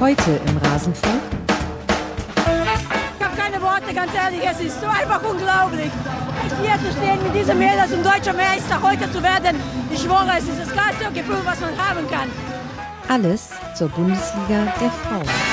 Heute im Rasenfunk. Ich habe keine Worte, ganz ehrlich, es ist so einfach unglaublich. Hier zu stehen mit diesem Mädels um deutscher Meister heute zu werden, ich schwöre, es ist das geilste Gefühl, was man haben kann. Alles zur Bundesliga der Frauen.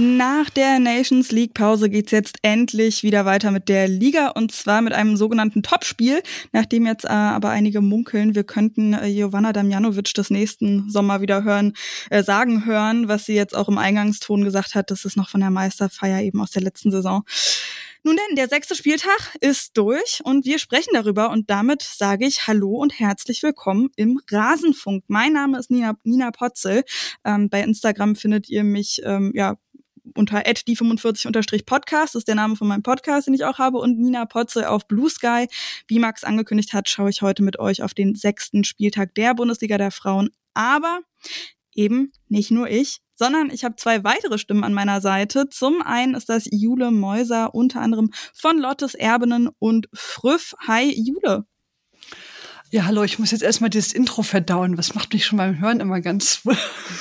Nach der Nations League Pause geht's jetzt endlich wieder weiter mit der Liga und zwar mit einem sogenannten Topspiel, nachdem jetzt äh, aber einige munkeln, wir könnten äh, Jovana Damjanovic das nächsten Sommer wieder hören, äh, sagen hören, was sie jetzt auch im Eingangston gesagt hat, das ist noch von der Meisterfeier eben aus der letzten Saison. Nun denn, der sechste Spieltag ist durch und wir sprechen darüber und damit sage ich Hallo und herzlich willkommen im Rasenfunk. Mein Name ist Nina, Nina Potzel. Ähm, bei Instagram findet ihr mich ähm, ja unter die45-podcast, ist der Name von meinem Podcast, den ich auch habe, und Nina Potze auf Blue Sky. Wie Max angekündigt hat, schaue ich heute mit euch auf den sechsten Spieltag der Bundesliga der Frauen. Aber eben nicht nur ich, sondern ich habe zwei weitere Stimmen an meiner Seite. Zum einen ist das Jule Mäuser, unter anderem von Lottes Erbenen und Früff. Hi Jule. Ja, hallo, ich muss jetzt erstmal dieses Intro verdauen. Was macht mich schon beim Hören immer ganz.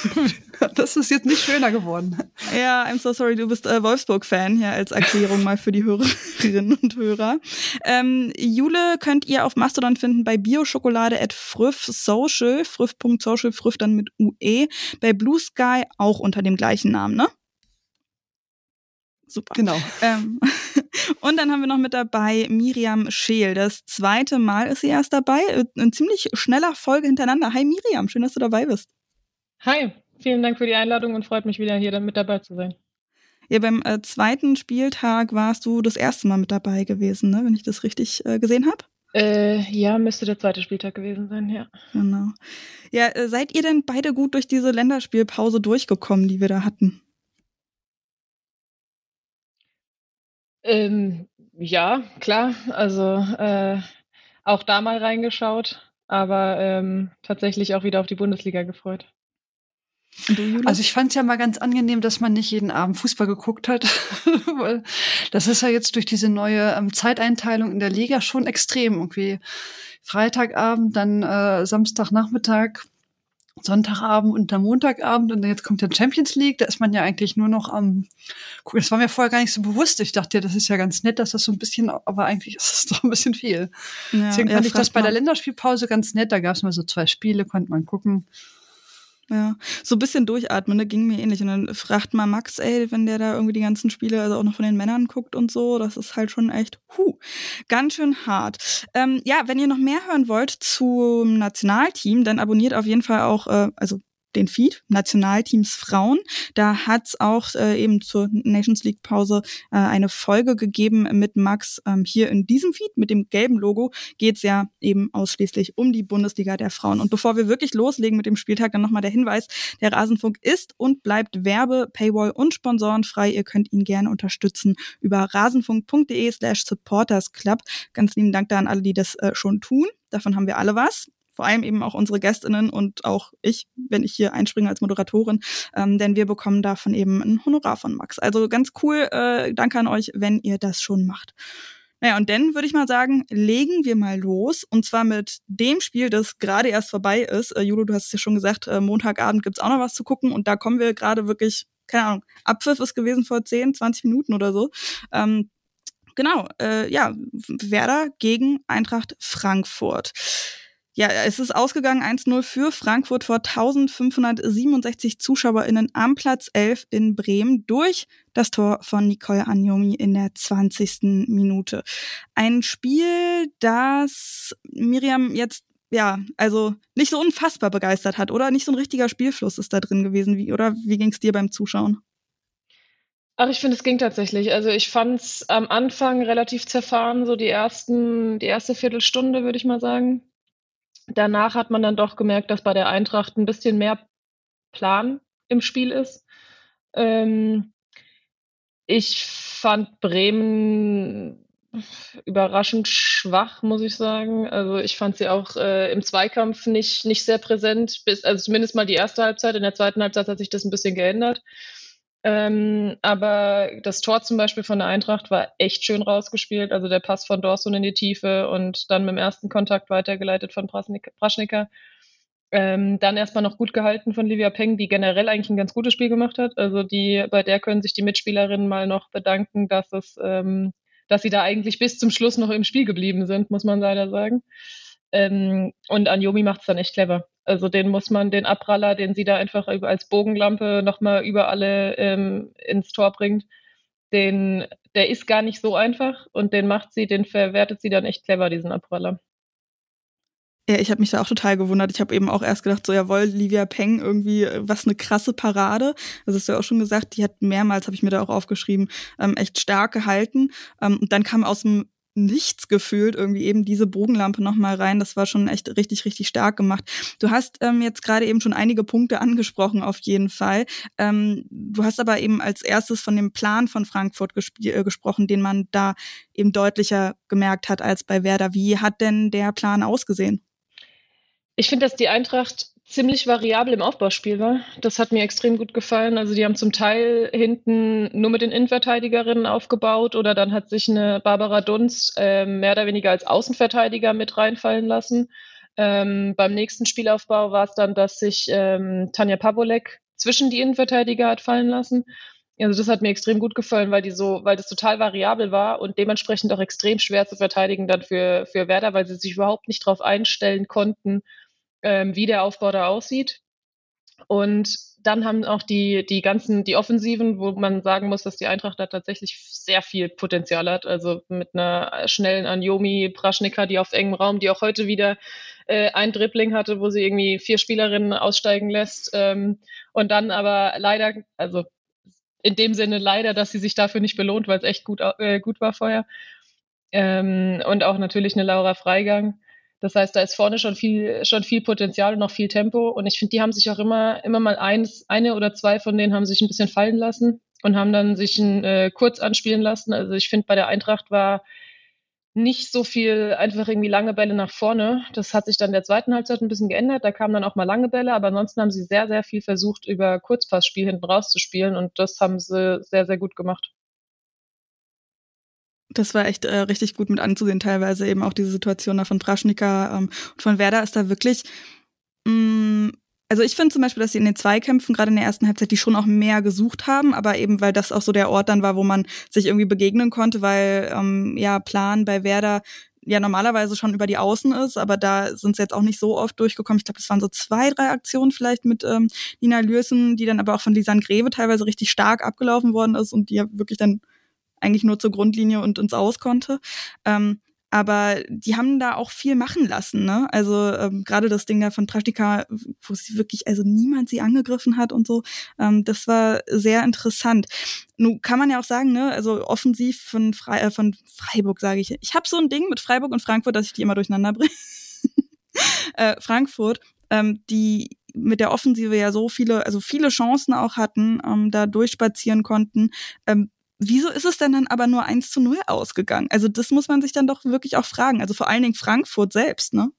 das ist jetzt nicht schöner geworden. Ja, I'm so sorry, du bist äh, Wolfsburg-Fan hier als Erklärung mal für die Hörerinnen und Hörer. Ähm, Jule könnt ihr auf Mastodon finden bei bioschokolade at früff social, früff.social, früff dann mit UE. Bei Blue Sky auch unter dem gleichen Namen, ne? Super. Genau. Ähm, und dann haben wir noch mit dabei Miriam Scheel. Das zweite Mal ist sie erst dabei. Ein ziemlich schneller Folge hintereinander. Hi Miriam, schön, dass du dabei bist. Hi, vielen Dank für die Einladung und freut mich wieder hier mit dabei zu sein. Ja, beim äh, zweiten Spieltag warst du das erste Mal mit dabei gewesen, ne? wenn ich das richtig äh, gesehen habe. Äh, ja, müsste der zweite Spieltag gewesen sein, ja. Genau. Ja, äh, seid ihr denn beide gut durch diese Länderspielpause durchgekommen, die wir da hatten? Ähm, ja, klar. Also äh, auch da mal reingeschaut, aber ähm, tatsächlich auch wieder auf die Bundesliga gefreut. Also ich fand es ja mal ganz angenehm, dass man nicht jeden Abend Fußball geguckt hat. Weil das ist ja jetzt durch diese neue ähm, Zeiteinteilung in der Liga schon extrem. Irgendwie Freitagabend, dann äh, Samstagnachmittag, Sonntagabend und dann Montagabend und jetzt kommt der Champions League. Da ist man ja eigentlich nur noch am gucken. Das war mir vorher gar nicht so bewusst. Ich dachte ja, das ist ja ganz nett, dass das so ein bisschen, aber eigentlich ist es doch ein bisschen viel. Ja, Deswegen fand ja, ich das bei der Länderspielpause ganz nett. Da gab es mal so zwei Spiele, konnte man gucken. Ja, so ein bisschen durchatmen, ne, ging mir ähnlich. Und dann fragt mal Max, ey, wenn der da irgendwie die ganzen Spiele, also auch noch von den Männern guckt und so, das ist halt schon echt, huh, ganz schön hart. Ähm, ja, wenn ihr noch mehr hören wollt zum Nationalteam, dann abonniert auf jeden Fall auch, äh, also den Feed, Nationalteams Frauen. Da hat es auch äh, eben zur Nations League Pause äh, eine Folge gegeben mit Max. Ähm, hier in diesem Feed mit dem gelben Logo geht es ja eben ausschließlich um die Bundesliga der Frauen. Und bevor wir wirklich loslegen mit dem Spieltag, dann nochmal der Hinweis, der Rasenfunk ist und bleibt Werbe, Paywall und sponsorenfrei. Ihr könnt ihn gerne unterstützen über rasenfunk.de slash supportersclub. Ganz lieben Dank da an alle, die das äh, schon tun. Davon haben wir alle was vor allem eben auch unsere Gästinnen und auch ich, wenn ich hier einspringe als Moderatorin, ähm, denn wir bekommen davon eben ein Honorar von Max. Also ganz cool, äh, danke an euch, wenn ihr das schon macht. Naja, und dann würde ich mal sagen, legen wir mal los. Und zwar mit dem Spiel, das gerade erst vorbei ist. Äh, Julo, du hast es ja schon gesagt, äh, Montagabend gibt's auch noch was zu gucken. Und da kommen wir gerade wirklich, keine Ahnung, Abpfiff ist gewesen vor 10, 20 Minuten oder so. Ähm, genau, äh, ja, Werder gegen Eintracht Frankfurt. Ja, es ist ausgegangen 1-0 für Frankfurt vor 1567 ZuschauerInnen am Platz 11 in Bremen durch das Tor von Nicole Anjomi in der 20. Minute. Ein Spiel, das Miriam jetzt ja, also nicht so unfassbar begeistert hat, oder? Nicht so ein richtiger Spielfluss ist da drin gewesen, wie, oder wie ging es dir beim Zuschauen? Ach, ich finde, es ging tatsächlich. Also ich fand es am Anfang relativ zerfahren, so die ersten, die erste Viertelstunde, würde ich mal sagen. Danach hat man dann doch gemerkt, dass bei der Eintracht ein bisschen mehr Plan im Spiel ist. Ähm, ich fand Bremen überraschend schwach, muss ich sagen. Also ich fand sie auch äh, im Zweikampf nicht, nicht sehr präsent, bis, also zumindest mal die erste Halbzeit. In der zweiten Halbzeit hat sich das ein bisschen geändert. Ähm, aber das Tor zum Beispiel von der Eintracht war echt schön rausgespielt. Also der Pass von Dorsun in die Tiefe und dann mit dem ersten Kontakt weitergeleitet von Praschnicker. Ähm, dann erstmal noch gut gehalten von Livia Peng, die generell eigentlich ein ganz gutes Spiel gemacht hat. Also die, bei der können sich die Mitspielerinnen mal noch bedanken, dass es, ähm, dass sie da eigentlich bis zum Schluss noch im Spiel geblieben sind, muss man leider sagen. Ähm, und Anjomi macht es dann echt clever. Also den muss man, den Abraller, den sie da einfach als Bogenlampe nochmal über alle ähm, ins Tor bringt, den, der ist gar nicht so einfach und den macht sie, den verwertet sie dann echt clever, diesen Abraller. Ja, ich habe mich da auch total gewundert. Ich habe eben auch erst gedacht, so jawohl, Livia Peng, irgendwie, äh, was eine krasse Parade. Das hast du ja auch schon gesagt, die hat mehrmals, habe ich mir da auch aufgeschrieben, ähm, echt stark gehalten. Ähm, und dann kam aus dem nichts gefühlt irgendwie eben diese Bogenlampe nochmal rein. Das war schon echt richtig, richtig stark gemacht. Du hast ähm, jetzt gerade eben schon einige Punkte angesprochen, auf jeden Fall. Ähm, du hast aber eben als erstes von dem Plan von Frankfurt äh, gesprochen, den man da eben deutlicher gemerkt hat als bei Werder. Wie hat denn der Plan ausgesehen? Ich finde, dass die Eintracht ziemlich variabel im Aufbauspiel war. Das hat mir extrem gut gefallen. Also die haben zum Teil hinten nur mit den Innenverteidigerinnen aufgebaut oder dann hat sich eine Barbara Dunst äh, mehr oder weniger als Außenverteidiger mit reinfallen lassen. Ähm, beim nächsten Spielaufbau war es dann, dass sich ähm, Tanja Pavolek zwischen die Innenverteidiger hat fallen lassen. Also das hat mir extrem gut gefallen, weil die so, weil das total variabel war und dementsprechend auch extrem schwer zu verteidigen dann für, für Werder, weil sie sich überhaupt nicht darauf einstellen konnten, ähm, wie der Aufbau da aussieht. Und dann haben auch die, die ganzen, die Offensiven, wo man sagen muss, dass die Eintracht da tatsächlich sehr viel Potenzial hat. Also mit einer schnellen Anjomi Praschnika, die auf engem Raum, die auch heute wieder äh, ein Dribbling hatte, wo sie irgendwie vier Spielerinnen aussteigen lässt. Ähm, und dann aber leider, also in dem Sinne leider, dass sie sich dafür nicht belohnt, weil es echt gut, äh, gut war vorher. Ähm, und auch natürlich eine Laura Freigang. Das heißt, da ist vorne schon viel, schon viel Potenzial und noch viel Tempo. Und ich finde, die haben sich auch immer, immer mal eins, eine oder zwei von denen haben sich ein bisschen fallen lassen und haben dann sich ein, äh, kurz anspielen lassen. Also ich finde, bei der Eintracht war nicht so viel einfach irgendwie lange Bälle nach vorne. Das hat sich dann der zweiten Halbzeit ein bisschen geändert. Da kamen dann auch mal lange Bälle, aber ansonsten haben sie sehr, sehr viel versucht, über Kurzpassspiel hinten rauszuspielen und das haben sie sehr, sehr gut gemacht. Das war echt äh, richtig gut mit anzusehen, teilweise eben auch diese Situation da von Praschnika ähm, und von Werder ist da wirklich. Mh, mm, also ich finde zum Beispiel, dass sie in den Zweikämpfen gerade in der ersten Halbzeit die schon auch mehr gesucht haben, aber eben weil das auch so der Ort dann war, wo man sich irgendwie begegnen konnte, weil ähm, ja Plan bei Werder ja normalerweise schon über die Außen ist, aber da sind sie jetzt auch nicht so oft durchgekommen. Ich glaube, es waren so zwei, drei Aktionen vielleicht mit ähm, Nina Lürsen, die dann aber auch von Lisan Greve teilweise richtig stark abgelaufen worden ist und die ja wirklich dann eigentlich nur zur Grundlinie und ins Aus konnte. Ähm, aber die haben da auch viel machen lassen, ne? Also ähm, gerade das Ding da von Praktika, wo sie wirklich, also niemand sie angegriffen hat und so, ähm, das war sehr interessant. Nun kann man ja auch sagen, ne, also offensiv von, Fre äh, von Freiburg sage ich. Ich habe so ein Ding mit Freiburg und Frankfurt, dass ich die immer durcheinander bringe. äh, Frankfurt, ähm, die mit der Offensive ja so viele, also viele Chancen auch hatten, ähm, da durchspazieren konnten. Ähm, wieso ist es denn dann aber nur 1 zu 0 ausgegangen? Also das muss man sich dann doch wirklich auch fragen. Also vor allen Dingen Frankfurt selbst, ne?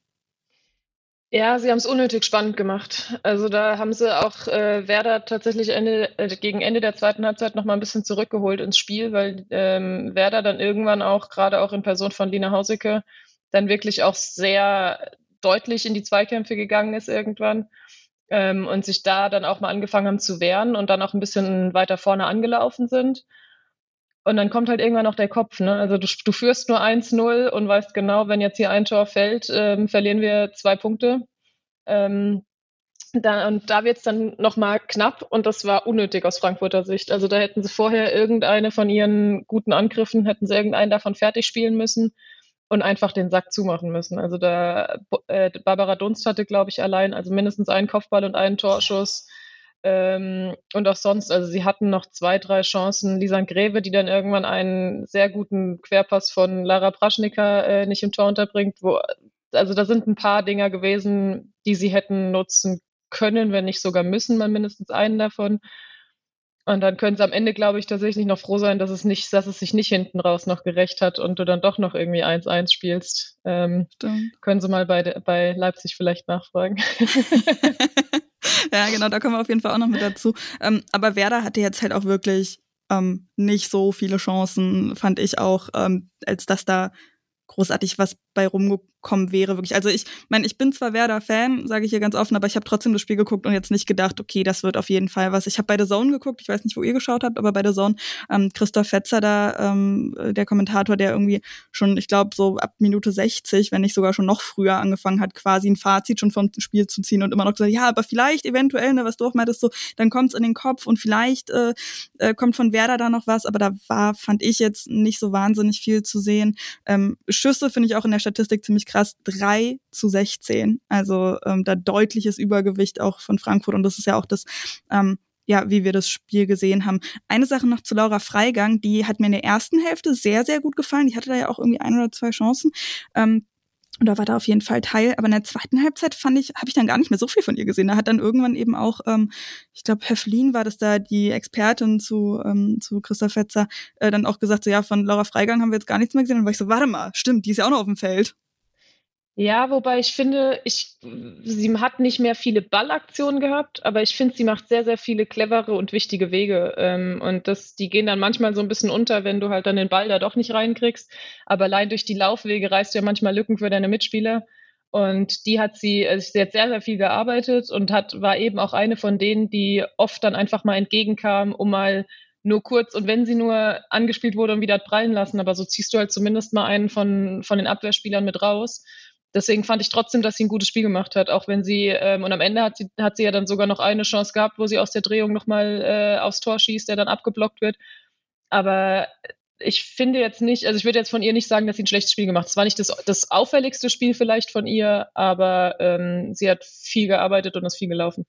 Ja, sie haben es unnötig spannend gemacht. Also da haben sie auch äh, Werder tatsächlich Ende, äh, gegen Ende der zweiten Halbzeit noch mal ein bisschen zurückgeholt ins Spiel, weil ähm, Werder dann irgendwann auch, gerade auch in Person von Lina Hausecke, dann wirklich auch sehr deutlich in die Zweikämpfe gegangen ist irgendwann ähm, und sich da dann auch mal angefangen haben zu wehren und dann auch ein bisschen weiter vorne angelaufen sind. Und dann kommt halt irgendwann noch der Kopf. Ne? Also du, du führst nur 1-0 und weißt genau, wenn jetzt hier ein Tor fällt, ähm, verlieren wir zwei Punkte. Ähm, da, und da wird es dann nochmal knapp und das war unnötig aus Frankfurter Sicht. Also da hätten sie vorher irgendeine von ihren guten Angriffen, hätten sie irgendeinen davon fertig spielen müssen und einfach den Sack zumachen müssen. Also da äh, Barbara Dunst hatte, glaube ich, allein also mindestens einen Kopfball und einen Torschuss. Ähm, und auch sonst, also sie hatten noch zwei, drei Chancen. Lisan Greve, die dann irgendwann einen sehr guten Querpass von Lara Praschnika äh, nicht im Tor unterbringt. Wo, also da sind ein paar Dinger gewesen, die sie hätten nutzen können, wenn nicht sogar müssen, mal mindestens einen davon. Und dann können sie am Ende, glaube ich, tatsächlich noch froh sein, dass es nicht, dass es sich nicht hinten raus noch gerecht hat und du dann doch noch irgendwie 1-1 spielst. Ähm, können sie mal bei, bei Leipzig vielleicht nachfragen. ja, genau, da kommen wir auf jeden Fall auch noch mit dazu. Ähm, aber Werder hatte jetzt halt auch wirklich ähm, nicht so viele Chancen, fand ich auch, ähm, als dass da großartig was bei rumgekommen wäre, wirklich. Also ich meine, ich bin zwar Werder-Fan, sage ich hier ganz offen, aber ich habe trotzdem das Spiel geguckt und jetzt nicht gedacht, okay, das wird auf jeden Fall was. Ich habe bei The Zone geguckt, ich weiß nicht, wo ihr geschaut habt, aber bei The Zone, ähm, Christoph Fetzer da, ähm, der Kommentator, der irgendwie schon, ich glaube, so ab Minute 60, wenn nicht sogar schon noch früher angefangen hat, quasi ein Fazit schon vom Spiel zu ziehen und immer noch gesagt, ja, aber vielleicht eventuell, ne, was du auch meintest, so, dann kommt's in den Kopf und vielleicht äh, äh, kommt von Werder da noch was, aber da war, fand ich jetzt nicht so wahnsinnig viel zu sehen. Ähm, Schüsse finde ich auch in der Statistik ziemlich krass, drei zu 16. Also ähm, da deutliches Übergewicht auch von Frankfurt und das ist ja auch das, ähm, ja, wie wir das Spiel gesehen haben. Eine Sache noch zu Laura Freigang, die hat mir in der ersten Hälfte sehr, sehr gut gefallen. Die hatte da ja auch irgendwie ein oder zwei Chancen. Ähm, oder war da auf jeden Fall Teil. Aber in der zweiten Halbzeit fand ich, habe ich dann gar nicht mehr so viel von ihr gesehen. Da hat dann irgendwann eben auch, ähm, ich glaube, Heflin war das da, die Expertin zu, ähm, zu Christoph Fetzer, äh, dann auch gesagt, so ja, von Laura Freigang haben wir jetzt gar nichts mehr gesehen. Und war ich so, warte mal, stimmt, die ist ja auch noch auf dem Feld. Ja, wobei ich finde, ich, sie hat nicht mehr viele Ballaktionen gehabt, aber ich finde, sie macht sehr, sehr viele clevere und wichtige Wege. Ähm, und das, die gehen dann manchmal so ein bisschen unter, wenn du halt dann den Ball da doch nicht reinkriegst. Aber allein durch die Laufwege reißt du ja manchmal Lücken für deine Mitspieler. Und die hat sie, also sie hat sehr, sehr viel gearbeitet und hat, war eben auch eine von denen, die oft dann einfach mal entgegenkam, um mal nur kurz und wenn sie nur angespielt wurde und wieder prallen lassen, aber so ziehst du halt zumindest mal einen von, von den Abwehrspielern mit raus deswegen fand ich trotzdem, dass sie ein gutes Spiel gemacht hat, auch wenn sie, ähm, und am Ende hat sie, hat sie ja dann sogar noch eine Chance gehabt, wo sie aus der Drehung nochmal äh, aufs Tor schießt, der dann abgeblockt wird. Aber ich finde jetzt nicht, also ich würde jetzt von ihr nicht sagen, dass sie ein schlechtes Spiel gemacht hat. Es war nicht das, das auffälligste Spiel vielleicht von ihr, aber ähm, sie hat viel gearbeitet und ist viel gelaufen.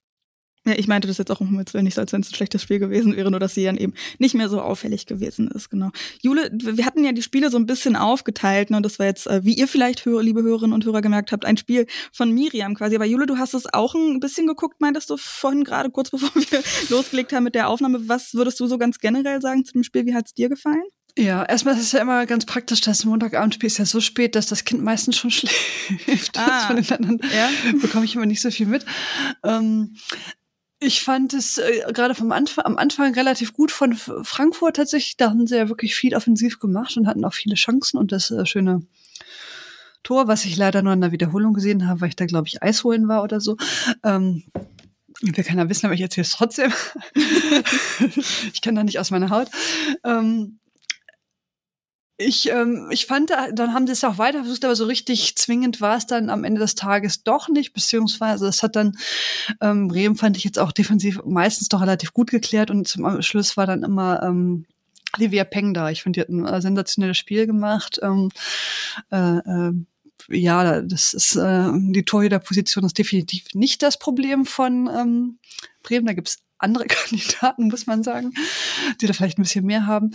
Ja, ich meinte das jetzt auch um Himmels Willen nicht so, als wenn es ein schlechtes Spiel gewesen wäre, nur dass sie dann eben nicht mehr so auffällig gewesen ist, genau. Jule, wir hatten ja die Spiele so ein bisschen aufgeteilt, ne? Das war jetzt, äh, wie ihr vielleicht, liebe Hörerinnen und Hörer, gemerkt habt, ein Spiel von Miriam quasi. Aber Jule, du hast es auch ein bisschen geguckt, meintest du vorhin gerade, kurz bevor wir losgelegt haben mit der Aufnahme. Was würdest du so ganz generell sagen zu dem Spiel? Wie hat es dir gefallen? Ja, erstmal ist es ja immer ganz praktisch, dass Montagabendspiel ist ja so spät, dass das Kind meistens schon schläft. Ah, Von den anderen ja? bekomme ich immer nicht so viel mit. Ähm, ich fand es äh, gerade vom Anfang, am Anfang relativ gut von Frankfurt tatsächlich. Da haben sie ja wirklich viel offensiv gemacht und hatten auch viele Chancen und das äh, schöne Tor, was ich leider nur in der Wiederholung gesehen habe, weil ich da, glaube ich, Eis holen war oder so. Ähm, will keiner wissen, aber ich erzähle es trotzdem. ich kann da nicht aus meiner Haut. Ähm, ich, ähm, ich fand, dann haben sie es auch weiter versucht, aber so richtig zwingend war es dann am Ende des Tages doch nicht, beziehungsweise es hat dann, ähm, Bremen fand ich jetzt auch defensiv meistens doch relativ gut geklärt und zum Schluss war dann immer, ähm, Olivia Peng da. Ich finde, die hat ein äh, sensationelles Spiel gemacht. Ähm, äh, äh, ja, das ist äh, die Torhüterposition ist definitiv nicht das Problem von ähm, Bremen. Da gibt's andere Kandidaten, muss man sagen, die da vielleicht ein bisschen mehr haben.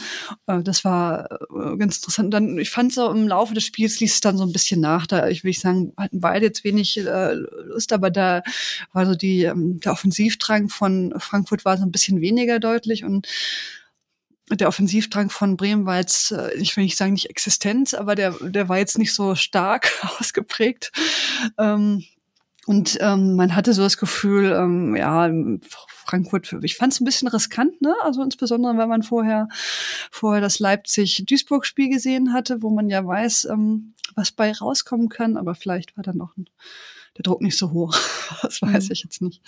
Äh, das war äh, ganz interessant. Dann, ich fand so im Laufe des Spiels ließ es dann so ein bisschen nach. Da, ich will sagen, hatten beide jetzt wenig äh, Lust, aber da war so die, ähm, der Offensivdrang von Frankfurt war so ein bisschen weniger deutlich und der Offensivdrang von Bremen war jetzt, ich will nicht sagen nicht existent, aber der, der war jetzt nicht so stark ausgeprägt. Ähm, und ähm, man hatte so das Gefühl, ähm, ja, Frankfurt, ich fand es ein bisschen riskant, ne? Also insbesondere, wenn man vorher, vorher das Leipzig-Duisburg-Spiel gesehen hatte, wo man ja weiß, ähm, was bei rauskommen kann, aber vielleicht war dann noch ein, der Druck nicht so hoch. Das weiß mhm. ich jetzt nicht.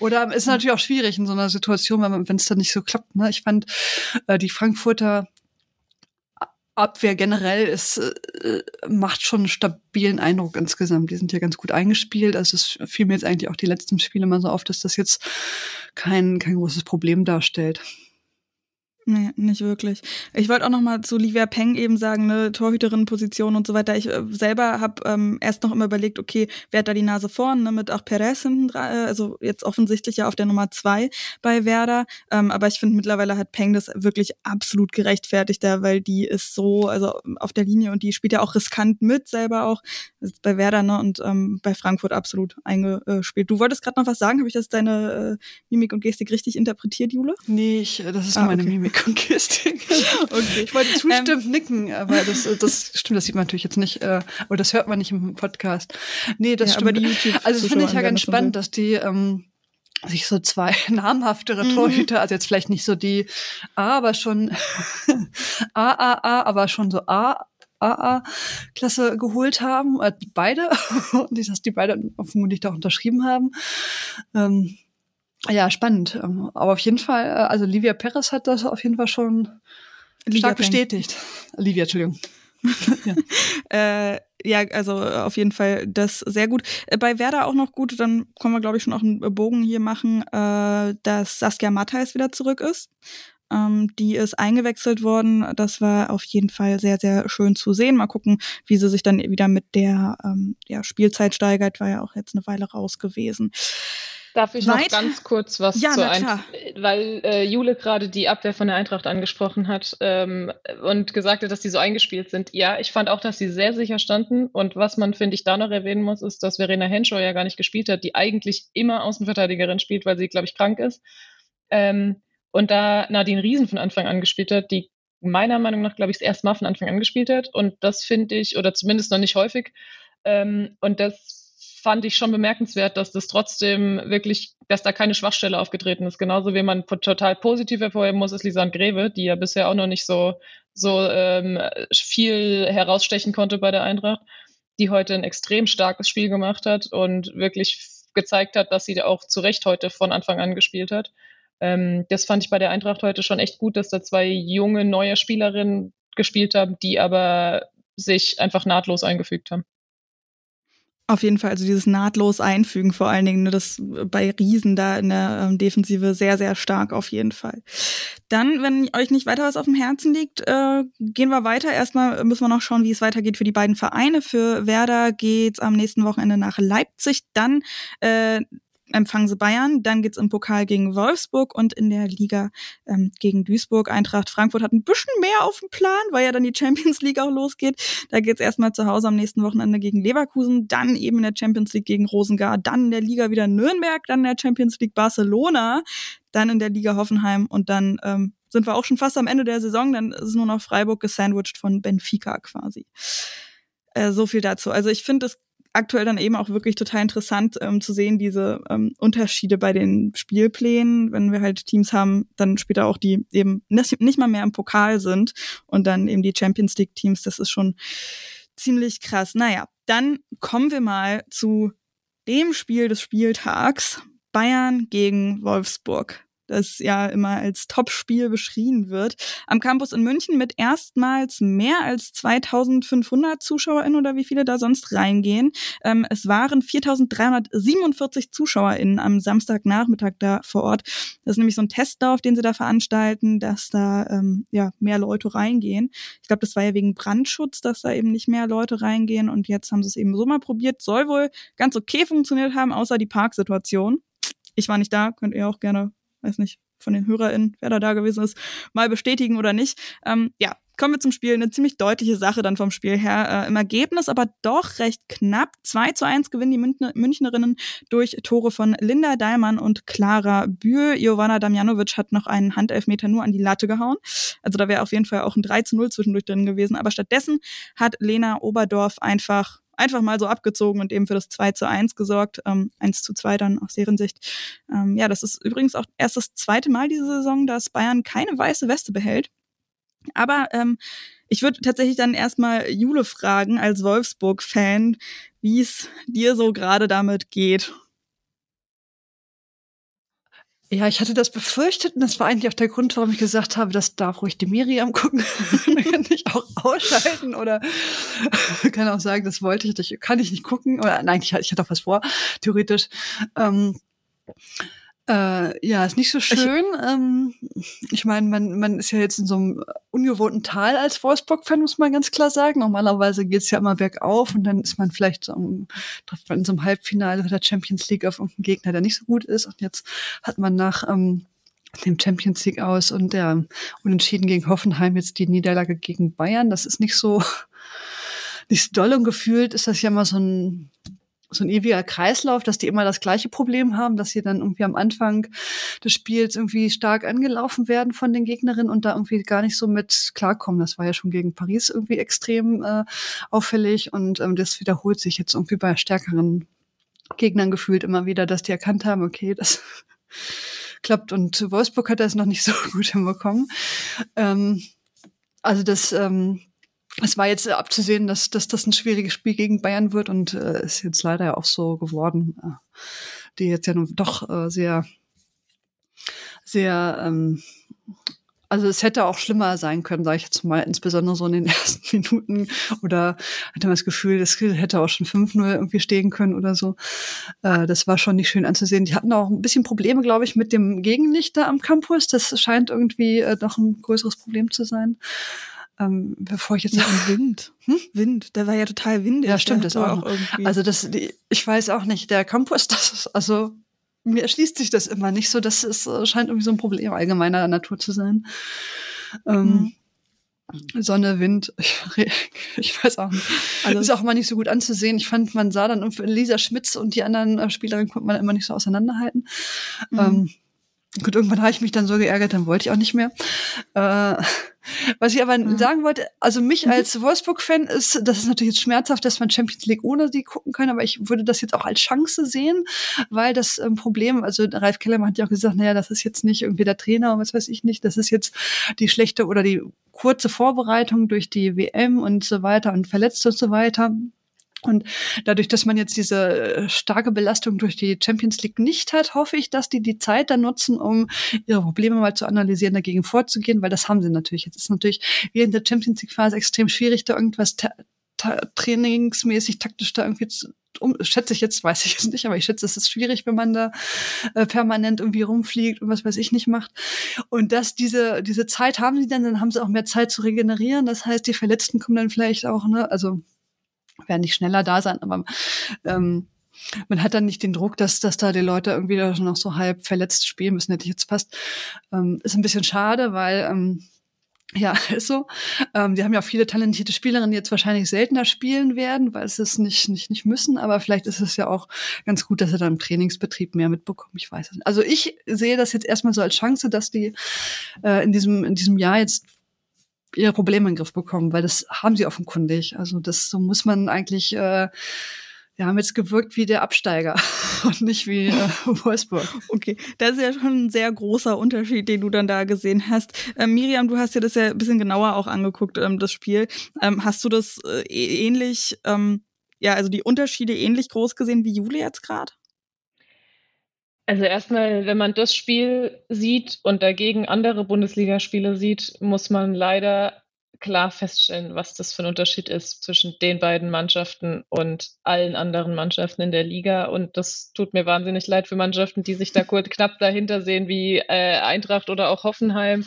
Oder ist natürlich auch schwierig in so einer Situation, wenn es dann nicht so klappt. Ne? Ich fand äh, die Frankfurter Abwehr generell ist, äh, macht schon einen stabilen Eindruck insgesamt. Die sind ja ganz gut eingespielt. Also es fiel mir jetzt eigentlich auch die letzten Spiele mal so auf, dass das jetzt kein, kein großes Problem darstellt. Nee, nicht wirklich. Ich wollte auch noch mal zu Livia Peng eben sagen, ne, Torhüterinnenposition und so weiter. Ich äh, selber habe ähm, erst noch immer überlegt, okay, wer hat da die Nase vorn, ne, mit auch Perez hinten dran, äh, also jetzt offensichtlich ja auf der Nummer zwei bei Werder. Ähm, aber ich finde mittlerweile hat Peng das wirklich absolut gerechtfertigt da, weil die ist so, also auf der Linie und die spielt ja auch riskant mit, selber auch bei Werder, ne, und ähm, bei Frankfurt absolut eingespielt. Du wolltest gerade noch was sagen, habe ich das deine äh, Mimik und Gestik richtig interpretiert, Jule? Nee, ich, das ist ah, meine okay. Mimik. Gestik. okay. Ich wollte zustimmend ähm, nicken, aber das, das stimmt, das sieht man natürlich jetzt nicht, äh, oder das hört man nicht im Podcast. Nee, das ja, stimmt. Aber die YouTube also das finde ich ja ganz spannend, dass die ähm, sich so zwei namhaftere mhm. Torhüter, also jetzt vielleicht nicht so die A, aber schon A, A, A, aber schon so A AA-Klasse geholt haben, äh, beide, und dass die beide vermutlich da unterschrieben haben. Ähm, ja, spannend. Ähm, aber auf jeden Fall, äh, also Livia Perez hat das auf jeden Fall schon Livia stark bestätigt. Livia, Entschuldigung. ja. äh, ja, also auf jeden Fall das sehr gut. Äh, bei Werder auch noch gut, dann können wir, glaube ich, schon auch einen Bogen hier machen, äh, dass Saskia Matthijs wieder zurück ist. Ähm, die ist eingewechselt worden. Das war auf jeden Fall sehr, sehr schön zu sehen. Mal gucken, wie sie sich dann wieder mit der ähm, ja, Spielzeit steigert. War ja auch jetzt eine Weile raus gewesen. Darf ich Weit? noch ganz kurz was ja, zu Eintracht, weil äh, Jule gerade die Abwehr von der Eintracht angesprochen hat ähm, und gesagt hat, dass die so eingespielt sind. Ja, ich fand auch, dass sie sehr sicher standen und was man, finde ich, da noch erwähnen muss, ist, dass Verena Henshaw ja gar nicht gespielt hat, die eigentlich immer Außenverteidigerin spielt, weil sie, glaube ich, krank ist. Ähm, und da Nadine Riesen von Anfang an gespielt hat, die meiner Meinung nach, glaube ich, das erste Mal von Anfang an gespielt hat und das finde ich, oder zumindest noch nicht häufig, ähm, und das fand ich schon bemerkenswert, dass das trotzdem wirklich, dass da keine Schwachstelle aufgetreten ist. Genauso wie man total positiv hervorheben muss, ist Lisanne Greve, die ja bisher auch noch nicht so, so ähm, viel herausstechen konnte bei der Eintracht, die heute ein extrem starkes Spiel gemacht hat und wirklich gezeigt hat, dass sie auch zu Recht heute von Anfang an gespielt hat. Ähm, das fand ich bei der Eintracht heute schon echt gut, dass da zwei junge, neue Spielerinnen gespielt haben, die aber sich einfach nahtlos eingefügt haben. Auf jeden Fall, also dieses nahtlos einfügen vor allen Dingen, ne, das bei Riesen da in der ähm, Defensive sehr, sehr stark auf jeden Fall. Dann, wenn euch nicht weiter was auf dem Herzen liegt, äh, gehen wir weiter. Erstmal müssen wir noch schauen, wie es weitergeht für die beiden Vereine. Für Werder geht's am nächsten Wochenende nach Leipzig, dann äh, empfangen sie Bayern, dann geht's im Pokal gegen Wolfsburg und in der Liga ähm, gegen Duisburg. Eintracht Frankfurt hat ein bisschen mehr auf dem Plan, weil ja dann die Champions League auch losgeht. Da geht's erstmal zu Hause am nächsten Wochenende gegen Leverkusen, dann eben in der Champions League gegen Rosengard, dann in der Liga wieder Nürnberg, dann in der Champions League Barcelona, dann in der Liga Hoffenheim und dann ähm, sind wir auch schon fast am Ende der Saison, dann ist nur noch Freiburg gesandwiched von Benfica quasi. Äh, so viel dazu. Also ich finde, es aktuell dann eben auch wirklich total interessant ähm, zu sehen, diese ähm, Unterschiede bei den Spielplänen, wenn wir halt Teams haben, dann später auch die eben nicht, mal mehr im Pokal sind und dann eben die Champions League Teams, das ist schon ziemlich krass. Naja, dann kommen wir mal zu dem Spiel des Spieltags. Bayern gegen Wolfsburg das ja immer als Topspiel beschrien wird, am Campus in München mit erstmals mehr als 2500 ZuschauerInnen oder wie viele da sonst reingehen. Ähm, es waren 4347 ZuschauerInnen am Samstagnachmittag da vor Ort. Das ist nämlich so ein Testlauf, den sie da veranstalten, dass da ähm, ja mehr Leute reingehen. Ich glaube, das war ja wegen Brandschutz, dass da eben nicht mehr Leute reingehen und jetzt haben sie es eben so mal probiert. Soll wohl ganz okay funktioniert haben, außer die Parksituation. Ich war nicht da, könnt ihr auch gerne weiß nicht, von den HörerInnen, wer da da gewesen ist, mal bestätigen oder nicht. Ähm, ja, kommen wir zum Spiel. Eine ziemlich deutliche Sache dann vom Spiel her. Äh, Im Ergebnis aber doch recht knapp. 2 zu 1 gewinnen die Münchner, Münchnerinnen durch Tore von Linda Daimann und Clara Bühl. Jovana Damjanovic hat noch einen Handelfmeter nur an die Latte gehauen. Also da wäre auf jeden Fall auch ein 3 zu 0 zwischendurch drin gewesen. Aber stattdessen hat Lena Oberdorf einfach einfach mal so abgezogen und eben für das 2 zu 1 gesorgt. Ähm, 1 zu 2 dann aus deren Sicht. Ähm, ja, das ist übrigens auch erst das zweite Mal diese Saison, dass Bayern keine weiße Weste behält. Aber ähm, ich würde tatsächlich dann erstmal Jule fragen, als Wolfsburg-Fan, wie es dir so gerade damit geht. Ja, ich hatte das befürchtet und das war eigentlich auch der Grund, warum ich gesagt habe, das darf ruhig die Miriam gucken. Dann kann ich auch ausschalten oder kann auch sagen, das wollte ich, das kann ich nicht gucken. Oder nein, ich, hatte auch was vor, theoretisch. Ähm, äh, ja, ist nicht so schön. Ich, ähm, ich meine, man, man ist ja jetzt in so einem ungewohnten Tal als Wolfsburg-Fan, muss man ganz klar sagen. Normalerweise geht's ja immer bergauf und dann ist man vielleicht so, um, trifft man in so einem Halbfinale der Champions League auf irgendeinen Gegner, der nicht so gut ist. Und jetzt hat man nach ähm, dem Champions League aus und der Unentschieden gegen Hoffenheim jetzt die Niederlage gegen Bayern. Das ist nicht so, nicht so doll und gefühlt ist das ja immer so ein so ein ewiger Kreislauf, dass die immer das gleiche Problem haben, dass sie dann irgendwie am Anfang des Spiels irgendwie stark angelaufen werden von den Gegnerinnen und da irgendwie gar nicht so mit klarkommen. Das war ja schon gegen Paris irgendwie extrem äh, auffällig und ähm, das wiederholt sich jetzt irgendwie bei stärkeren Gegnern gefühlt immer wieder, dass die erkannt haben, okay, das klappt und Wolfsburg hat das noch nicht so gut hinbekommen. Ähm, also das ähm, es war jetzt abzusehen, dass, dass das ein schwieriges Spiel gegen Bayern wird und äh, ist jetzt leider ja auch so geworden, äh, die jetzt ja nun doch äh, sehr, sehr, ähm, also es hätte auch schlimmer sein können, sage ich jetzt mal, insbesondere so in den ersten Minuten oder hatte man das Gefühl, das hätte auch schon 5-0 irgendwie stehen können oder so. Äh, das war schon nicht schön anzusehen. Die hatten auch ein bisschen Probleme, glaube ich, mit dem Gegenlicht da am Campus. Das scheint irgendwie äh, noch ein größeres Problem zu sein. Ähm, bevor ich jetzt ja, Wind, hm? Wind, der war ja total windig. Ja, stimmt, das auch. auch irgendwie. Also das, die, ich weiß auch nicht, der Campus, das ist, also mir erschließt sich das immer nicht so. Das ist, äh, scheint irgendwie so ein Problem allgemeiner Natur zu sein. Ähm, mhm. Sonne, Wind, ich, ich, weiß auch nicht. Also ist auch mal nicht so gut anzusehen. Ich fand, man sah dann Lisa Schmitz und die anderen äh, Spielerinnen konnte man immer nicht so auseinanderhalten. Mhm. Ähm, Gut, irgendwann habe ich mich dann so geärgert, dann wollte ich auch nicht mehr. Äh, was ich aber mhm. sagen wollte, also mich mhm. als Wolfsburg-Fan ist, das ist natürlich jetzt schmerzhaft, dass man Champions League ohne sie gucken kann, aber ich würde das jetzt auch als Chance sehen, weil das ähm, Problem, also Ralf Kellermann hat ja auch gesagt, naja, das ist jetzt nicht irgendwie der Trainer und was weiß ich nicht, das ist jetzt die schlechte oder die kurze Vorbereitung durch die WM und so weiter und Verletzte und so weiter. Und dadurch, dass man jetzt diese äh, starke Belastung durch die Champions League nicht hat, hoffe ich, dass die die Zeit dann nutzen, um ihre Probleme mal zu analysieren, dagegen vorzugehen, weil das haben sie natürlich. Jetzt ist natürlich während der Champions League Phase extrem schwierig, da irgendwas ta ta trainingsmäßig, taktisch da irgendwie zu, um, schätze ich jetzt, weiß ich jetzt nicht, aber ich schätze, es ist schwierig, wenn man da äh, permanent irgendwie rumfliegt und was weiß ich nicht macht. Und dass diese, diese Zeit haben sie dann, dann haben sie auch mehr Zeit zu regenerieren. Das heißt, die Verletzten kommen dann vielleicht auch, ne, also werden nicht schneller da sein, aber ähm, man hat dann nicht den Druck, dass, dass da die Leute irgendwie noch so halb verletzt spielen müssen, hätte ich jetzt fast. Ähm, ist ein bisschen schade, weil ähm, ja, ist so. Ähm, die haben ja auch viele talentierte Spielerinnen, die jetzt wahrscheinlich seltener spielen werden, weil sie es nicht, nicht, nicht müssen. Aber vielleicht ist es ja auch ganz gut, dass sie dann im Trainingsbetrieb mehr mitbekommen. Ich weiß es nicht. Also ich sehe das jetzt erstmal so als Chance, dass die äh, in diesem, in diesem Jahr jetzt ihre Probleme in den Griff bekommen, weil das haben sie offenkundig. Also das so muss man eigentlich äh, wir haben jetzt gewirkt wie der Absteiger und nicht wie äh, Wolfsburg. Okay, das ist ja schon ein sehr großer Unterschied, den du dann da gesehen hast. Ähm, Miriam, du hast dir das ja ein bisschen genauer auch angeguckt, ähm, das Spiel. Ähm, hast du das äh, ähnlich, ähm, ja, also die Unterschiede ähnlich groß gesehen wie Juli jetzt gerade? Also erstmal, wenn man das Spiel sieht und dagegen andere Bundesligaspiele sieht, muss man leider klar feststellen, was das für ein Unterschied ist zwischen den beiden Mannschaften und allen anderen Mannschaften in der Liga. Und das tut mir wahnsinnig leid für Mannschaften, die sich da kurz knapp dahinter sehen, wie äh, Eintracht oder auch Hoffenheim.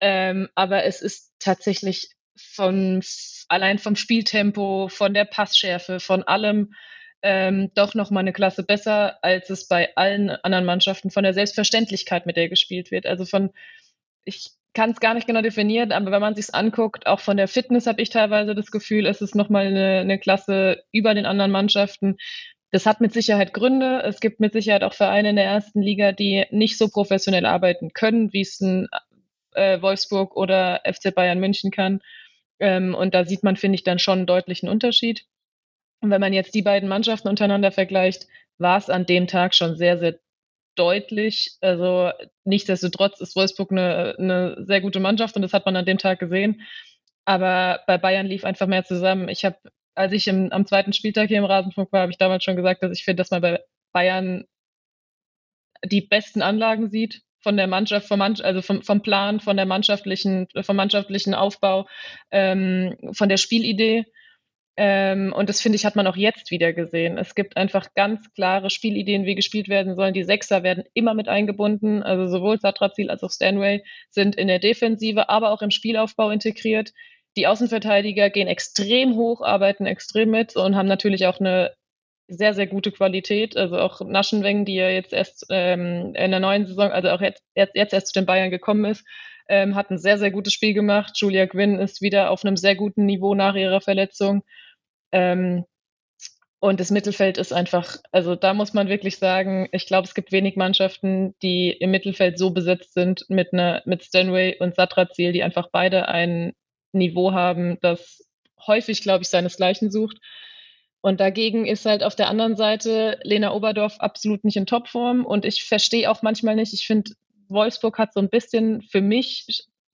Ähm, aber es ist tatsächlich von allein vom Spieltempo, von der Passschärfe, von allem ähm, doch noch mal eine Klasse besser, als es bei allen anderen Mannschaften von der Selbstverständlichkeit, mit der gespielt wird. Also von, ich kann es gar nicht genau definieren, aber wenn man sich anguckt, auch von der Fitness habe ich teilweise das Gefühl, es ist noch mal eine, eine Klasse über den anderen Mannschaften. Das hat mit Sicherheit Gründe. Es gibt mit Sicherheit auch Vereine in der ersten Liga, die nicht so professionell arbeiten können, wie es ein äh, Wolfsburg oder FC Bayern München kann. Ähm, und da sieht man, finde ich, dann schon einen deutlichen Unterschied. Und wenn man jetzt die beiden Mannschaften untereinander vergleicht, war es an dem Tag schon sehr, sehr deutlich. Also nichtsdestotrotz ist Wolfsburg eine, eine sehr gute Mannschaft und das hat man an dem Tag gesehen. Aber bei Bayern lief einfach mehr zusammen. Ich habe, als ich im, am zweiten Spieltag hier im Rasenfunk war, habe ich damals schon gesagt, dass ich finde, dass man bei Bayern die besten Anlagen sieht von der Mannschaft, vom also vom, vom Plan, von der mannschaftlichen, vom mannschaftlichen Aufbau, ähm, von der Spielidee. Ähm, und das finde ich, hat man auch jetzt wieder gesehen. Es gibt einfach ganz klare Spielideen, wie gespielt werden sollen. Die Sechser werden immer mit eingebunden. Also sowohl Satrazil als auch Stanway sind in der Defensive, aber auch im Spielaufbau integriert. Die Außenverteidiger gehen extrem hoch, arbeiten extrem mit und haben natürlich auch eine sehr, sehr gute Qualität. Also auch Naschenweng, die ja jetzt erst ähm, in der neuen Saison, also auch jetzt, jetzt, erst zu den Bayern gekommen ist, ähm, hat ein sehr, sehr gutes Spiel gemacht. Julia Gwynn ist wieder auf einem sehr guten Niveau nach ihrer Verletzung. Ähm, und das Mittelfeld ist einfach, also da muss man wirklich sagen, ich glaube, es gibt wenig Mannschaften, die im Mittelfeld so besetzt sind mit einer, mit Stanway und Satrazil, die einfach beide ein Niveau haben, das häufig, glaube ich, seinesgleichen sucht. Und dagegen ist halt auf der anderen Seite Lena Oberdorf absolut nicht in Topform. Und ich verstehe auch manchmal nicht, ich finde, Wolfsburg hat so ein bisschen, für mich,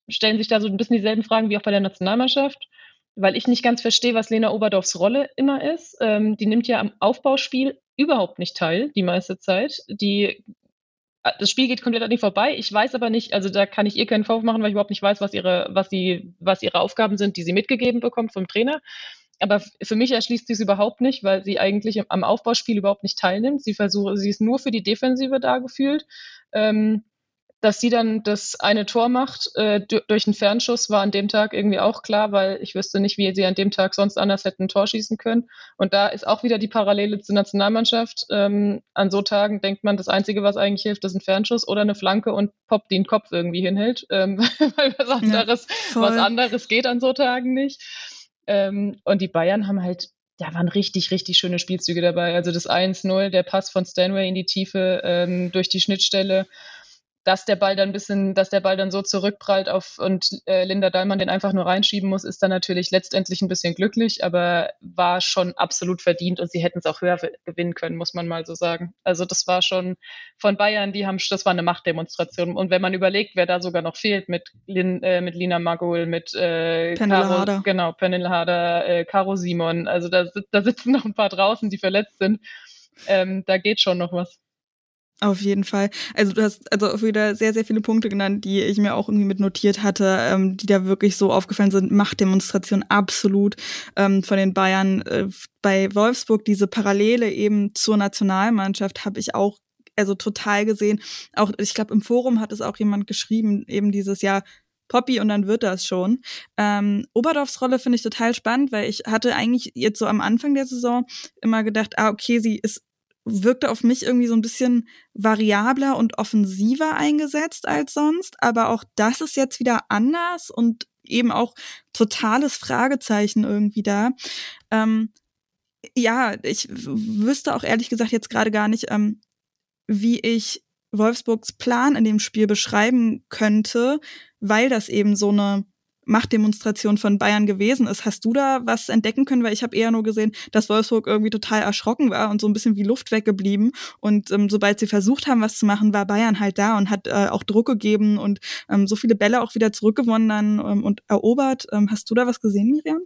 stellen sich da so ein bisschen dieselben Fragen wie auch bei der Nationalmannschaft weil ich nicht ganz verstehe, was Lena Oberdorfs Rolle immer ist. Ähm, die nimmt ja am Aufbauspiel überhaupt nicht teil, die meiste Zeit. Die äh, das Spiel geht komplett an ihr vorbei. Ich weiß aber nicht, also da kann ich ihr keinen Vorwurf machen, weil ich überhaupt nicht weiß, was ihre, was sie, was ihre Aufgaben sind, die sie mitgegeben bekommt vom Trainer. Aber für mich erschließt sie es überhaupt nicht, weil sie eigentlich am Aufbauspiel überhaupt nicht teilnimmt. Sie versucht, sie ist nur für die Defensive da gefühlt. Ähm, dass sie dann das eine Tor macht äh, durch einen Fernschuss, war an dem Tag irgendwie auch klar, weil ich wüsste nicht, wie sie an dem Tag sonst anders hätten ein Tor schießen können. Und da ist auch wieder die Parallele zur Nationalmannschaft. Ähm, an so Tagen denkt man, das Einzige, was eigentlich hilft, ist ein Fernschuss oder eine Flanke und Pop, die den Kopf irgendwie hinhält, ähm, weil was anderes, ja, was anderes geht an so Tagen nicht. Ähm, und die Bayern haben halt da waren richtig, richtig schöne Spielzüge dabei. Also das 1-0, der Pass von Stanway in die Tiefe ähm, durch die Schnittstelle dass der Ball dann ein bisschen, dass der Ball dann so zurückprallt auf und äh, Linda Dallmann den einfach nur reinschieben muss, ist dann natürlich letztendlich ein bisschen glücklich, aber war schon absolut verdient und sie hätten es auch höher gewinnen können, muss man mal so sagen. Also das war schon von Bayern, die haben, das war eine Machtdemonstration. Und wenn man überlegt, wer da sogar noch fehlt mit, Lin, äh, mit Lina Magul, mit äh, Caro, genau, Pernille Harder, äh, Caro Simon, also da, da sitzen noch ein paar draußen, die verletzt sind. Ähm, da geht schon noch was. Auf jeden Fall. Also du hast also wieder sehr, sehr viele Punkte genannt, die ich mir auch irgendwie mit notiert hatte, ähm, die da wirklich so aufgefallen sind. Machtdemonstration absolut ähm, von den Bayern. Äh, bei Wolfsburg diese Parallele eben zur Nationalmannschaft habe ich auch also total gesehen. Auch ich glaube im Forum hat es auch jemand geschrieben, eben dieses Jahr Poppy und dann wird das schon. Ähm, Oberdorfs Rolle finde ich total spannend, weil ich hatte eigentlich jetzt so am Anfang der Saison immer gedacht, ah, okay, sie ist wirkte auf mich irgendwie so ein bisschen variabler und offensiver eingesetzt als sonst. Aber auch das ist jetzt wieder anders und eben auch totales Fragezeichen irgendwie da. Ähm, ja, ich wüsste auch ehrlich gesagt jetzt gerade gar nicht, ähm, wie ich Wolfsburgs Plan in dem Spiel beschreiben könnte, weil das eben so eine Machtdemonstration von Bayern gewesen ist. Hast du da was entdecken können? Weil ich habe eher nur gesehen, dass Wolfsburg irgendwie total erschrocken war und so ein bisschen wie Luft weggeblieben. Und ähm, sobald sie versucht haben, was zu machen, war Bayern halt da und hat äh, auch Druck gegeben und ähm, so viele Bälle auch wieder zurückgewonnen dann ähm, und erobert. Ähm, hast du da was gesehen, Miriam?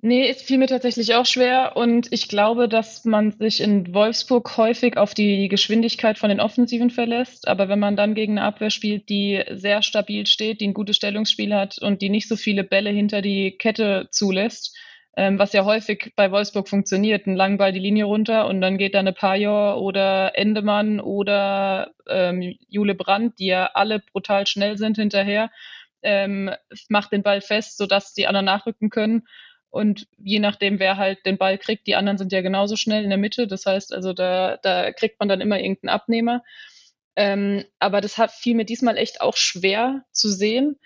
Nee, es fiel mir tatsächlich auch schwer und ich glaube, dass man sich in Wolfsburg häufig auf die Geschwindigkeit von den Offensiven verlässt. Aber wenn man dann gegen eine Abwehr spielt, die sehr stabil steht, die ein gutes Stellungsspiel hat und die nicht so viele Bälle hinter die Kette zulässt, ähm, was ja häufig bei Wolfsburg funktioniert, ein langen Ball die Linie runter und dann geht da eine Pajor oder Endemann oder ähm, Jule Brandt, die ja alle brutal schnell sind hinterher, ähm, macht den Ball fest, sodass die anderen nachrücken können. Und je nachdem, wer halt den Ball kriegt, die anderen sind ja genauso schnell in der Mitte. Das heißt, also da, da kriegt man dann immer irgendeinen Abnehmer. Ähm, aber das hat fiel mir diesmal echt auch schwer zu sehen.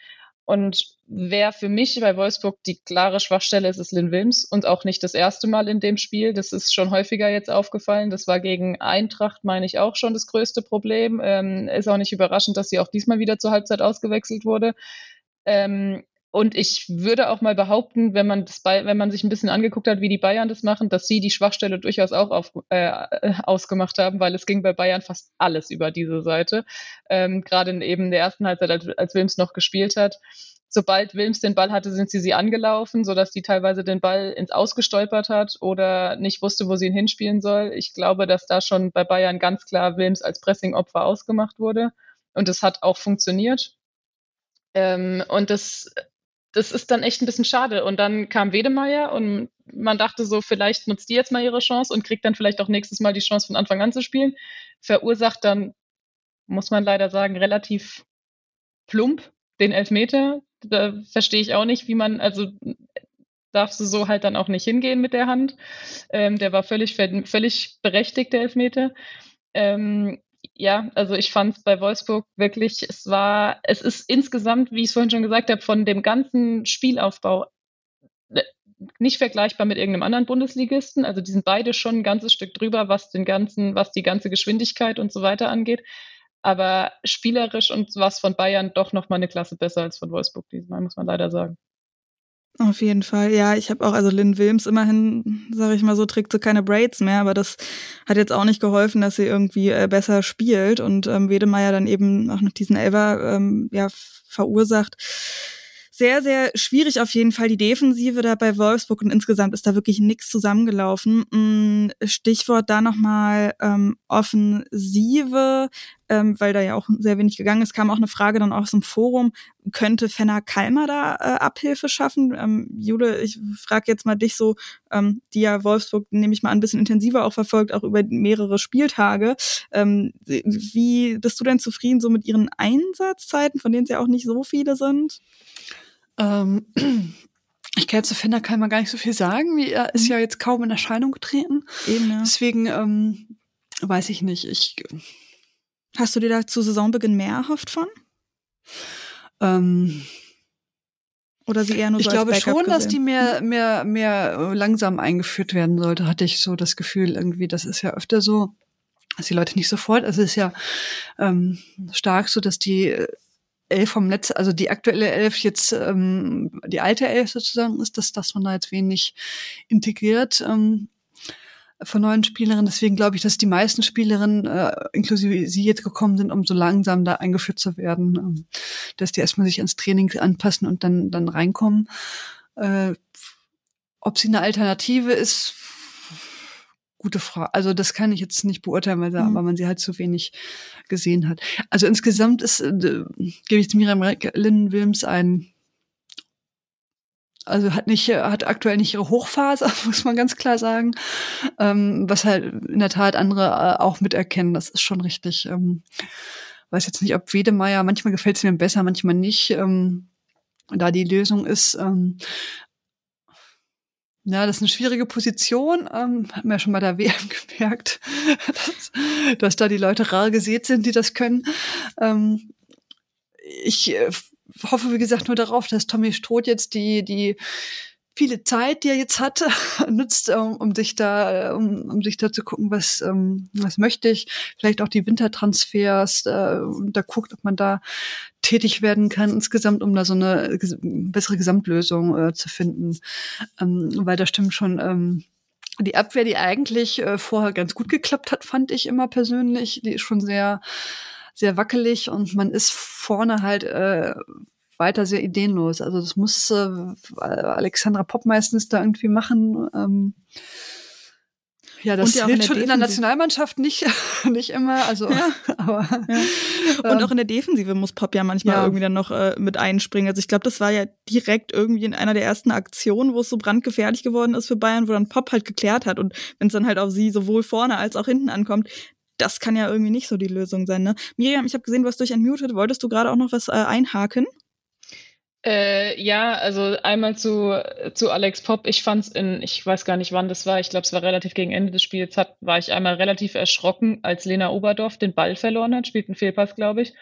Und wer für mich bei Wolfsburg die klare Schwachstelle ist, ist Lynn Wilms und auch nicht das erste Mal in dem Spiel. Das ist schon häufiger jetzt aufgefallen. Das war gegen Eintracht, meine ich, auch schon das größte Problem. Ähm, ist auch nicht überraschend, dass sie auch diesmal wieder zur Halbzeit ausgewechselt wurde. Ähm, und ich würde auch mal behaupten, wenn man das wenn man sich ein bisschen angeguckt hat, wie die Bayern das machen, dass sie die Schwachstelle durchaus auch auf, äh, ausgemacht haben, weil es ging bei Bayern fast alles über diese Seite. Ähm, Gerade in eben der ersten Halbzeit, als, als Wilms noch gespielt hat. Sobald Wilms den Ball hatte, sind sie sie angelaufen, sodass die teilweise den Ball ins Ausgestolpert hat oder nicht wusste, wo sie ihn hinspielen soll. Ich glaube, dass da schon bei Bayern ganz klar Wilms als Pressing-Opfer ausgemacht wurde. Und es hat auch funktioniert. Ähm, und das das ist dann echt ein bisschen schade. Und dann kam Wedemeyer und man dachte so, vielleicht nutzt die jetzt mal ihre Chance und kriegt dann vielleicht auch nächstes Mal die Chance von Anfang an zu spielen. Verursacht dann, muss man leider sagen, relativ plump den Elfmeter. Da verstehe ich auch nicht, wie man, also darfst du so halt dann auch nicht hingehen mit der Hand. Ähm, der war völlig, völlig berechtigt, der Elfmeter. Ähm, ja, also ich fand es bei Wolfsburg wirklich, es war, es ist insgesamt, wie ich es vorhin schon gesagt habe, von dem ganzen Spielaufbau äh, nicht vergleichbar mit irgendeinem anderen Bundesligisten. Also die sind beide schon ein ganzes Stück drüber, was den ganzen, was die ganze Geschwindigkeit und so weiter angeht. Aber spielerisch und was von Bayern doch noch mal eine Klasse besser als von Wolfsburg diesmal, muss man leider sagen. Auf jeden Fall. Ja, ich habe auch, also Lynn Wilms immerhin, sage ich mal so, trägt so keine Braids mehr, aber das hat jetzt auch nicht geholfen, dass sie irgendwie äh, besser spielt und ähm, Wedemeyer dann eben auch noch diesen Elver ähm, ja, verursacht. sehr, sehr schwierig auf jeden Fall die Defensive da bei Wolfsburg und insgesamt ist da wirklich nichts zusammengelaufen. Mm, Stichwort da nochmal ähm, Offensive, ähm, weil da ja auch sehr wenig gegangen ist, kam auch eine Frage dann aus dem Forum, könnte Fenner Kalmer da äh, Abhilfe schaffen? Ähm, Jule, ich frage jetzt mal dich so, ähm, die ja Wolfsburg, nehme ich mal ein bisschen intensiver auch verfolgt, auch über mehrere Spieltage. Ähm, wie bist du denn zufrieden so mit ihren Einsatzzeiten, von denen es ja auch nicht so viele sind? Ähm, ich kann jetzt zu Fender kann man gar nicht so viel sagen. Er ist mhm. ja jetzt kaum in Erscheinung getreten. Eben, ja. Deswegen ähm, weiß ich nicht. Ich, Hast du dir da zu Saisonbeginn mehr erhofft von? Ähm, oder sie eher nur so Ich glaube schon, gesehen? dass die mehr, mehr, mehr langsam eingeführt werden sollte, hatte ich so das Gefühl irgendwie. Das ist ja öfter so, dass die Leute nicht sofort, also es ist ja ähm, stark so, dass die äh, Elf vom Netz, also die aktuelle Elf jetzt ähm, die alte Elf sozusagen ist, dass, dass man da jetzt wenig integriert ähm, von neuen Spielerinnen. Deswegen glaube ich, dass die meisten Spielerinnen, äh, inklusive sie jetzt gekommen sind, um so langsam da eingeführt zu werden, ähm, dass die erstmal sich ans Training anpassen und dann, dann reinkommen. Äh, ob sie eine Alternative ist, gute Frage. Also das kann ich jetzt nicht beurteilen, weil, mhm. weil man sie halt zu wenig gesehen hat. Also insgesamt ist, äh, gebe ich Miriam Linden-Wilms ein also hat nicht, hat aktuell nicht ihre Hochphase, muss man ganz klar sagen. Ähm, was halt in der Tat andere äh, auch miterkennen, das ist schon richtig. Ähm, weiß jetzt nicht, ob Wedemeyer, manchmal gefällt es mir besser, manchmal nicht. Ähm, da die Lösung ist, ähm, ja, das ist eine schwierige Position. Ähm, haben wir ja schon bei der WM gemerkt, dass, dass da die Leute rar gesät sind, die das können. Ähm, ich äh, hoffe, wie gesagt, nur darauf, dass Tommy Stroth jetzt die, die viele Zeit, die er jetzt hatte, nutzt, um, um sich da, um, um sich da zu gucken, was, um, was möchte ich. Vielleicht auch die Wintertransfers, äh, und da guckt, ob man da tätig werden kann insgesamt, um da so eine bessere Gesamtlösung äh, zu finden. Ähm, weil da stimmt schon, ähm, die Abwehr, die eigentlich äh, vorher ganz gut geklappt hat, fand ich immer persönlich, die ist schon sehr, sehr wackelig und man ist vorne halt äh, weiter sehr ideenlos. Also das muss äh, Alexandra Popp meistens da irgendwie machen. Ähm, ja, das ja hilft schon in der Nationalmannschaft nicht, nicht immer. Also, ja. aber ja. und ähm, auch in der Defensive muss Pop ja manchmal ja. irgendwie dann noch äh, mit einspringen. Also ich glaube, das war ja direkt irgendwie in einer der ersten Aktionen, wo es so brandgefährlich geworden ist für Bayern, wo dann Pop halt geklärt hat und wenn es dann halt auf sie sowohl vorne als auch hinten ankommt, das kann ja irgendwie nicht so die Lösung sein. Ne? Miriam, ich habe gesehen, du hast durch entmutet. Wolltest du gerade auch noch was äh, einhaken? Äh, ja, also einmal zu, zu Alex Pop. Ich fand's in, ich weiß gar nicht wann das war, ich glaube, es war relativ gegen Ende des Spiels, hat, war ich einmal relativ erschrocken, als Lena Oberdorf den Ball verloren hat, spielt einen Fehlpass, glaube ich,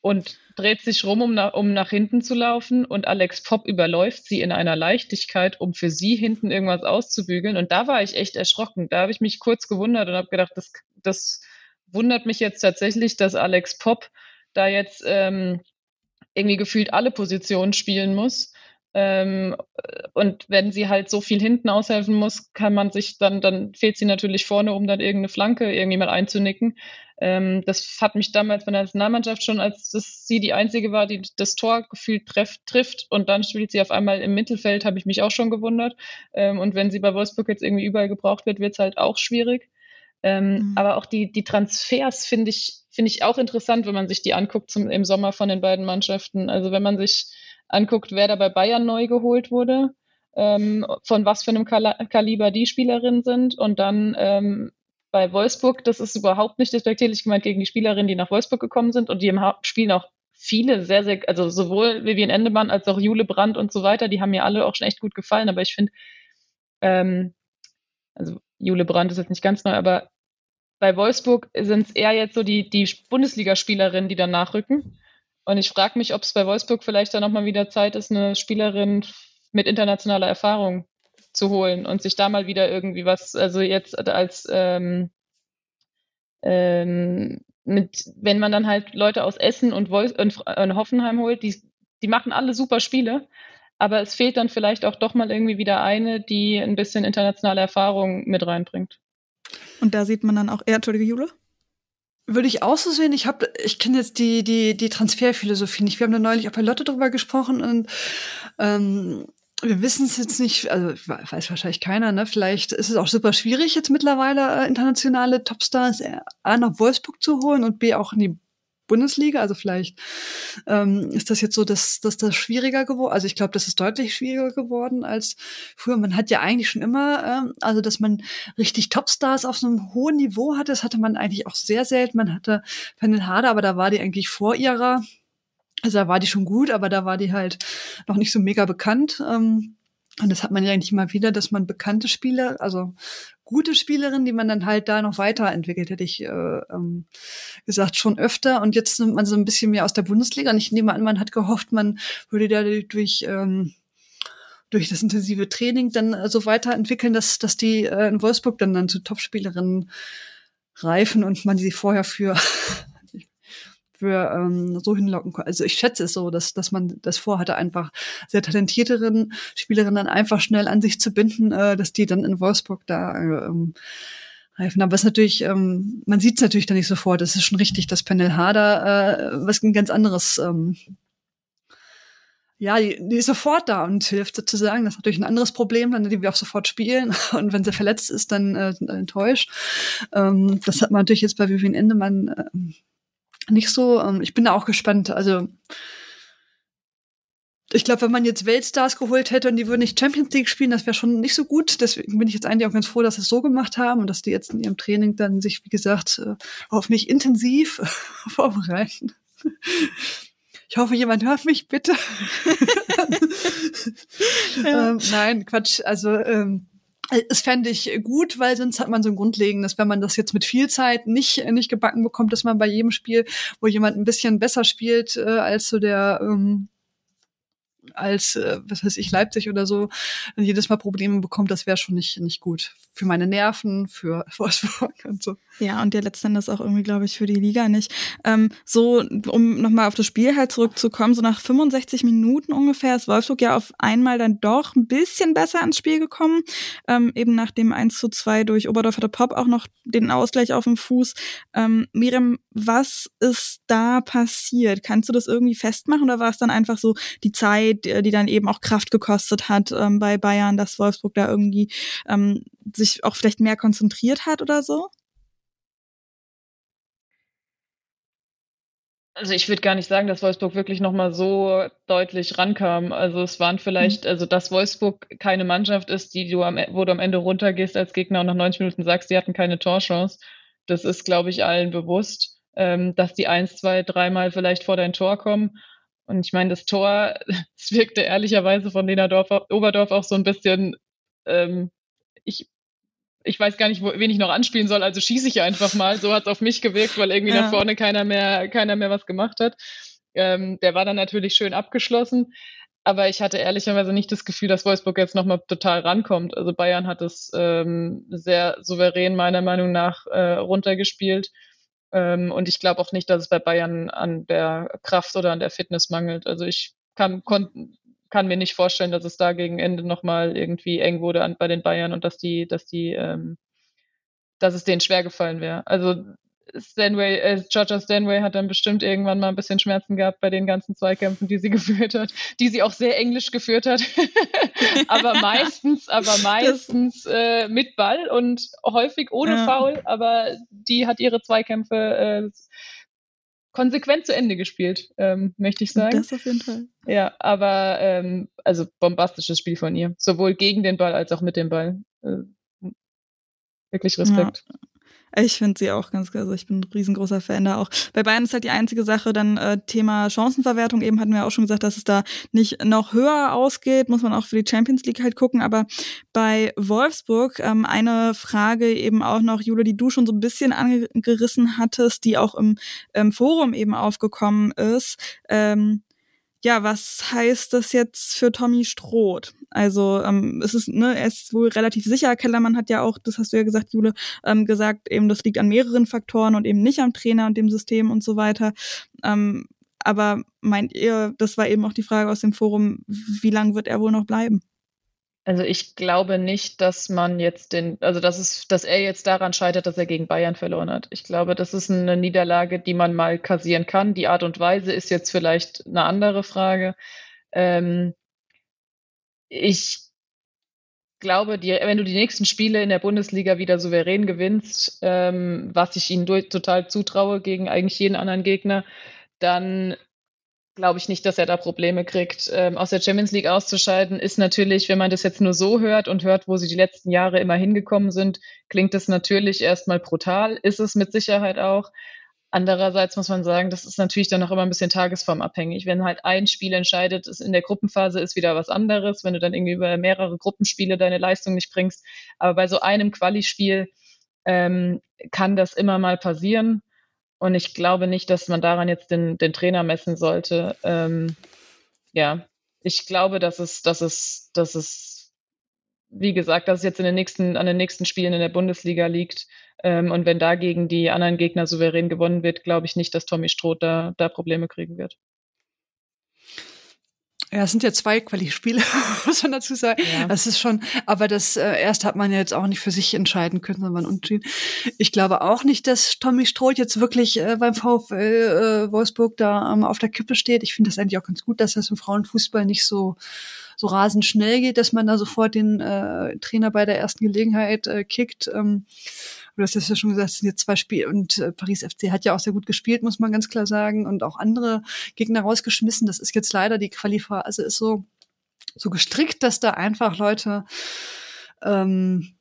und dreht sich rum, um, na, um nach hinten zu laufen und Alex Pop überläuft sie in einer Leichtigkeit, um für sie hinten irgendwas auszubügeln. Und da war ich echt erschrocken. Da habe ich mich kurz gewundert und habe gedacht, das, das wundert mich jetzt tatsächlich, dass Alex Pop da jetzt ähm, irgendwie gefühlt alle Positionen spielen muss. Ähm, und wenn sie halt so viel hinten aushelfen muss, kann man sich dann, dann fehlt sie natürlich vorne, um dann irgendeine Flanke irgendwie mal einzunicken. Ähm, das hat mich damals bei der Nationalmannschaft schon, als das sie die einzige war, die das Tor gefühlt treff, trifft und dann spielt sie auf einmal im Mittelfeld, habe ich mich auch schon gewundert. Ähm, und wenn sie bei Wolfsburg jetzt irgendwie überall gebraucht wird, wird es halt auch schwierig. Ähm, mhm. Aber auch die, die Transfers finde ich, finde ich auch interessant, wenn man sich die anguckt zum, im Sommer von den beiden Mannschaften. Also wenn man sich anguckt, wer da bei Bayern neu geholt wurde, ähm, von was für einem Kal Kaliber die Spielerinnen sind und dann ähm, bei Wolfsburg, das ist überhaupt nicht despektierlich gemeint gegen die Spielerinnen, die nach Wolfsburg gekommen sind und die im spielen auch viele sehr, sehr, also sowohl Vivian Endemann als auch Jule Brandt und so weiter, die haben mir alle auch schon echt gut gefallen, aber ich finde, ähm, also Jule Brandt ist jetzt nicht ganz neu, aber bei Wolfsburg sind es eher jetzt so die, die Bundesligaspielerinnen, die dann nachrücken. Und ich frage mich, ob es bei Wolfsburg vielleicht dann nochmal wieder Zeit ist, eine Spielerin mit internationaler Erfahrung zu holen und sich da mal wieder irgendwie was, also jetzt als ähm, ähm, mit, wenn man dann halt Leute aus Essen und, Wolf und, und Hoffenheim holt, die, die machen alle super Spiele, aber es fehlt dann vielleicht auch doch mal irgendwie wieder eine, die ein bisschen internationale Erfahrung mit reinbringt. Und da sieht man dann auch, ja, Entschuldige, Jule? Würde ich auch so sehen. Ich habe, ich kenne jetzt die die die Transferphilosophie nicht. Wir haben da neulich auch bei Lotte drüber gesprochen und ähm, wir wissen es jetzt nicht, also weiß wahrscheinlich keiner, ne? Vielleicht ist es auch super schwierig, jetzt mittlerweile äh, internationale Topstars äh, A nach Wolfsburg zu holen und B auch in die Bundesliga. Also vielleicht ähm, ist das jetzt so, dass, dass das schwieriger geworden. Also ich glaube, das ist deutlich schwieriger geworden als früher. Man hat ja eigentlich schon immer, ähm, also dass man richtig Topstars auf so einem hohen Niveau hatte, das hatte man eigentlich auch sehr selten. Man hatte Penel Harder, aber da war die eigentlich vor ihrer, also da war die schon gut, aber da war die halt noch nicht so mega bekannt. Ähm, und das hat man ja eigentlich immer wieder, dass man bekannte Spieler, also gute Spielerin, die man dann halt da noch weiterentwickelt, hätte ich äh, ähm, gesagt, schon öfter. Und jetzt nimmt man so ein bisschen mehr aus der Bundesliga. Und ich nehme an, man hat gehofft, man würde da durch ähm, durch das intensive Training dann äh, so weiterentwickeln, dass, dass die äh, in Wolfsburg dann, dann zu Topspielerinnen reifen und man sie vorher für für ähm, so hinlocken konnte. Also ich schätze es so, dass, dass man das vorhatte, einfach sehr talentierteren Spielerinnen dann einfach schnell an sich zu binden, äh, dass die dann in Wolfsburg da ähm, reifen. Aber es ist natürlich, ähm, man sieht es natürlich dann nicht sofort. Es ist schon richtig, dass Penel Harder äh, was ein ganz anderes ähm, ja, die, die ist sofort da und hilft sozusagen. Das ist natürlich ein anderes Problem, dann die wir auch sofort spielen. Und wenn sie verletzt ist, dann äh, enttäuscht. Ähm, das hat man natürlich jetzt bei Vivian Endemann äh, nicht so. Ähm, ich bin da auch gespannt. Also ich glaube, wenn man jetzt Weltstars geholt hätte und die würden nicht Champions League spielen, das wäre schon nicht so gut. Deswegen bin ich jetzt eigentlich auch ganz froh, dass sie es so gemacht haben und dass die jetzt in ihrem Training dann sich, wie gesagt, äh, hoffentlich intensiv vorbereiten. Ich hoffe, jemand hört mich bitte. ja. ähm, nein, Quatsch. Also ähm, es fände ich gut, weil sonst hat man so ein grundlegendes, wenn man das jetzt mit viel Zeit nicht, nicht gebacken bekommt, dass man bei jedem Spiel, wo jemand ein bisschen besser spielt äh, als so der ähm, als, äh, was weiß ich, Leipzig oder so, jedes Mal Probleme bekommt, das wäre schon nicht, nicht gut. Für meine Nerven, für Wolfsburg und so. Ja, und ja letzten Endes auch irgendwie, glaube ich, für die Liga nicht. Ähm, so, um nochmal auf das Spiel halt zurückzukommen, so nach 65 Minuten ungefähr ist Wolfsburg ja auf einmal dann doch ein bisschen besser ins Spiel gekommen. Ähm, eben nach dem 1 zu 2 durch Oberdorf hatte Pop auch noch den Ausgleich auf dem Fuß. Ähm, Miriam, was ist da passiert? Kannst du das irgendwie festmachen oder war es dann einfach so die Zeit, die, die dann eben auch Kraft gekostet hat ähm, bei Bayern, dass Wolfsburg da irgendwie ähm, sich auch vielleicht mehr konzentriert hat oder so? Also ich würde gar nicht sagen, dass Wolfsburg wirklich nochmal so deutlich rankam. Also es waren vielleicht, mhm. also dass Wolfsburg keine Mannschaft ist, die du am, wo du am Ende runtergehst als Gegner und nach 90 Minuten sagst, die hatten keine Torchance. Das ist, glaube ich, allen bewusst, ähm, dass die eins, zwei, dreimal vielleicht vor dein Tor kommen und ich meine, das Tor, es wirkte ehrlicherweise von Lena Dorf, Oberdorf auch so ein bisschen, ähm, ich, ich weiß gar nicht, wo, wen ich noch anspielen soll, also schieße ich einfach mal. So hat es auf mich gewirkt, weil irgendwie ja. nach vorne keiner mehr, keiner mehr was gemacht hat. Ähm, der war dann natürlich schön abgeschlossen. Aber ich hatte ehrlicherweise nicht das Gefühl, dass Wolfsburg jetzt nochmal total rankommt. Also Bayern hat es ähm, sehr souverän meiner Meinung nach äh, runtergespielt. Ähm, und ich glaube auch nicht, dass es bei Bayern an der Kraft oder an der Fitness mangelt. Also ich kann, kon, kann mir nicht vorstellen, dass es da gegen Ende nochmal irgendwie eng wurde an, bei den Bayern und dass die, dass die, ähm, dass es denen schwer gefallen wäre. Also Stanway, äh, Georgia Stanway hat dann bestimmt irgendwann mal ein bisschen Schmerzen gehabt bei den ganzen Zweikämpfen, die sie geführt hat, die sie auch sehr englisch geführt hat. aber meistens, aber meistens äh, mit Ball und häufig ohne ja. Foul, aber die hat ihre Zweikämpfe äh, konsequent zu Ende gespielt, ähm, möchte ich sagen. Das auf jeden Fall. Ja, aber ähm, also bombastisches Spiel von ihr. Sowohl gegen den Ball als auch mit dem Ball. Äh, wirklich Respekt. Ja. Ich finde sie auch ganz, also ich bin ein riesengroßer Fan da auch. Bei Bayern ist halt die einzige Sache dann äh, Thema Chancenverwertung. Eben hatten wir auch schon gesagt, dass es da nicht noch höher ausgeht, muss man auch für die Champions League halt gucken. Aber bei Wolfsburg ähm, eine Frage eben auch noch, Jule, die du schon so ein bisschen angerissen hattest, die auch im, im Forum eben aufgekommen ist. Ähm, ja, was heißt das jetzt für Tommy Stroth? Also ähm, es ist, ne, er ist wohl relativ sicher. Kellermann hat ja auch, das hast du ja gesagt, Jule, ähm, gesagt, eben das liegt an mehreren Faktoren und eben nicht am Trainer und dem System und so weiter. Ähm, aber meint ihr, das war eben auch die Frage aus dem Forum, wie lange wird er wohl noch bleiben? Also ich glaube nicht, dass man jetzt den, also dass es, dass er jetzt daran scheitert, dass er gegen Bayern verloren hat. Ich glaube, das ist eine Niederlage, die man mal kassieren kann. Die Art und Weise ist jetzt vielleicht eine andere Frage. Ähm, ich glaube, die, wenn du die nächsten Spiele in der Bundesliga wieder souverän gewinnst, ähm, was ich ihnen durch, total zutraue gegen eigentlich jeden anderen Gegner, dann glaube ich nicht, dass er da Probleme kriegt. Ähm, aus der Champions League auszuscheiden ist natürlich, wenn man das jetzt nur so hört und hört, wo sie die letzten Jahre immer hingekommen sind, klingt das natürlich erstmal brutal, ist es mit Sicherheit auch. Andererseits muss man sagen, das ist natürlich dann auch immer ein bisschen tagesformabhängig. Wenn halt ein Spiel entscheidet, ist in der Gruppenphase ist wieder was anderes, wenn du dann irgendwie über mehrere Gruppenspiele deine Leistung nicht bringst. Aber bei so einem Quali-Spiel ähm, kann das immer mal passieren. Und ich glaube nicht, dass man daran jetzt den, den Trainer messen sollte. Ähm, ja, ich glaube, dass es, dass es, dass es, wie gesagt, dass es jetzt in den nächsten, an den nächsten Spielen in der Bundesliga liegt. Ähm, und wenn dagegen die anderen Gegner souverän gewonnen wird, glaube ich nicht, dass Tommy Stroh da, da Probleme kriegen wird. Ja, es sind ja zwei Quali-Spiele, muss man dazu sagen. Ja. Das ist schon, aber das äh, erst hat man ja jetzt auch nicht für sich entscheiden können, sondern unentschieden. Ich glaube auch nicht, dass Tommy Stroh jetzt wirklich äh, beim VfL äh, Wolfsburg da ähm, auf der Kippe steht. Ich finde das eigentlich auch ganz gut, dass das im Frauenfußball nicht so so rasend schnell geht, dass man da sofort den äh, Trainer bei der ersten Gelegenheit äh, kickt. Ähm, du hast ja schon gesagt, es sind jetzt zwei Spiele und äh, Paris FC hat ja auch sehr gut gespielt, muss man ganz klar sagen, und auch andere Gegner rausgeschmissen. Das ist jetzt leider die Qualiphase ist so so gestrickt, dass da einfach Leute ähm,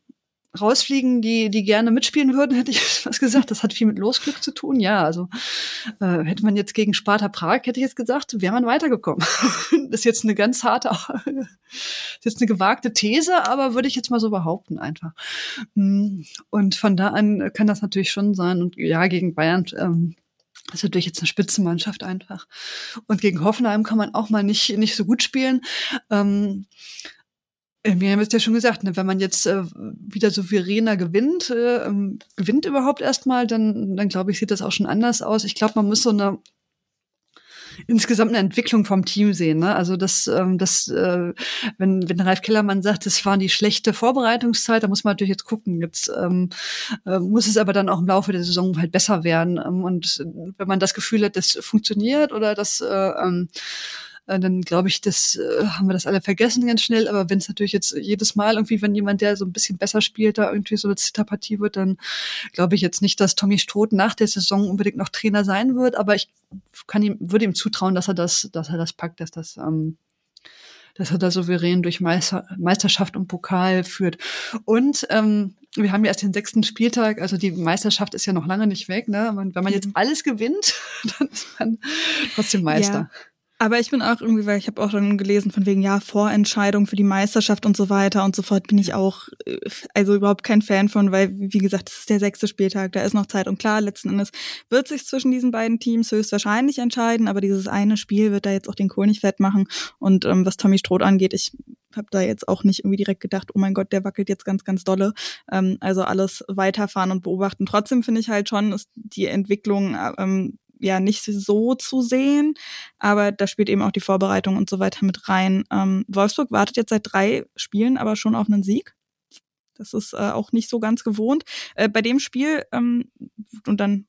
rausfliegen, die, die gerne mitspielen würden, hätte ich was gesagt. Das hat viel mit Losglück zu tun. Ja, also äh, hätte man jetzt gegen Sparta Prag, hätte ich jetzt gesagt, wäre man weitergekommen. das ist jetzt eine ganz harte, ist jetzt eine gewagte These, aber würde ich jetzt mal so behaupten einfach. Mm, und von da an kann das natürlich schon sein. Und ja, gegen Bayern ähm, das ist natürlich jetzt eine Spitzenmannschaft einfach. Und gegen Hoffenheim kann man auch mal nicht, nicht so gut spielen. Ähm, äh, wir haben es ja schon gesagt, ne, wenn man jetzt äh, wieder souveräner gewinnt, äh, ähm, gewinnt überhaupt erstmal, dann, dann glaube ich, sieht das auch schon anders aus. Ich glaube, man muss so eine insgesamt eine Entwicklung vom Team sehen. Ne? Also das, ähm, das äh, wenn, wenn Ralf Kellermann sagt, das war die schlechte Vorbereitungszeit, da muss man natürlich jetzt gucken. Jetzt ähm, äh, muss es aber dann auch im Laufe der Saison halt besser werden. Ähm, und wenn man das Gefühl hat, das funktioniert oder das äh, ähm, äh, dann glaube ich, das äh, haben wir das alle vergessen ganz schnell. Aber wenn es natürlich jetzt jedes Mal irgendwie, wenn jemand, der so ein bisschen besser spielt, da irgendwie so eine Zitterpartie wird, dann glaube ich jetzt nicht, dass Tommy Stroth nach der Saison unbedingt noch Trainer sein wird. Aber ich kann ihm, würde ihm zutrauen, dass er das, dass er das packt, dass das ähm, dass er da souverän durch Meister, Meisterschaft und Pokal führt. Und ähm, wir haben ja erst den sechsten Spieltag, also die Meisterschaft ist ja noch lange nicht weg. Ne? Wenn man jetzt mhm. alles gewinnt, dann ist man trotzdem Meister. Ja. Aber ich bin auch irgendwie, weil ich habe auch schon gelesen von wegen, ja, Vorentscheidung für die Meisterschaft und so weiter und so fort, bin ich auch, äh, also überhaupt kein Fan von, weil, wie gesagt, es ist der sechste Spieltag, da ist noch Zeit und klar, letzten Endes wird sich zwischen diesen beiden Teams höchstwahrscheinlich entscheiden, aber dieses eine Spiel wird da jetzt auch den Kohl nicht fett machen und ähm, was Tommy Stroth angeht, ich habe da jetzt auch nicht irgendwie direkt gedacht, oh mein Gott, der wackelt jetzt ganz, ganz dolle. Ähm, also alles weiterfahren und beobachten. Trotzdem finde ich halt schon, ist die Entwicklung ähm, ja nicht so zu sehen, aber da spielt eben auch die Vorbereitung und so weiter mit rein. Ähm, Wolfsburg wartet jetzt seit drei Spielen aber schon auf einen Sieg. Das ist äh, auch nicht so ganz gewohnt. Äh, bei dem Spiel, ähm, und dann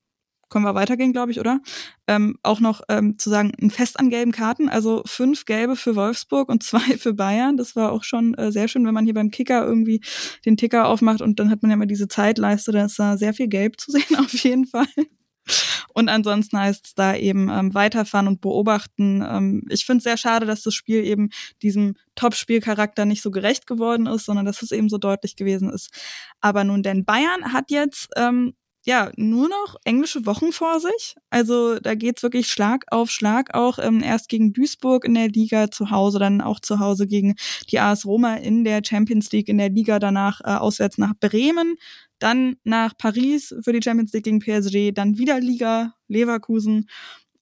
können wir weitergehen, glaube ich, oder? Ähm, auch noch ähm, zu sagen, ein Fest an gelben Karten, also fünf gelbe für Wolfsburg und zwei für Bayern. Das war auch schon äh, sehr schön, wenn man hier beim Kicker irgendwie den Ticker aufmacht und dann hat man ja immer diese Zeitleiste, da ist da sehr viel Gelb zu sehen auf jeden Fall. Und ansonsten heißt es da eben ähm, weiterfahren und beobachten. Ähm, ich finde es sehr schade, dass das Spiel eben diesem Top-Spielcharakter nicht so gerecht geworden ist, sondern dass es eben so deutlich gewesen ist. Aber nun, denn Bayern hat jetzt ähm, ja nur noch englische Wochen vor sich. Also da geht's wirklich Schlag auf Schlag auch. Ähm, erst gegen Duisburg in der Liga zu Hause, dann auch zu Hause gegen die AS Roma in der Champions League in der Liga, danach äh, auswärts nach Bremen, dann nach Paris für die Champions League gegen PSG, dann wieder Liga Leverkusen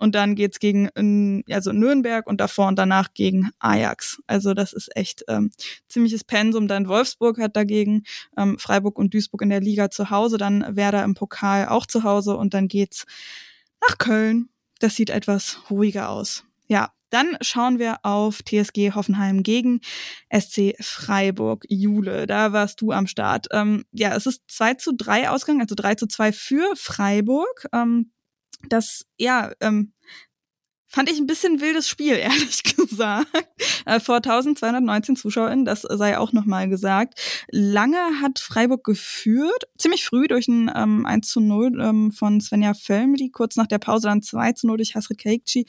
und dann geht's gegen also Nürnberg und davor und danach gegen Ajax. Also das ist echt ähm, ziemliches Pensum. Dann Wolfsburg hat dagegen ähm, Freiburg und Duisburg in der Liga zu Hause, dann Werder im Pokal auch zu Hause und dann geht's nach Köln. Das sieht etwas ruhiger aus. Ja, Dann schauen wir auf TSG Hoffenheim gegen SC Freiburg. Jule, da warst du am Start. Ähm, ja, es ist 2 zu 3 Ausgang, also 3 zu 2 für Freiburg. Ähm, das, ja, ähm, Fand ich ein bisschen wildes Spiel, ehrlich gesagt. Äh, vor 1219 ZuschauerInnen, das sei auch nochmal gesagt. Lange hat Freiburg geführt, ziemlich früh durch ein ähm, 1 zu 0 ähm, von Svenja Völmli, kurz nach der Pause dann 2 zu 0 durch Hasrit Keikci.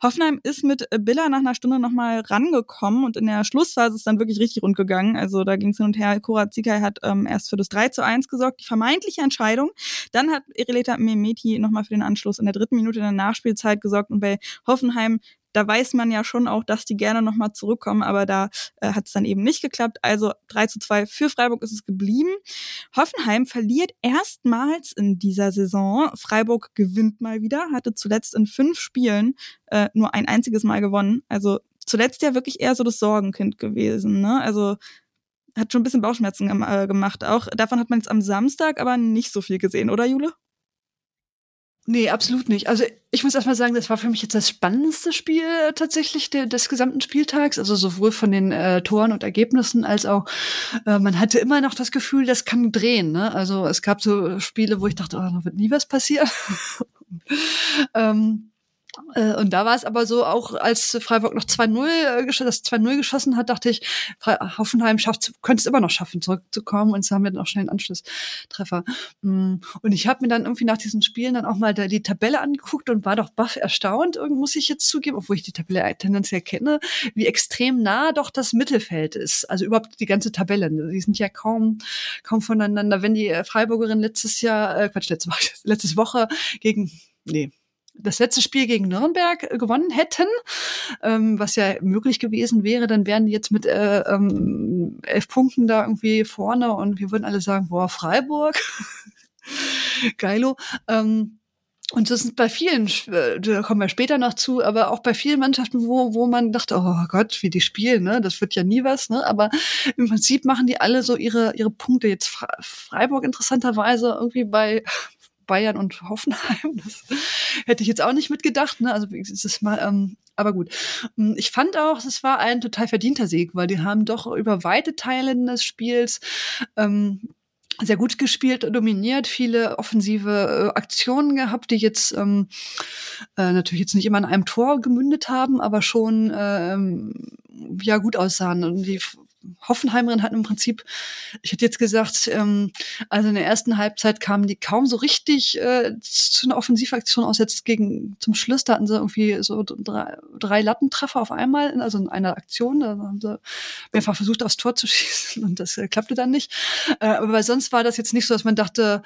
Hoffenheim ist mit Billa nach einer Stunde nochmal rangekommen und in der Schlussphase ist dann wirklich richtig rund gegangen. Also da ging es hin und her. Kora Zikai hat ähm, erst für das 3 zu 1 gesorgt, die vermeintliche Entscheidung. Dann hat Ireleta Mehmeti nochmal für den Anschluss in der dritten Minute in der Nachspielzeit gesorgt und bei Hoffenheim, da weiß man ja schon auch, dass die gerne nochmal zurückkommen, aber da äh, hat es dann eben nicht geklappt. Also 3 zu 2 für Freiburg ist es geblieben. Hoffenheim verliert erstmals in dieser Saison. Freiburg gewinnt mal wieder, hatte zuletzt in fünf Spielen äh, nur ein einziges Mal gewonnen. Also zuletzt ja wirklich eher so das Sorgenkind gewesen. Ne? Also hat schon ein bisschen Bauchschmerzen äh, gemacht. Auch davon hat man jetzt am Samstag aber nicht so viel gesehen, oder Jule? Nee, absolut nicht. Also ich muss erstmal sagen, das war für mich jetzt das spannendste Spiel äh, tatsächlich de des gesamten Spieltags. Also sowohl von den äh, Toren und Ergebnissen als auch, äh, man hatte immer noch das Gefühl, das kann drehen. Ne? Also es gab so Spiele, wo ich dachte, oh, da wird nie was passieren. ähm, äh, und da war es aber so, auch als Freiburg noch 2-0 äh, das 2-0 geschossen hat, dachte ich, Hoffenheim schafft, könnte es immer noch schaffen, zurückzukommen. Und so haben wir dann auch schnell einen Anschlusstreffer. Mm. Und ich habe mir dann irgendwie nach diesen Spielen dann auch mal die Tabelle angeguckt und war doch baff erstaunt, muss ich jetzt zugeben, obwohl ich die Tabelle tendenziell kenne, wie extrem nah doch das Mittelfeld ist. Also überhaupt die ganze Tabelle. Die sind ja kaum, kaum voneinander. Wenn die Freiburgerin letztes Jahr, äh, Quatsch, letzte Woche, letzte Woche gegen, nee, das letzte Spiel gegen Nürnberg äh, gewonnen hätten, ähm, was ja möglich gewesen wäre, dann wären die jetzt mit äh, ähm, elf Punkten da irgendwie vorne und wir würden alle sagen, boah, Freiburg, geilo. Ähm, und das sind bei vielen, äh, da kommen wir später noch zu, aber auch bei vielen Mannschaften, wo, wo man dachte, oh Gott, wie die spielen, ne, das wird ja nie was, ne, aber im Prinzip machen die alle so ihre, ihre Punkte. Jetzt Freiburg interessanterweise irgendwie bei Bayern und Hoffenheim. Das hätte ich jetzt auch nicht mitgedacht. Ne? Also es ist mal, ähm, aber gut. Ähm, ich fand auch, es war ein total verdienter Sieg, weil die haben doch über weite Teile des Spiels ähm, sehr gut gespielt, dominiert, viele offensive äh, Aktionen gehabt, die jetzt ähm, äh, natürlich jetzt nicht immer in einem Tor gemündet haben, aber schon ähm, ja gut aussahen. Und die Hoffenheimerin hatten im Prinzip, ich hätte jetzt gesagt, ähm, also in der ersten Halbzeit kamen die kaum so richtig äh, zu einer Offensivaktion aus. Jetzt gegen zum Schluss, da hatten sie irgendwie so drei, drei Lattentreffer auf einmal, also in einer Aktion. Da haben sie mehrfach versucht, aufs Tor zu schießen und das äh, klappte dann nicht. Äh, aber sonst war das jetzt nicht so, dass man dachte,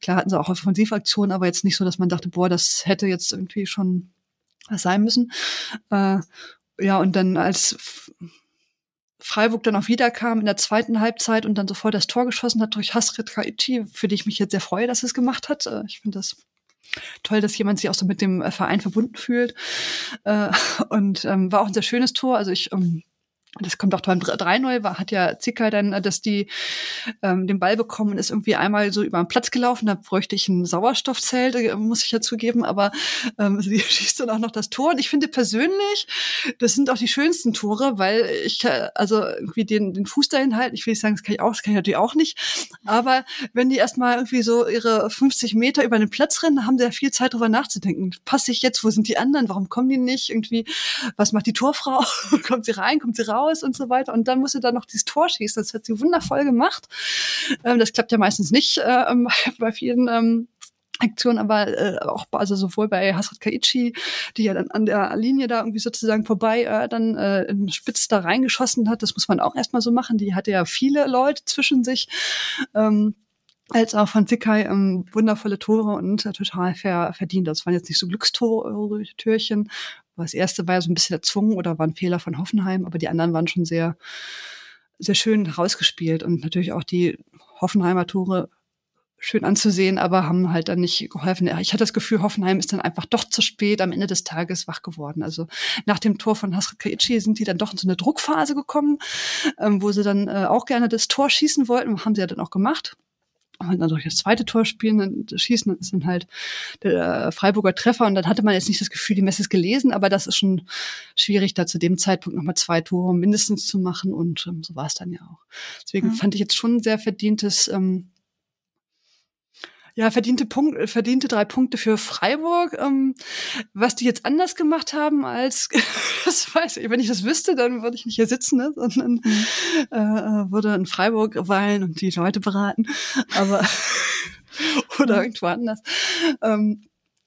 klar hatten sie auch Offensivaktionen, aber jetzt nicht so, dass man dachte, boah, das hätte jetzt irgendwie schon was sein müssen. Äh, ja, und dann als Freiburg dann auch wiederkam in der zweiten Halbzeit und dann sofort das Tor geschossen hat durch Hasrit Kaichi, für die ich mich jetzt sehr freue, dass es gemacht hat. Äh, ich finde das toll, dass jemand sich auch so mit dem äh, Verein verbunden fühlt. Äh, und ähm, war auch ein sehr schönes Tor. Also ich ähm, das kommt auch beim 3-0, hat ja Zicker dann, äh, dass die ähm, den Ball bekommen und ist irgendwie einmal so über den Platz gelaufen, da bräuchte ich ein Sauerstoffzelt, äh, muss ich ja zugeben, aber ähm, sie schießt dann auch noch das Tor? Und ich finde persönlich, das sind auch die schönsten Tore, weil ich äh, also irgendwie den, den Fuß dahin halten, ich will nicht sagen, das kann ich auch, das kann ich natürlich auch nicht, aber wenn die erstmal irgendwie so ihre 50 Meter über den Platz rennen, haben sie ja viel Zeit drüber nachzudenken. Passe ich jetzt, wo sind die anderen, warum kommen die nicht, irgendwie, was macht die Torfrau, kommt sie rein, kommt sie raus, raus und so weiter. Und dann musste da noch dieses Tor schießen. Das hat sie wundervoll gemacht. Ähm, das klappt ja meistens nicht äh, bei vielen ähm, Aktionen, aber äh, auch also sowohl bei Hasrat Kaichi, die ja dann an der Linie da irgendwie sozusagen vorbei äh, dann äh, in Spitz da reingeschossen hat, das muss man auch erstmal so machen. Die hatte ja viele Leute zwischen sich. Ähm, als auch von Zikai ähm, wundervolle Tore und äh, total ver verdient. Das waren jetzt nicht so Glückstürchen, das erste war ja so ein bisschen erzwungen oder war ein Fehler von Hoffenheim, aber die anderen waren schon sehr, sehr schön rausgespielt und natürlich auch die Hoffenheimer Tore schön anzusehen, aber haben halt dann nicht geholfen. Ich hatte das Gefühl, Hoffenheim ist dann einfach doch zu spät am Ende des Tages wach geworden. Also nach dem Tor von Hasrit Kaichi sind die dann doch in so eine Druckphase gekommen, ähm, wo sie dann äh, auch gerne das Tor schießen wollten, haben sie ja dann auch gemacht. Dann durch das zweite Tor spielen, dann schießen, dann ist dann halt der Freiburger Treffer und dann hatte man jetzt nicht das Gefühl, die Messe ist gelesen, aber das ist schon schwierig, da zu dem Zeitpunkt nochmal zwei Tore mindestens zu machen und ähm, so war es dann ja auch. Deswegen ja. fand ich jetzt schon ein sehr verdientes ähm, ja, verdiente Punkt, verdiente drei Punkte für Freiburg. Ähm, was die jetzt anders gemacht haben als, das weiß ich, wenn ich das wüsste, dann würde ich nicht hier sitzen, ne? sondern mhm. äh, äh würde in Freiburg weilen und die Leute beraten. Aber oder irgendwo anders. Ähm,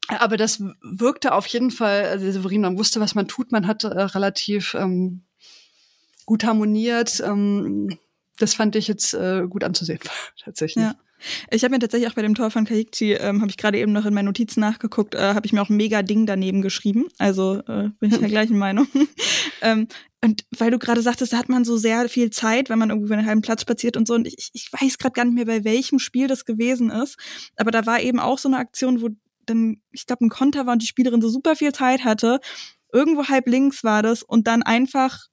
aber das wirkte auf jeden Fall, also Severin, man wusste, was man tut, man hat äh, relativ ähm, gut harmoniert. Ähm, das fand ich jetzt äh, gut anzusehen, tatsächlich. Ja. Ich habe mir tatsächlich auch bei dem Tor von Kaikchi, ähm, habe ich gerade eben noch in meinen Notizen nachgeguckt, äh, habe ich mir auch ein mega Ding daneben geschrieben. Also äh, bin ich der gleichen Meinung. ähm, und weil du gerade sagtest, da hat man so sehr viel Zeit, wenn man irgendwie über einen halben Platz spaziert und so. Und ich, ich weiß gerade gar nicht mehr, bei welchem Spiel das gewesen ist. Aber da war eben auch so eine Aktion, wo dann, ich glaube, ein Konter war und die Spielerin so super viel Zeit hatte. Irgendwo halb links war das und dann einfach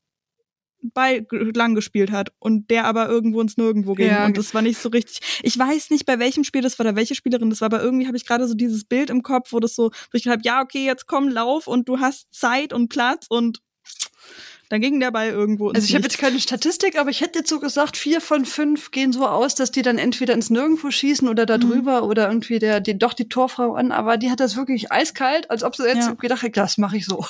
Ball lang gespielt hat und der aber irgendwo ins Nirgendwo ging ja. und das war nicht so richtig. Ich weiß nicht, bei welchem Spiel das war oder welche Spielerin das war, aber irgendwie habe ich gerade so dieses Bild im Kopf, wo das so, wo ich gedacht habe, ja, okay, jetzt komm, lauf und du hast Zeit und Platz und dann ging der Ball irgendwo. Also ich habe jetzt keine Statistik, aber ich hätte jetzt so gesagt, vier von fünf gehen so aus, dass die dann entweder ins Nirgendwo schießen oder da mhm. drüber mhm. oder irgendwie der, die, doch die Torfrau an, aber die hat das wirklich eiskalt, als ob sie jetzt ja. gedacht hat, das mache ich so.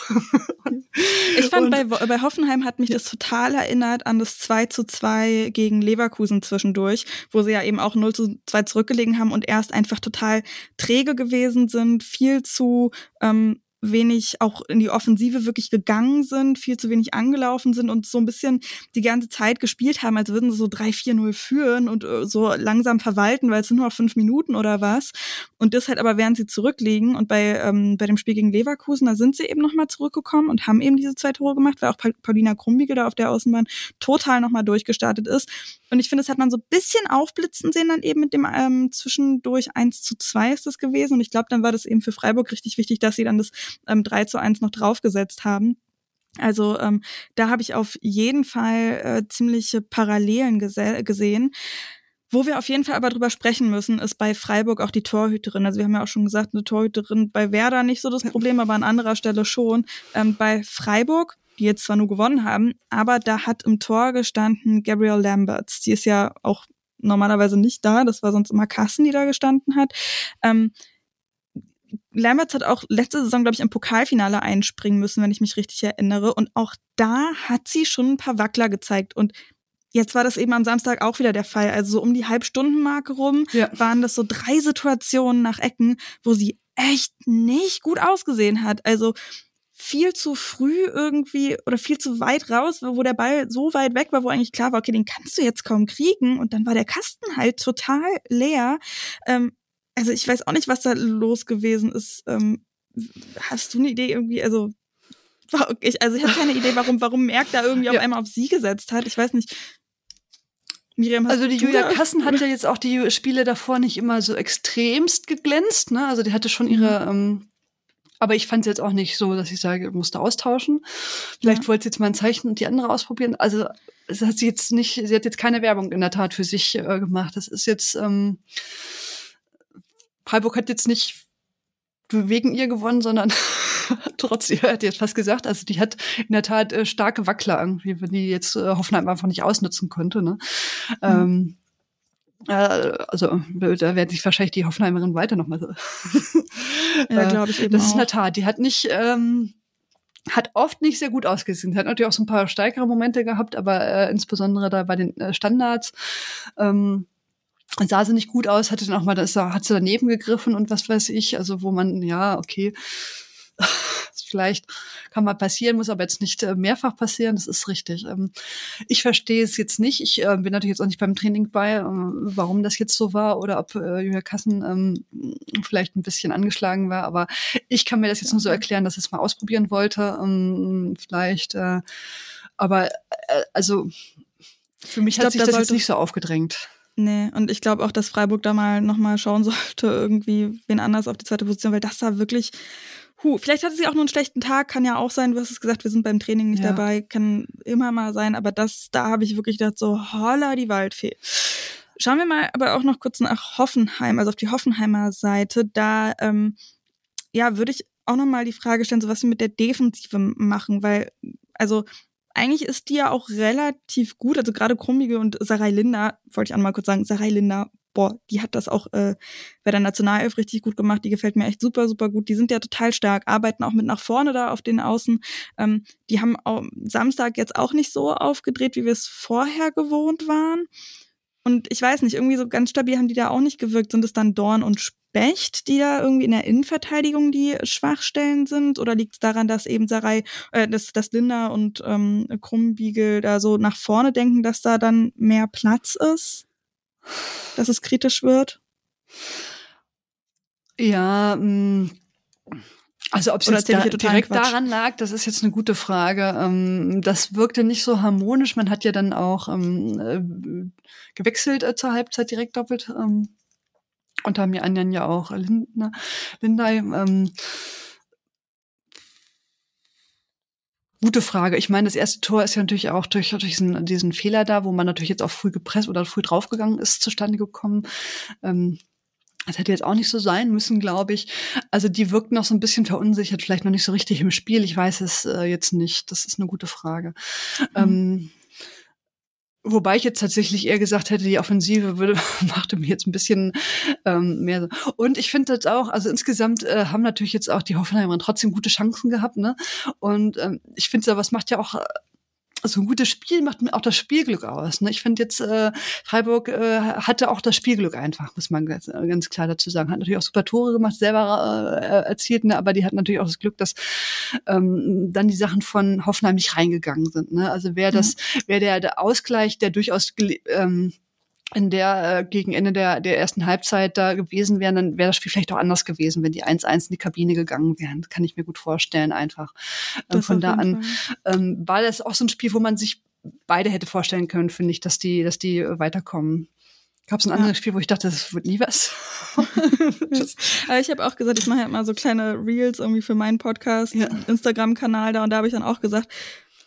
ich fand, bei, bei Hoffenheim hat mich das total erinnert an das 2 zu 2 gegen Leverkusen zwischendurch, wo sie ja eben auch 0 zu 2 zurückgelegen haben und erst einfach total träge gewesen sind, viel zu ähm, wenig auch in die Offensive wirklich gegangen sind, viel zu wenig angelaufen sind und so ein bisschen die ganze Zeit gespielt haben, als würden sie so 3-4-0 führen und äh, so langsam verwalten, weil es sind nur noch fünf Minuten oder was. Und das halt aber während sie zurückliegen. Und bei, ähm, bei dem Spiel gegen Leverkusen, da sind sie eben nochmal zurückgekommen und haben eben diese zwei Tore gemacht, weil auch Paulina Krumbiegel da auf der Außenbahn total nochmal durchgestartet ist. Und ich finde, das hat man so ein bisschen aufblitzen sehen dann eben mit dem ähm, zwischendurch 1 zu 2 ist das gewesen. Und ich glaube, dann war das eben für Freiburg richtig wichtig, dass sie dann das ähm, 3 zu 1 noch draufgesetzt haben. Also ähm, da habe ich auf jeden Fall äh, ziemliche Parallelen gesehen. Wo wir auf jeden Fall aber drüber sprechen müssen, ist bei Freiburg auch die Torhüterin. Also wir haben ja auch schon gesagt, eine Torhüterin bei Werder nicht so das Problem, aber an anderer Stelle schon. Ähm, bei Freiburg die jetzt zwar nur gewonnen haben, aber da hat im Tor gestanden Gabrielle Lamberts. Die ist ja auch normalerweise nicht da, das war sonst immer Kassen, die da gestanden hat. Ähm, Lamberts hat auch letzte Saison, glaube ich, im Pokalfinale einspringen müssen, wenn ich mich richtig erinnere. Und auch da hat sie schon ein paar Wackler gezeigt. Und jetzt war das eben am Samstag auch wieder der Fall. Also so um die Halbstundenmarke rum ja. waren das so drei Situationen nach Ecken, wo sie echt nicht gut ausgesehen hat. Also viel zu früh irgendwie oder viel zu weit raus, wo der Ball so weit weg war, wo eigentlich klar war, okay, den kannst du jetzt kaum kriegen. Und dann war der Kasten halt total leer. Ähm, also ich weiß auch nicht, was da los gewesen ist. Ähm, hast du eine Idee irgendwie? Also ich, also ich habe keine Idee, warum warum Merck da irgendwie ja. auf einmal auf sie gesetzt hat. Ich weiß nicht. Miriam, also die Julia Kassen hat ja jetzt auch die Spiele davor nicht immer so extremst geglänzt. Ne? Also die hatte schon ihre mhm. ähm, aber ich fand es jetzt auch nicht so, dass ich sage, musste austauschen. Vielleicht ja. wollte sie jetzt mal ein Zeichen und die andere ausprobieren. Also es hat sie jetzt nicht, sie hat jetzt keine Werbung in der Tat für sich äh, gemacht. Das ist jetzt, ähm, Freiburg hat jetzt nicht wegen ihr gewonnen, sondern trotz ihr, hat jetzt fast gesagt, also die hat in der Tat äh, starke Wackler irgendwie, wenn die jetzt äh, Hoffenheim einfach nicht ausnutzen konnte. Ne? Mhm. Ähm, äh, also da werden sich wahrscheinlich die Hoffenheimerin weiter nochmal so. ja, glaube ich eben. Das auch. ist in der Tat. Die hat nicht, ähm, hat oft nicht sehr gut ausgesehen. Hat natürlich auch so ein paar stärkere Momente gehabt, aber äh, insbesondere da bei den äh, Standards. Ähm, sah sie nicht gut aus, hatte dann auch mal, das, hat sie daneben gegriffen und was weiß ich, also wo man, ja, okay, vielleicht kann mal passieren, muss aber jetzt nicht äh, mehrfach passieren, das ist richtig. Ähm, ich verstehe es jetzt nicht. Ich äh, bin natürlich jetzt auch nicht beim Training bei, äh, warum das jetzt so war oder ob Julia Kassen ähm, vielleicht ein bisschen angeschlagen war, aber ich kann mir das jetzt nur so erklären, dass ich es mal ausprobieren wollte. Ähm, vielleicht, aber also für mich ich hat glaub, sich das jetzt nicht so aufgedrängt. Nee, und ich glaube auch, dass Freiburg da mal nochmal schauen sollte, irgendwie wen anders auf die zweite Position, weil das da wirklich Huh, vielleicht hatte sie auch nur einen schlechten Tag, kann ja auch sein. Du hast es gesagt, wir sind beim Training nicht ja. dabei, kann immer mal sein. Aber das, da habe ich wirklich gedacht, so holla die Waldfee. Schauen wir mal aber auch noch kurz nach Hoffenheim, also auf die Hoffenheimer Seite. Da ähm, ja, würde ich auch noch mal die Frage stellen, so was wir mit der Defensive machen, weil also eigentlich ist die ja auch relativ gut, also gerade Krummige und Sarai Linda, wollte ich auch mal kurz sagen, Sarai Linda, boah, die hat das auch äh, bei der Nationalelf richtig gut gemacht, die gefällt mir echt super, super gut, die sind ja total stark, arbeiten auch mit nach vorne da auf den Außen, ähm, die haben auch Samstag jetzt auch nicht so aufgedreht, wie wir es vorher gewohnt waren und ich weiß nicht, irgendwie so ganz stabil haben die da auch nicht gewirkt, sind es dann Dorn und Specht, die da irgendwie in der Innenverteidigung die Schwachstellen sind? Oder liegt es daran, dass eben Sarai, äh, dass, dass Linda und ähm, Krummbiegel da so nach vorne denken, dass da dann mehr Platz ist? Dass es kritisch wird? Ja, mh. Also ob es jetzt da direkt Quatsch. daran lag, das ist jetzt eine gute Frage. Ähm, das wirkte nicht so harmonisch. Man hat ja dann auch ähm, äh, gewechselt äh, zur Halbzeit direkt doppelt. Ähm, und haben ja anderen ja auch Lindner, Lindai. Ähm, Gute Frage. Ich meine, das erste Tor ist ja natürlich auch durch, durch diesen, diesen Fehler da, wo man natürlich jetzt auch früh gepresst oder früh draufgegangen ist, zustande gekommen. Ähm, das hätte jetzt auch nicht so sein müssen, glaube ich. Also die wirkt noch so ein bisschen verunsichert, vielleicht noch nicht so richtig im Spiel. Ich weiß es äh, jetzt nicht. Das ist eine gute Frage. Mhm. Ähm, Wobei ich jetzt tatsächlich eher gesagt hätte, die Offensive würde, machte mir jetzt ein bisschen ähm, mehr so. Und ich finde das auch, also insgesamt äh, haben natürlich jetzt auch die Hoffenheimer trotzdem gute Chancen gehabt, ne? Und ähm, ich finde, was macht ja auch so ein gutes Spiel macht mir auch das Spielglück aus. Ne? Ich finde jetzt, äh, Freiburg äh, hatte auch das Spielglück einfach, muss man ganz, äh, ganz klar dazu sagen. Hat natürlich auch super Tore gemacht, selber äh, erzielt, ne? aber die hat natürlich auch das Glück, dass ähm, dann die Sachen von Hoffenheim nicht reingegangen sind. Ne? Also wäre das, mhm. wäre der, der Ausgleich, der durchaus ähm, in der äh, gegen Ende der, der ersten Halbzeit da gewesen wären, dann wäre das Spiel vielleicht auch anders gewesen, wenn die 1-1 in die Kabine gegangen wären. Kann ich mir gut vorstellen, einfach. Ähm, von da an ähm, war das auch so ein Spiel, wo man sich beide hätte vorstellen können, finde ich, dass die, dass die weiterkommen. Gab es ein anderes ja. Spiel, wo ich dachte, das wird nie was? ich habe auch gesagt, ich mache ja immer so kleine Reels irgendwie für meinen Podcast, ja. Instagram-Kanal da und da habe ich dann auch gesagt,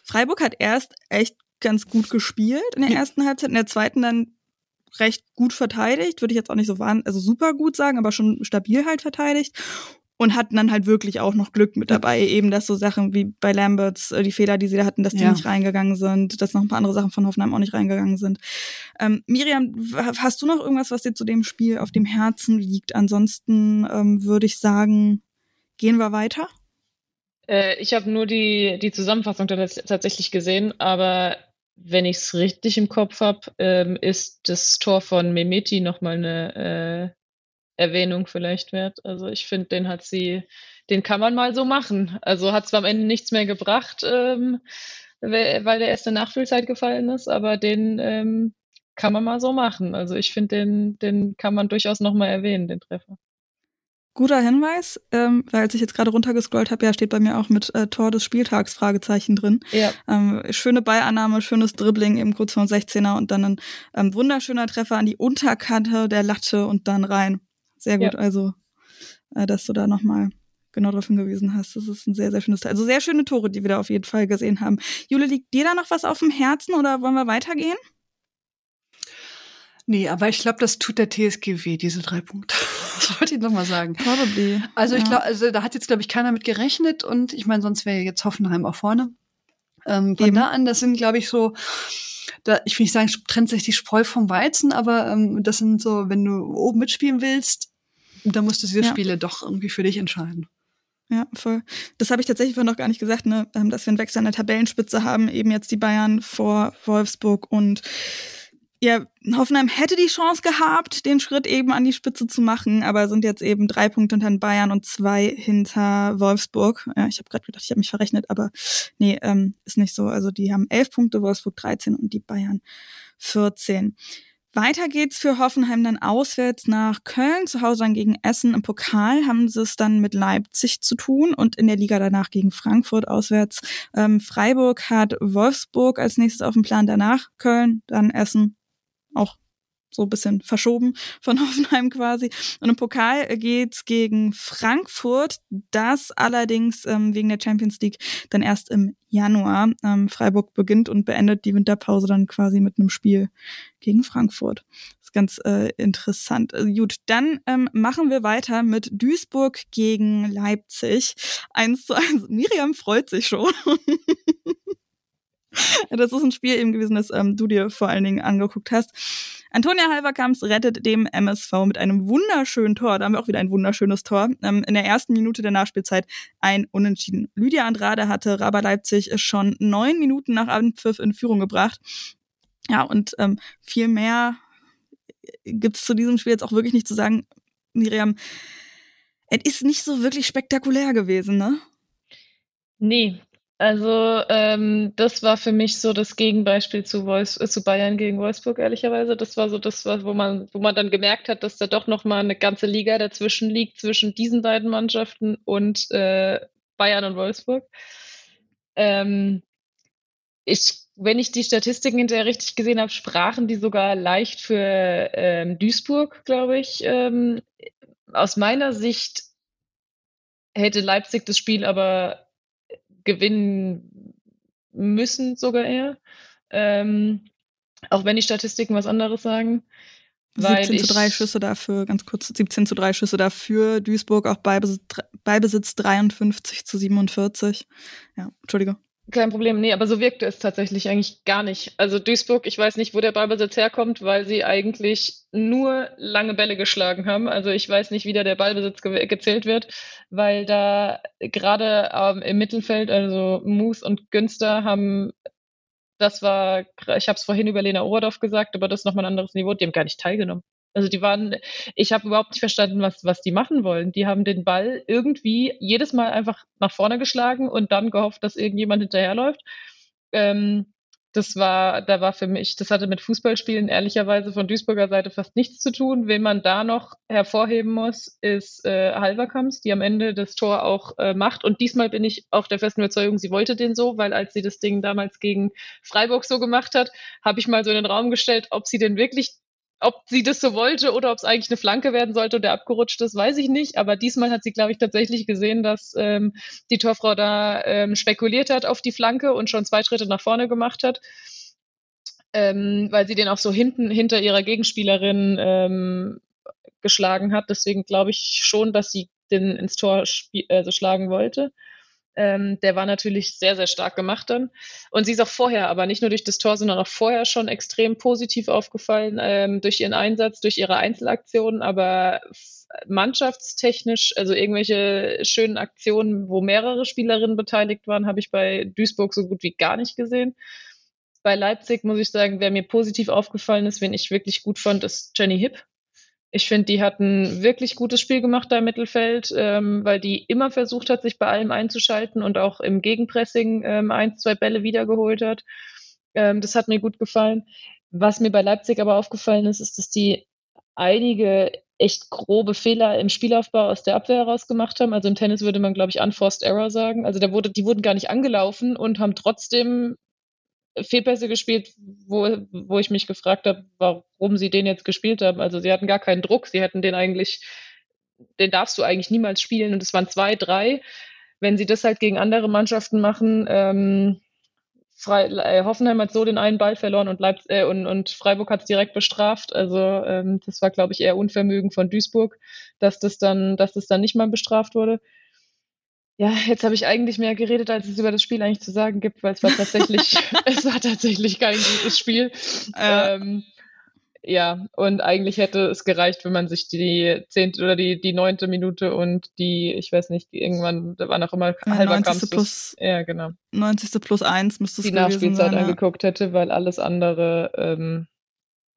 Freiburg hat erst echt ganz gut gespielt in der ersten Halbzeit, in der zweiten dann recht gut verteidigt, würde ich jetzt auch nicht so waren, also super gut sagen, aber schon stabil halt verteidigt und hatten dann halt wirklich auch noch Glück mit dabei, eben dass so Sachen wie bei Lamberts, äh, die Fehler, die sie da hatten, dass die ja. nicht reingegangen sind, dass noch ein paar andere Sachen von Hoffenheim auch nicht reingegangen sind. Ähm, Miriam, hast du noch irgendwas, was dir zu dem Spiel auf dem Herzen liegt? Ansonsten ähm, würde ich sagen, gehen wir weiter. Äh, ich habe nur die, die Zusammenfassung tatsächlich gesehen, aber wenn ich es richtig im Kopf habe, ähm, ist das Tor von Memeti nochmal eine äh, Erwähnung vielleicht wert. Also ich finde, den hat sie, den kann man mal so machen. Also hat zwar am Ende nichts mehr gebracht, ähm, weil der erste Nachspielzeit gefallen ist, aber den ähm, kann man mal so machen. Also ich finde, den, den kann man durchaus nochmal erwähnen, den Treffer. Guter Hinweis, ähm, weil als ich jetzt gerade runtergescrollt habe, ja, steht bei mir auch mit äh, Tor des Spieltags Fragezeichen drin. Ja. Ähm, schöne Ballannahme, schönes Dribbling eben kurz vor 16er und dann ein ähm, wunderschöner Treffer an die Unterkante der Latte und dann rein. Sehr gut, ja. also äh, dass du da nochmal genau darauf hingewiesen hast. Das ist ein sehr, sehr schönes Teil. Also sehr schöne Tore, die wir da auf jeden Fall gesehen haben. Jule, liegt dir da noch was auf dem Herzen oder wollen wir weitergehen? Nee, aber ich glaube, das tut der TSGW, diese drei Punkte. Das wollte ich nochmal sagen. Probably. Also ich ja. glaube, also da hat jetzt, glaube ich, keiner mit gerechnet und ich meine, sonst wäre jetzt Hoffenheim auch vorne. Ähm, von Eben. da an, das sind, glaube ich, so, da, ich will nicht sagen, trennt sich die Spreu vom Weizen, aber ähm, das sind so, wenn du oben mitspielen willst, dann musst du diese ja. Spiele doch irgendwie für dich entscheiden. Ja, voll. Das habe ich tatsächlich vorhin noch gar nicht gesagt, ne, ähm, dass wir einen Wechsel an der Tabellenspitze haben, eben jetzt die Bayern vor Wolfsburg und ja, Hoffenheim hätte die Chance gehabt, den Schritt eben an die Spitze zu machen, aber sind jetzt eben drei Punkte hinter Bayern und zwei hinter Wolfsburg. Ja, ich habe gerade gedacht, ich habe mich verrechnet, aber nee, ähm, ist nicht so. Also die haben elf Punkte, Wolfsburg 13 und die Bayern 14. Weiter geht's für Hoffenheim dann auswärts nach Köln, zu Hause dann gegen Essen. Im Pokal haben sie es dann mit Leipzig zu tun und in der Liga danach gegen Frankfurt auswärts. Ähm, Freiburg hat Wolfsburg als nächstes auf dem Plan, danach Köln, dann Essen, auch so ein bisschen verschoben von Hoffenheim quasi. Und im Pokal geht's gegen Frankfurt, das allerdings ähm, wegen der Champions League dann erst im Januar. Ähm, Freiburg beginnt und beendet die Winterpause dann quasi mit einem Spiel gegen Frankfurt. Das ganz äh, interessant. Also gut, dann ähm, machen wir weiter mit Duisburg gegen Leipzig. Eins zu eins. Miriam freut sich schon. das ist ein Spiel eben gewesen, das ähm, du dir vor allen Dingen angeguckt hast. Antonia Halverkamps rettet dem MSV mit einem wunderschönen Tor. Da haben wir auch wieder ein wunderschönes Tor. Ähm, in der ersten Minute der Nachspielzeit ein Unentschieden. Lydia Andrade hatte Raber Leipzig schon neun Minuten nach Anpfiff in Führung gebracht. Ja, und ähm, viel mehr gibt es zu diesem Spiel jetzt auch wirklich nicht zu sagen. Miriam, es ist nicht so wirklich spektakulär gewesen, ne? Nee, also ähm, das war für mich so das Gegenbeispiel zu, Wolfs äh, zu Bayern gegen Wolfsburg, ehrlicherweise. Das war so das, wo man, wo man dann gemerkt hat, dass da doch noch mal eine ganze Liga dazwischen liegt, zwischen diesen beiden Mannschaften und äh, Bayern und Wolfsburg. Ähm, ich, wenn ich die Statistiken hinterher richtig gesehen habe, sprachen die sogar leicht für ähm, Duisburg, glaube ich. Ähm, aus meiner Sicht hätte Leipzig das Spiel aber gewinnen müssen, sogar eher. Ähm, auch wenn die Statistiken was anderes sagen. 17 zu 3 Schüsse dafür, ganz kurz, 17 zu 3 Schüsse dafür. Duisburg auch Beibesitz, Beibesitz 53 zu 47. Ja, Entschuldige. Kein Problem, nee, aber so wirkte es tatsächlich eigentlich gar nicht. Also Duisburg, ich weiß nicht, wo der Ballbesitz herkommt, weil sie eigentlich nur lange Bälle geschlagen haben. Also ich weiß nicht, wie da der Ballbesitz ge gezählt wird, weil da gerade ähm, im Mittelfeld, also Moose und Günster haben, das war, ich habe es vorhin über Lena Oberdorf gesagt, aber das ist nochmal ein anderes Niveau, die haben gar nicht teilgenommen. Also die waren, ich habe überhaupt nicht verstanden, was, was die machen wollen. Die haben den Ball irgendwie jedes Mal einfach nach vorne geschlagen und dann gehofft, dass irgendjemand hinterherläuft. Ähm, das war, da war für mich, das hatte mit Fußballspielen ehrlicherweise von Duisburger Seite fast nichts zu tun. Wen man da noch hervorheben muss, ist äh, Halverkamps, die am Ende das Tor auch äh, macht. Und diesmal bin ich auch der festen Überzeugung, sie wollte den so, weil als sie das Ding damals gegen Freiburg so gemacht hat, habe ich mal so in den Raum gestellt, ob sie denn wirklich ob sie das so wollte oder ob es eigentlich eine Flanke werden sollte und der abgerutscht ist, weiß ich nicht. Aber diesmal hat sie, glaube ich, tatsächlich gesehen, dass ähm, die Torfrau da ähm, spekuliert hat auf die Flanke und schon zwei Schritte nach vorne gemacht hat, ähm, weil sie den auch so hinten hinter ihrer Gegenspielerin ähm, geschlagen hat. Deswegen glaube ich schon, dass sie den ins Tor also schlagen wollte. Ähm, der war natürlich sehr, sehr stark gemacht dann. Und sie ist auch vorher, aber nicht nur durch das Tor, sondern auch vorher schon extrem positiv aufgefallen, ähm, durch ihren Einsatz, durch ihre Einzelaktionen, aber mannschaftstechnisch, also irgendwelche schönen Aktionen, wo mehrere Spielerinnen beteiligt waren, habe ich bei Duisburg so gut wie gar nicht gesehen. Bei Leipzig muss ich sagen, wer mir positiv aufgefallen ist, wen ich wirklich gut fand, ist Jenny Hipp. Ich finde, die hat ein wirklich gutes Spiel gemacht da im Mittelfeld, ähm, weil die immer versucht hat, sich bei allem einzuschalten und auch im Gegenpressing ähm, ein, zwei Bälle wiedergeholt hat. Ähm, das hat mir gut gefallen. Was mir bei Leipzig aber aufgefallen ist, ist, dass die einige echt grobe Fehler im Spielaufbau aus der Abwehr heraus gemacht haben. Also im Tennis würde man, glaube ich, unforced error sagen. Also da wurde, die wurden gar nicht angelaufen und haben trotzdem Fehlpässe gespielt, wo, wo ich mich gefragt habe, warum sie den jetzt gespielt haben. Also sie hatten gar keinen Druck, sie hätten den eigentlich, den darfst du eigentlich niemals spielen und es waren zwei, drei. Wenn sie das halt gegen andere Mannschaften machen, ähm, Fre äh, Hoffenheim hat so den einen Ball verloren und, Leipzig, äh, und, und Freiburg hat es direkt bestraft. Also ähm, das war, glaube ich, eher Unvermögen von Duisburg, dass das dann, dass das dann nicht mal bestraft wurde. Ja, jetzt habe ich eigentlich mehr geredet, als es über das Spiel eigentlich zu sagen gibt, weil es war tatsächlich, es war tatsächlich kein gutes Spiel. Ja. Ähm, ja, und eigentlich hätte es gereicht, wenn man sich die zehnte oder die, die neunte Minute und die, ich weiß nicht, irgendwann, da war noch immer ja, halber 90. plus, ja, genau. 90. plus eins müsste es Die Nachspielzeit sein, angeguckt hätte, weil alles andere ähm,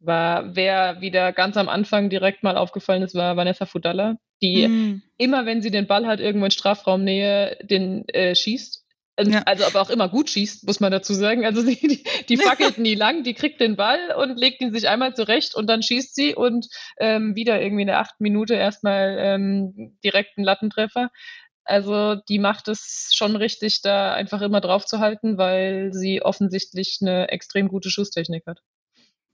war, wer wieder ganz am Anfang direkt mal aufgefallen ist, war Vanessa Fudalla, die mm. immer, wenn sie den Ball hat, irgendwo in Strafraumnähe, den äh, schießt. Also, ja. also aber auch immer gut schießt, muss man dazu sagen. Also sie, die, die fackelt nie lang, die kriegt den Ball und legt ihn sich einmal zurecht und dann schießt sie und ähm, wieder irgendwie in der achten Minute erstmal ähm, direkt einen Lattentreffer. Also die macht es schon richtig, da einfach immer drauf zu halten, weil sie offensichtlich eine extrem gute Schusstechnik hat.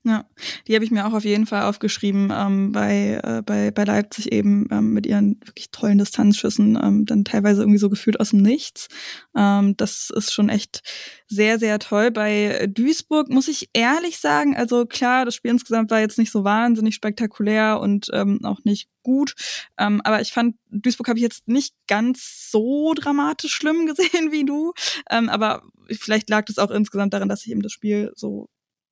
Ja, die habe ich mir auch auf jeden Fall aufgeschrieben, ähm, bei, äh, bei, bei Leipzig eben ähm, mit ihren wirklich tollen Distanzschüssen, ähm, dann teilweise irgendwie so gefühlt aus dem Nichts. Ähm, das ist schon echt sehr, sehr toll. Bei Duisburg muss ich ehrlich sagen, also klar, das Spiel insgesamt war jetzt nicht so wahnsinnig spektakulär und ähm, auch nicht gut, ähm, aber ich fand, Duisburg habe ich jetzt nicht ganz so dramatisch schlimm gesehen wie du, ähm, aber vielleicht lag das auch insgesamt daran, dass ich eben das Spiel so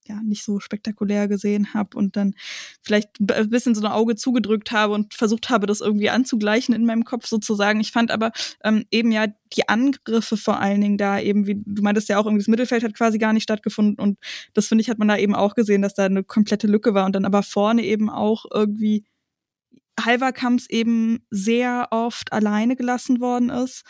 ja nicht so spektakulär gesehen habe und dann vielleicht ein bisschen so ein Auge zugedrückt habe und versucht habe, das irgendwie anzugleichen in meinem Kopf sozusagen. Ich fand aber ähm, eben ja die Angriffe vor allen Dingen da eben, wie du meintest ja auch, irgendwie das Mittelfeld hat quasi gar nicht stattgefunden und das finde ich, hat man da eben auch gesehen, dass da eine komplette Lücke war und dann aber vorne eben auch irgendwie Halverkamps eben sehr oft alleine gelassen worden ist.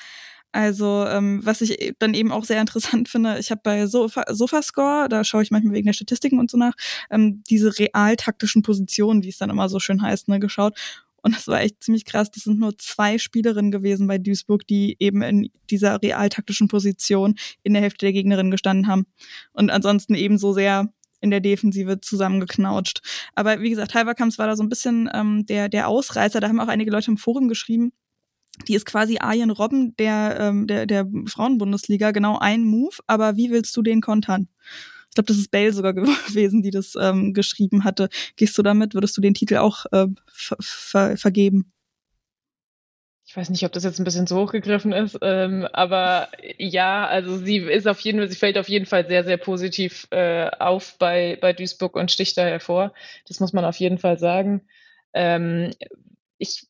Also, ähm, was ich e, dann eben auch sehr interessant finde, ich habe bei Sofa, Sofascore, da schaue ich manchmal wegen der Statistiken und so nach, ähm, diese realtaktischen Positionen, wie es dann immer so schön heißt, ne, geschaut. Und das war echt ziemlich krass. Das sind nur zwei Spielerinnen gewesen bei Duisburg, die eben in dieser realtaktischen Position in der Hälfte der Gegnerin gestanden haben. Und ansonsten eben so sehr in der Defensive zusammengeknautscht. Aber wie gesagt, Halverkamps war da so ein bisschen ähm, der, der Ausreißer. Da haben auch einige Leute im Forum geschrieben, die ist quasi Arjen Robben der, ähm, der, der Frauenbundesliga, genau ein Move, aber wie willst du den kontern? Ich glaube, das ist Bale sogar gewesen, die das ähm, geschrieben hatte. Gehst du damit? Würdest du den Titel auch äh, ver ver vergeben? Ich weiß nicht, ob das jetzt ein bisschen so hochgegriffen ist, ähm, aber ja, also sie ist auf jeden Fall, sie fällt auf jeden Fall sehr, sehr positiv äh, auf bei, bei Duisburg und sticht da hervor. Das muss man auf jeden Fall sagen. Ähm, ich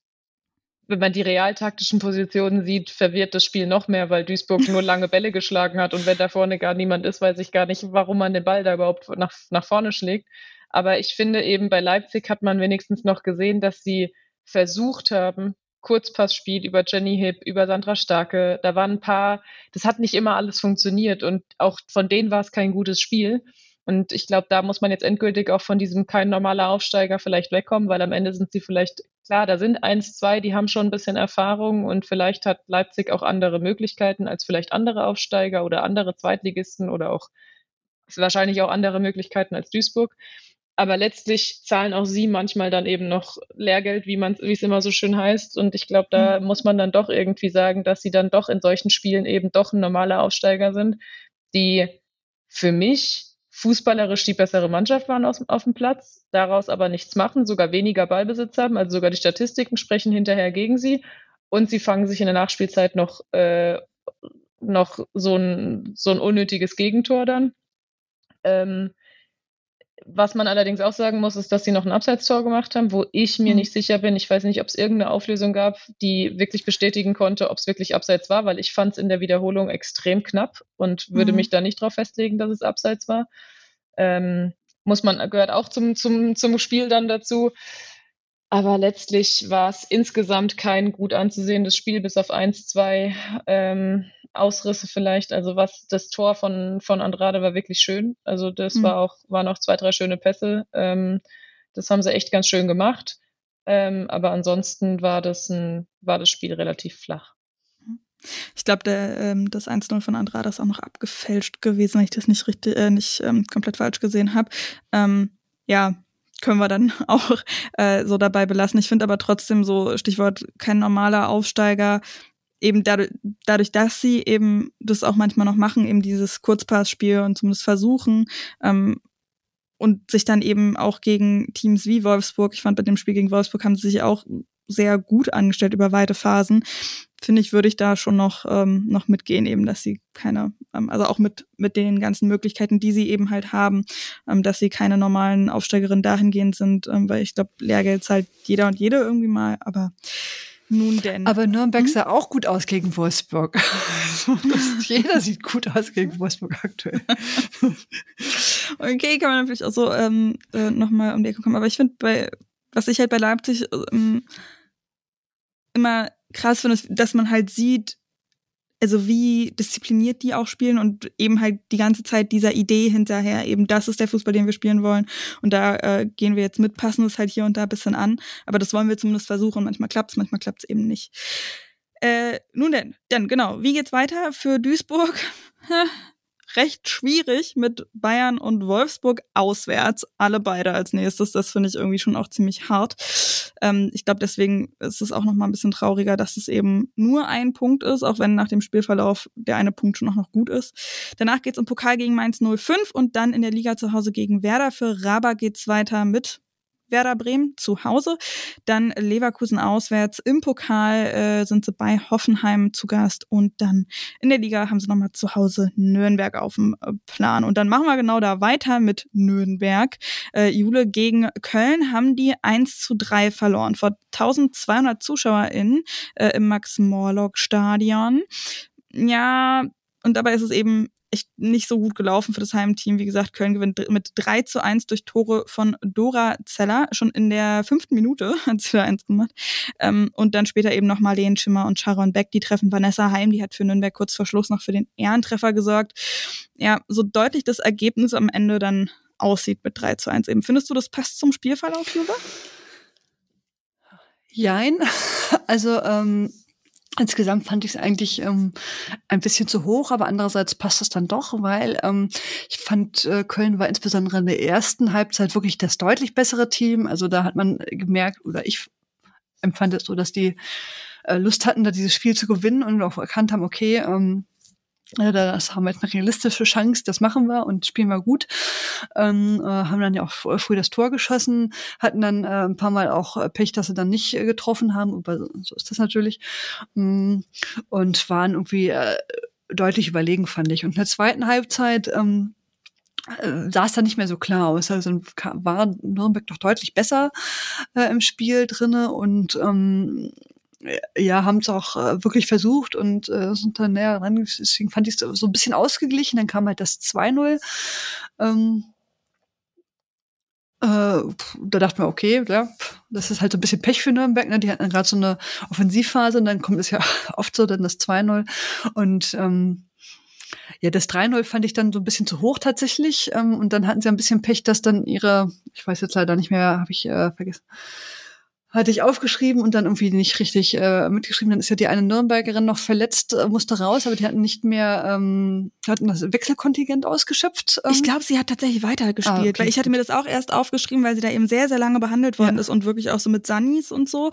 wenn man die realtaktischen Positionen sieht, verwirrt das Spiel noch mehr, weil Duisburg nur lange Bälle geschlagen hat und wenn da vorne gar niemand ist, weiß ich gar nicht, warum man den Ball da überhaupt nach, nach vorne schlägt. Aber ich finde eben bei Leipzig hat man wenigstens noch gesehen, dass sie versucht haben, Kurzpassspiel über Jenny Hipp, über Sandra Starke, da waren ein paar, das hat nicht immer alles funktioniert und auch von denen war es kein gutes Spiel. Und ich glaube, da muss man jetzt endgültig auch von diesem kein normaler Aufsteiger vielleicht wegkommen, weil am Ende sind sie vielleicht, klar, da sind eins, zwei, die haben schon ein bisschen Erfahrung und vielleicht hat Leipzig auch andere Möglichkeiten als vielleicht andere Aufsteiger oder andere Zweitligisten oder auch wahrscheinlich auch andere Möglichkeiten als Duisburg. Aber letztlich zahlen auch sie manchmal dann eben noch Lehrgeld, wie man, wie es immer so schön heißt. Und ich glaube, da mhm. muss man dann doch irgendwie sagen, dass sie dann doch in solchen Spielen eben doch ein normaler Aufsteiger sind, die für mich fußballerisch die bessere Mannschaft waren aus, auf dem Platz, daraus aber nichts machen, sogar weniger Ballbesitz haben, also sogar die Statistiken sprechen hinterher gegen sie und sie fangen sich in der Nachspielzeit noch, äh, noch so ein, so ein unnötiges Gegentor dann. Ähm, was man allerdings auch sagen muss, ist, dass sie noch ein Abseitstor gemacht haben, wo ich mir mhm. nicht sicher bin. Ich weiß nicht, ob es irgendeine Auflösung gab, die wirklich bestätigen konnte, ob es wirklich Abseits war, weil ich fand es in der Wiederholung extrem knapp und würde mhm. mich da nicht darauf festlegen, dass es Abseits war. Ähm, muss man, gehört auch zum, zum, zum Spiel dann dazu. Aber letztlich war es insgesamt kein gut anzusehendes Spiel, bis auf eins, zwei ähm, Ausrisse vielleicht. Also was das Tor von, von Andrade war wirklich schön. Also das mhm. war auch, waren auch zwei, drei schöne Pässe. Ähm, das haben sie echt ganz schön gemacht. Ähm, aber ansonsten war das ein, war das Spiel relativ flach. Ich glaube, ähm, das 1-0 von Andrade ist auch noch abgefälscht gewesen, wenn ich das nicht richtig, äh, nicht ähm, komplett falsch gesehen habe. Ähm, ja, können wir dann auch äh, so dabei belassen. Ich finde aber trotzdem so, Stichwort kein normaler Aufsteiger, eben dadurch, dadurch, dass sie eben das auch manchmal noch machen, eben dieses Kurzpassspiel und zumindest versuchen, ähm, und sich dann eben auch gegen Teams wie Wolfsburg, ich fand bei dem Spiel gegen Wolfsburg haben sie sich auch sehr gut angestellt über weite Phasen. Finde ich, würde ich da schon noch, ähm, noch mitgehen, eben, dass sie keine, ähm, also auch mit, mit den ganzen Möglichkeiten, die sie eben halt haben, ähm, dass sie keine normalen Aufsteigerinnen dahingehend sind, ähm, weil ich glaube, Lehrgeld zahlt jeder und jede irgendwie mal, aber nun denn. Aber Nürnberg hm? sah auch gut aus gegen Wolfsburg. jeder sieht gut aus gegen Wolfsburg aktuell. okay, kann man natürlich auch so ähm, äh, nochmal um die Ecke kommen. Aber ich finde, bei was ich halt bei Leipzig ähm, immer krass finde, ist, dass man halt sieht, also wie diszipliniert die auch spielen und eben halt die ganze Zeit dieser Idee hinterher, eben das ist der Fußball, den wir spielen wollen und da äh, gehen wir jetzt mit, passen es halt hier und da ein bisschen an, aber das wollen wir zumindest versuchen. Manchmal klappt es, manchmal klappt es eben nicht. Äh, nun denn, dann genau, wie geht's weiter für Duisburg? recht schwierig mit Bayern und Wolfsburg auswärts. Alle beide als nächstes. Das finde ich irgendwie schon auch ziemlich hart. Ähm, ich glaube, deswegen ist es auch noch mal ein bisschen trauriger, dass es eben nur ein Punkt ist, auch wenn nach dem Spielverlauf der eine Punkt schon auch noch gut ist. Danach geht's im Pokal gegen Mainz 05 und dann in der Liga zu Hause gegen Werder. Für Raba geht's weiter mit Werder Bremen zu Hause. Dann Leverkusen auswärts. Im Pokal äh, sind sie bei Hoffenheim zu Gast. Und dann in der Liga haben sie nochmal zu Hause Nürnberg auf dem äh, Plan. Und dann machen wir genau da weiter mit Nürnberg. Äh, Jule gegen Köln haben die 1 zu 3 verloren. Vor 1200 ZuschauerInnen äh, im Max-Morlock-Stadion. Ja, und dabei ist es eben echt nicht so gut gelaufen für das Heimteam. Wie gesagt, Köln gewinnt mit 3 zu 1 durch Tore von Dora Zeller, schon in der fünften Minute hat sie da eins gemacht. Ähm, und dann später eben noch Marlene Schimmer und Sharon Beck, die treffen Vanessa Heim, die hat für Nürnberg kurz vor Schluss noch für den Ehrentreffer gesorgt. Ja, so deutlich das Ergebnis am Ende dann aussieht mit 3 zu 1 eben. Findest du, das passt zum Spielverlauf, Jule? Jein. Also ähm, Insgesamt fand ich es eigentlich ähm, ein bisschen zu hoch, aber andererseits passt es dann doch, weil ähm, ich fand, äh, Köln war insbesondere in der ersten Halbzeit wirklich das deutlich bessere Team. Also da hat man gemerkt, oder ich empfand es so, dass die äh, Lust hatten, da dieses Spiel zu gewinnen und auch erkannt haben, okay, ähm, das haben wir jetzt eine realistische Chance, das machen wir und spielen wir gut. Ähm, äh, haben dann ja auch früh das Tor geschossen, hatten dann äh, ein paar Mal auch äh, Pech, dass sie dann nicht äh, getroffen haben, aber so ist das natürlich. Ähm, und waren irgendwie äh, deutlich überlegen, fand ich. Und in der zweiten Halbzeit ähm, äh, sah es dann nicht mehr so klar aus. Also war Nürnberg doch deutlich besser äh, im Spiel drinne und ähm, ja, haben es auch äh, wirklich versucht und äh, sind dann näher ran. Deswegen fand ich es so ein bisschen ausgeglichen. Dann kam halt das 2-0. Ähm, äh, da dachte man, okay, ja, das ist halt so ein bisschen Pech für Nürnberg. Ne? Die hatten gerade so eine Offensivphase und dann kommt es ja oft so, dann das 2-0. Und ähm, ja, das 3-0 fand ich dann so ein bisschen zu hoch tatsächlich. Ähm, und dann hatten sie ein bisschen Pech, dass dann ihre, ich weiß jetzt leider nicht mehr, habe ich äh, vergessen, hatte ich aufgeschrieben und dann irgendwie nicht richtig äh, mitgeschrieben. Dann ist ja die eine Nürnbergerin noch verletzt, äh, musste raus, aber die hatten nicht mehr, ähm, hatten das Wechselkontingent ausgeschöpft. Ähm. Ich glaube, sie hat tatsächlich weitergespielt, ah, okay. weil ich hatte mir das auch erst aufgeschrieben, weil sie da eben sehr, sehr lange behandelt worden ja. ist und wirklich auch so mit Sunnis und so.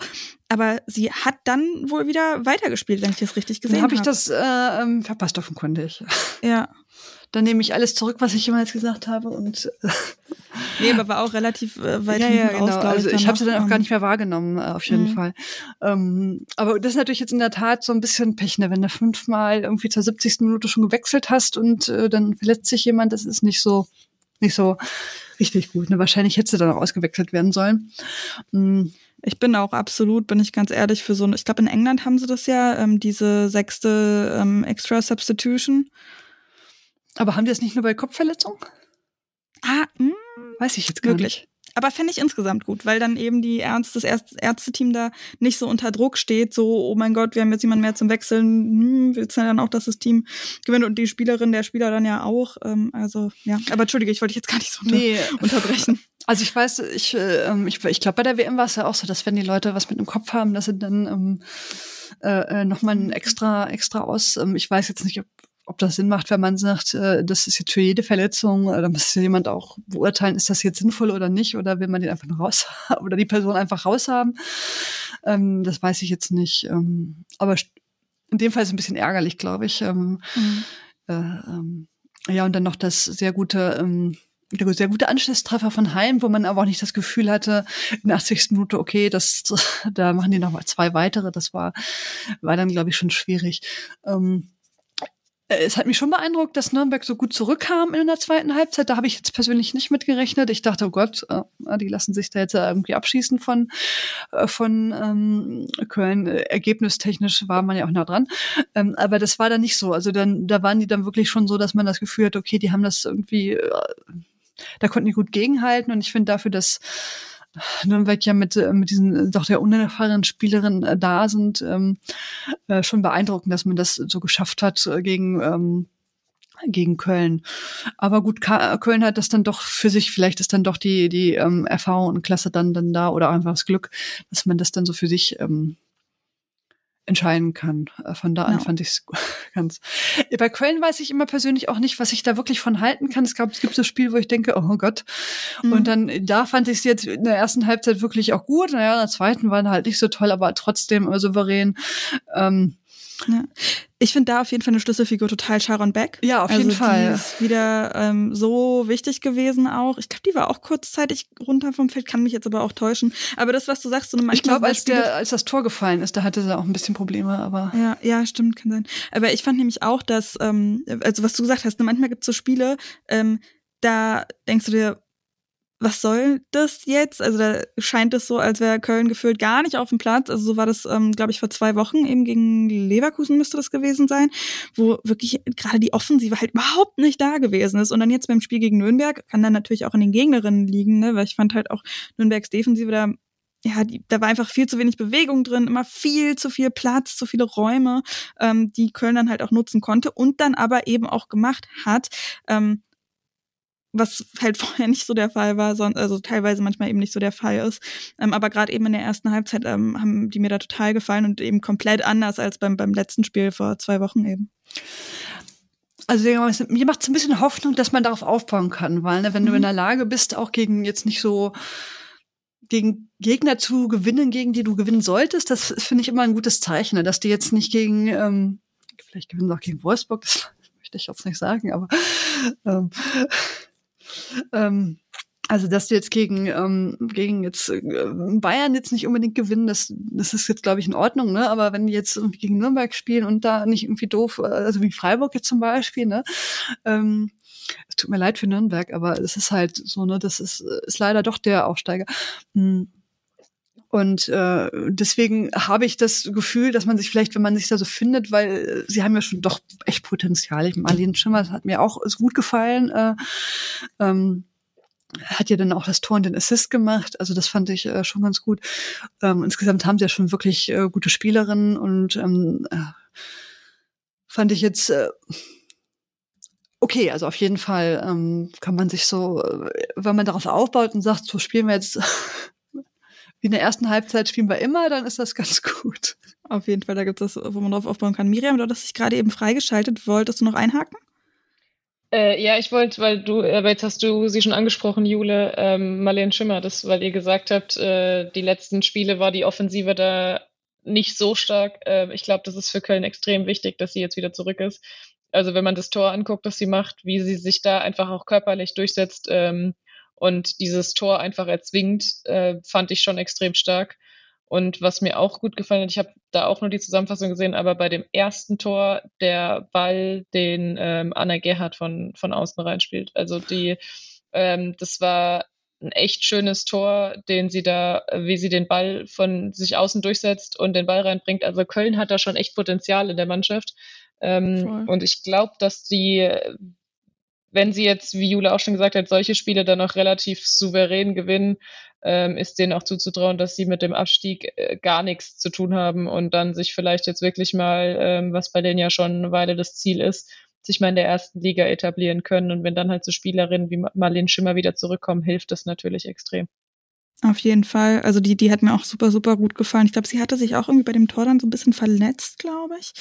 Aber sie hat dann wohl wieder weitergespielt, wenn ich das richtig gesehen habe. Dann habe ich das äh, ähm, verpasst offenkundig. Ja dann nehme ich alles zurück, was ich jemals gesagt habe und nee, aber war auch relativ äh, weit ja, ja, genau. Also ich, ich habe sie dann auch gar nicht mehr wahrgenommen, äh, auf jeden mhm. Fall. Ähm, aber das ist natürlich jetzt in der Tat so ein bisschen Pech, ne? wenn du fünfmal irgendwie zur 70. Minute schon gewechselt hast und äh, dann verletzt sich jemand, das ist nicht so nicht so richtig gut. Ne? Wahrscheinlich hätte sie dann auch ausgewechselt werden sollen. Mhm. Ich bin auch absolut, bin ich ganz ehrlich, für so ein, ich glaube in England haben sie das ja, ähm, diese sechste ähm, Extra Substitution. Aber haben die das nicht nur bei Kopfverletzungen? Ah, mh, hm, weiß ich jetzt gar wirklich. nicht. Aber fände ich insgesamt gut, weil dann eben die Ärzte, das Ärzteteam da nicht so unter Druck steht, so, oh mein Gott, wir haben jetzt jemanden mehr zum Wechseln, hm, willst du dann auch, dass das Team gewinnt und die Spielerin, der Spieler dann ja auch. Ähm, also, ja. Aber entschuldige, ich wollte dich jetzt gar nicht so unter nee. unterbrechen. Also ich weiß, ich, äh, ich, ich glaube, bei der WM war es ja auch so, dass wenn die Leute was mit dem Kopf haben, dass sie dann ähm, äh, äh nochmal ein extra, extra aus. Ähm, ich weiß jetzt nicht, ob ob das Sinn macht, wenn man sagt, äh, das ist jetzt für jede Verletzung, äh, da muss jemand auch beurteilen, ist das jetzt sinnvoll oder nicht, oder will man den einfach raus oder die Person einfach raushaben. Ähm, das weiß ich jetzt nicht. Ähm, aber in dem Fall ist es ein bisschen ärgerlich, glaube ich. Ähm, mhm. äh, ähm, ja, und dann noch das sehr gute, ähm, der sehr gute Anschlusstreffer von Heim, wo man aber auch nicht das Gefühl hatte, in der 80. Minute, okay, das, da machen die noch mal zwei weitere. Das war, war dann, glaube ich, schon schwierig. Ähm, äh, es hat mich schon beeindruckt, dass Nürnberg so gut zurückkam in der zweiten Halbzeit. Da habe ich jetzt persönlich nicht mit gerechnet. Ich dachte, oh Gott, äh, die lassen sich da jetzt irgendwie abschießen von, äh, von ähm, Köln. Ergebnistechnisch war man ja auch nah dran. Ähm, aber das war dann nicht so. Also dann, da waren die dann wirklich schon so, dass man das Gefühl hat, okay, die haben das irgendwie, äh, da konnten die gut gegenhalten. Und ich finde dafür, dass Nürnberg ja mit, äh, mit diesen äh, doch der unerfahrenen Spielerin äh, da sind, ähm, äh, schon beeindruckend, dass man das so geschafft hat äh, gegen ähm, gegen Köln. Aber gut, Köln hat das dann doch für sich, vielleicht ist dann doch die, die ähm, Erfahrung und Klasse dann, dann da oder einfach das Glück, dass man das dann so für sich ähm, entscheiden kann. Äh, von da an no. fand ich es ganz. Bei Köln weiß ich immer persönlich auch nicht, was ich da wirklich von halten kann. Es gab, es gibt so Spiele, wo ich denke, oh Gott. Mhm. Und dann, da fand ich es jetzt in der ersten Halbzeit wirklich auch gut. Naja, in der zweiten waren halt nicht so toll, aber trotzdem souverän. Ähm, ja. Ich finde da auf jeden Fall eine Schlüsselfigur total Sharon Beck. Ja, auf also jeden Fall. Die ist wieder ähm, so wichtig gewesen auch. Ich glaube, die war auch kurzzeitig runter vom Feld, kann mich jetzt aber auch täuschen. Aber das, was du sagst, so eine Ich glaube, als, der, als das Tor gefallen ist, da hatte sie auch ein bisschen Probleme, aber. Ja, ja, stimmt, kann sein. Aber ich fand nämlich auch, dass, ähm, also was du gesagt hast, ne, manchmal gibt es so Spiele, ähm, da denkst du dir, was soll das jetzt? Also da scheint es so, als wäre Köln gefühlt gar nicht auf dem Platz. Also so war das, ähm, glaube ich, vor zwei Wochen eben gegen Leverkusen müsste das gewesen sein, wo wirklich gerade die Offensive halt überhaupt nicht da gewesen ist. Und dann jetzt beim Spiel gegen Nürnberg kann dann natürlich auch in den Gegnerinnen liegen, ne? weil ich fand halt auch Nürnbergs Defensive da ja, die, da war einfach viel zu wenig Bewegung drin, immer viel zu viel Platz, zu viele Räume, ähm, die Köln dann halt auch nutzen konnte und dann aber eben auch gemacht hat. Ähm, was halt vorher nicht so der Fall war, sondern also teilweise manchmal eben nicht so der Fall ist. Ähm, aber gerade eben in der ersten Halbzeit ähm, haben die mir da total gefallen und eben komplett anders als beim, beim letzten Spiel vor zwei Wochen eben. Also mir macht es ein bisschen Hoffnung, dass man darauf aufbauen kann, weil ne, wenn mhm. du in der Lage bist, auch gegen jetzt nicht so gegen Gegner zu gewinnen, gegen die du gewinnen solltest, das finde ich immer ein gutes Zeichen, ne, dass die jetzt nicht gegen, ähm, vielleicht gewinnen sie auch gegen Wolfsburg, das möchte ich jetzt nicht sagen, aber ähm, ähm, also, dass du jetzt gegen, ähm, gegen jetzt äh, Bayern jetzt nicht unbedingt gewinnen, das, das ist jetzt, glaube ich, in Ordnung, ne? Aber wenn die jetzt irgendwie gegen Nürnberg spielen und da nicht irgendwie doof, äh, also wie Freiburg jetzt zum Beispiel, ne? Ähm, es tut mir leid für Nürnberg, aber es ist halt so, ne, das ist, ist leider doch der Aufsteiger. Hm. Und äh, deswegen habe ich das Gefühl, dass man sich vielleicht, wenn man sich da so findet, weil äh, sie haben ja schon doch echt Potenzial. Ich, Marlene Schimmer hat mir auch ist gut gefallen. Äh, ähm, hat ja dann auch das Tor und den Assist gemacht. Also das fand ich äh, schon ganz gut. Ähm, insgesamt haben sie ja schon wirklich äh, gute Spielerinnen und ähm, äh, fand ich jetzt äh, okay. Also auf jeden Fall ähm, kann man sich so, äh, wenn man darauf aufbaut und sagt, so spielen wir jetzt wie in der ersten Halbzeit spielen wir immer, dann ist das ganz gut. Auf jeden Fall, da gibt es das, wo man drauf aufbauen kann. Miriam, du hast dich gerade eben freigeschaltet. Wolltest du noch einhaken? Äh, ja, ich wollte, weil du, aber jetzt hast du sie schon angesprochen, Jule, ähm, Marlene Schimmer, das, weil ihr gesagt habt, äh, die letzten Spiele war die Offensive da nicht so stark. Äh, ich glaube, das ist für Köln extrem wichtig, dass sie jetzt wieder zurück ist. Also wenn man das Tor anguckt, das sie macht, wie sie sich da einfach auch körperlich durchsetzt, ähm, und dieses Tor einfach erzwingt, äh, fand ich schon extrem stark. Und was mir auch gut gefallen hat, ich habe da auch nur die Zusammenfassung gesehen, aber bei dem ersten Tor der Ball, den ähm, Anna Gerhardt von, von außen reinspielt. Also die, ähm, das war ein echt schönes Tor, den sie da, wie sie den Ball von sich außen durchsetzt und den Ball reinbringt. Also Köln hat da schon echt Potenzial in der Mannschaft. Ähm, und ich glaube, dass die, wenn sie jetzt, wie Jule auch schon gesagt hat, solche Spiele dann noch relativ souverän gewinnen, ähm, ist denen auch zuzutrauen, dass sie mit dem Abstieg äh, gar nichts zu tun haben und dann sich vielleicht jetzt wirklich mal, ähm, was bei denen ja schon eine Weile das Ziel ist, sich mal in der ersten Liga etablieren können. Und wenn dann halt so Spielerinnen wie Marlene Schimmer wieder zurückkommen, hilft das natürlich extrem. Auf jeden Fall. Also die, die hat mir auch super, super gut gefallen. Ich glaube, sie hatte sich auch irgendwie bei dem Tor dann so ein bisschen verletzt, glaube ich.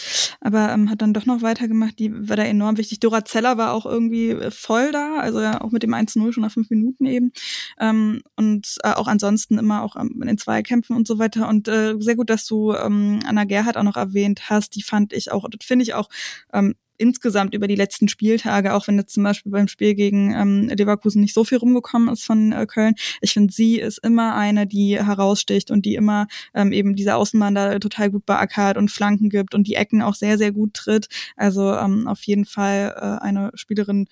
Aber ähm, hat dann doch noch weitergemacht. Die war da enorm wichtig. Dora Zeller war auch irgendwie äh, voll da, also ja auch mit dem 1-0 schon nach fünf Minuten eben. Ähm, und äh, auch ansonsten immer auch ähm, in den Zweikämpfen und so weiter. Und äh, sehr gut, dass du ähm, Anna Gerhardt auch noch erwähnt hast. Die fand ich auch, das finde ich auch ähm, insgesamt über die letzten Spieltage, auch wenn jetzt zum Beispiel beim Spiel gegen ähm, Leverkusen nicht so viel rumgekommen ist von äh, Köln. Ich finde, sie ist immer eine, die heraussticht und die immer ähm, eben diese Außenbahn da total gut beackert und Flanken gibt und die Ecken auch sehr, sehr gut tritt. Also ähm, auf jeden Fall äh, eine Spielerin,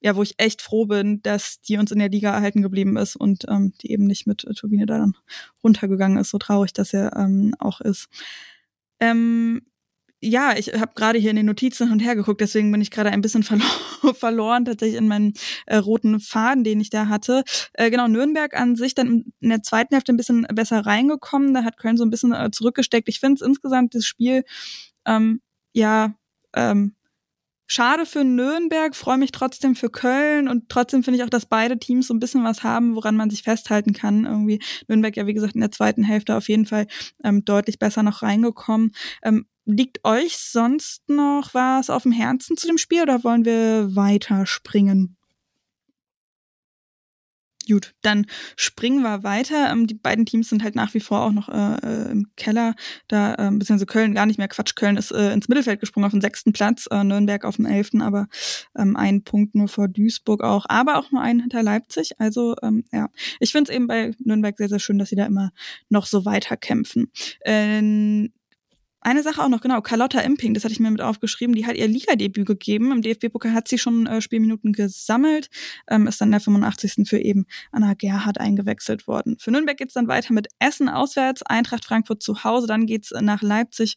ja, wo ich echt froh bin, dass die uns in der Liga erhalten geblieben ist und ähm, die eben nicht mit äh, Turbine da dann runtergegangen ist, so traurig das ja ähm, auch ist. Ähm, ja, ich habe gerade hier in den Notizen hin und her geguckt, deswegen bin ich gerade ein bisschen verlo verloren tatsächlich in meinen äh, roten Faden, den ich da hatte. Äh, genau, Nürnberg an sich dann in der zweiten Hälfte ein bisschen besser reingekommen. Da hat Köln so ein bisschen äh, zurückgesteckt. Ich finde es insgesamt das Spiel ähm, ja ähm, schade für Nürnberg, freue mich trotzdem für Köln und trotzdem finde ich auch, dass beide Teams so ein bisschen was haben, woran man sich festhalten kann. Irgendwie Nürnberg ja, wie gesagt, in der zweiten Hälfte auf jeden Fall ähm, deutlich besser noch reingekommen. Ähm, liegt euch sonst noch was auf dem Herzen zu dem Spiel oder wollen wir weiterspringen? Gut, dann springen wir weiter. Ähm, die beiden Teams sind halt nach wie vor auch noch äh, äh im Keller. Da, äh, beziehungsweise Köln gar nicht mehr. Quatsch, Köln ist äh, ins Mittelfeld gesprungen auf den sechsten Platz, äh, Nürnberg auf dem elften, aber ähm, ein Punkt nur vor Duisburg auch, aber auch nur einen hinter Leipzig. Also ähm, ja, ich finde es eben bei Nürnberg sehr, sehr schön, dass sie da immer noch so weiter kämpfen. Äh, eine Sache auch noch, genau, Carlotta Imping, das hatte ich mir mit aufgeschrieben, die hat ihr Liga-Debüt gegeben. Im DFB-Pokal hat sie schon äh, Spielminuten gesammelt, ähm, ist dann der 85. für eben Anna Gerhardt eingewechselt worden. Für Nürnberg geht's dann weiter mit Essen auswärts, Eintracht Frankfurt zu Hause, dann geht's nach Leipzig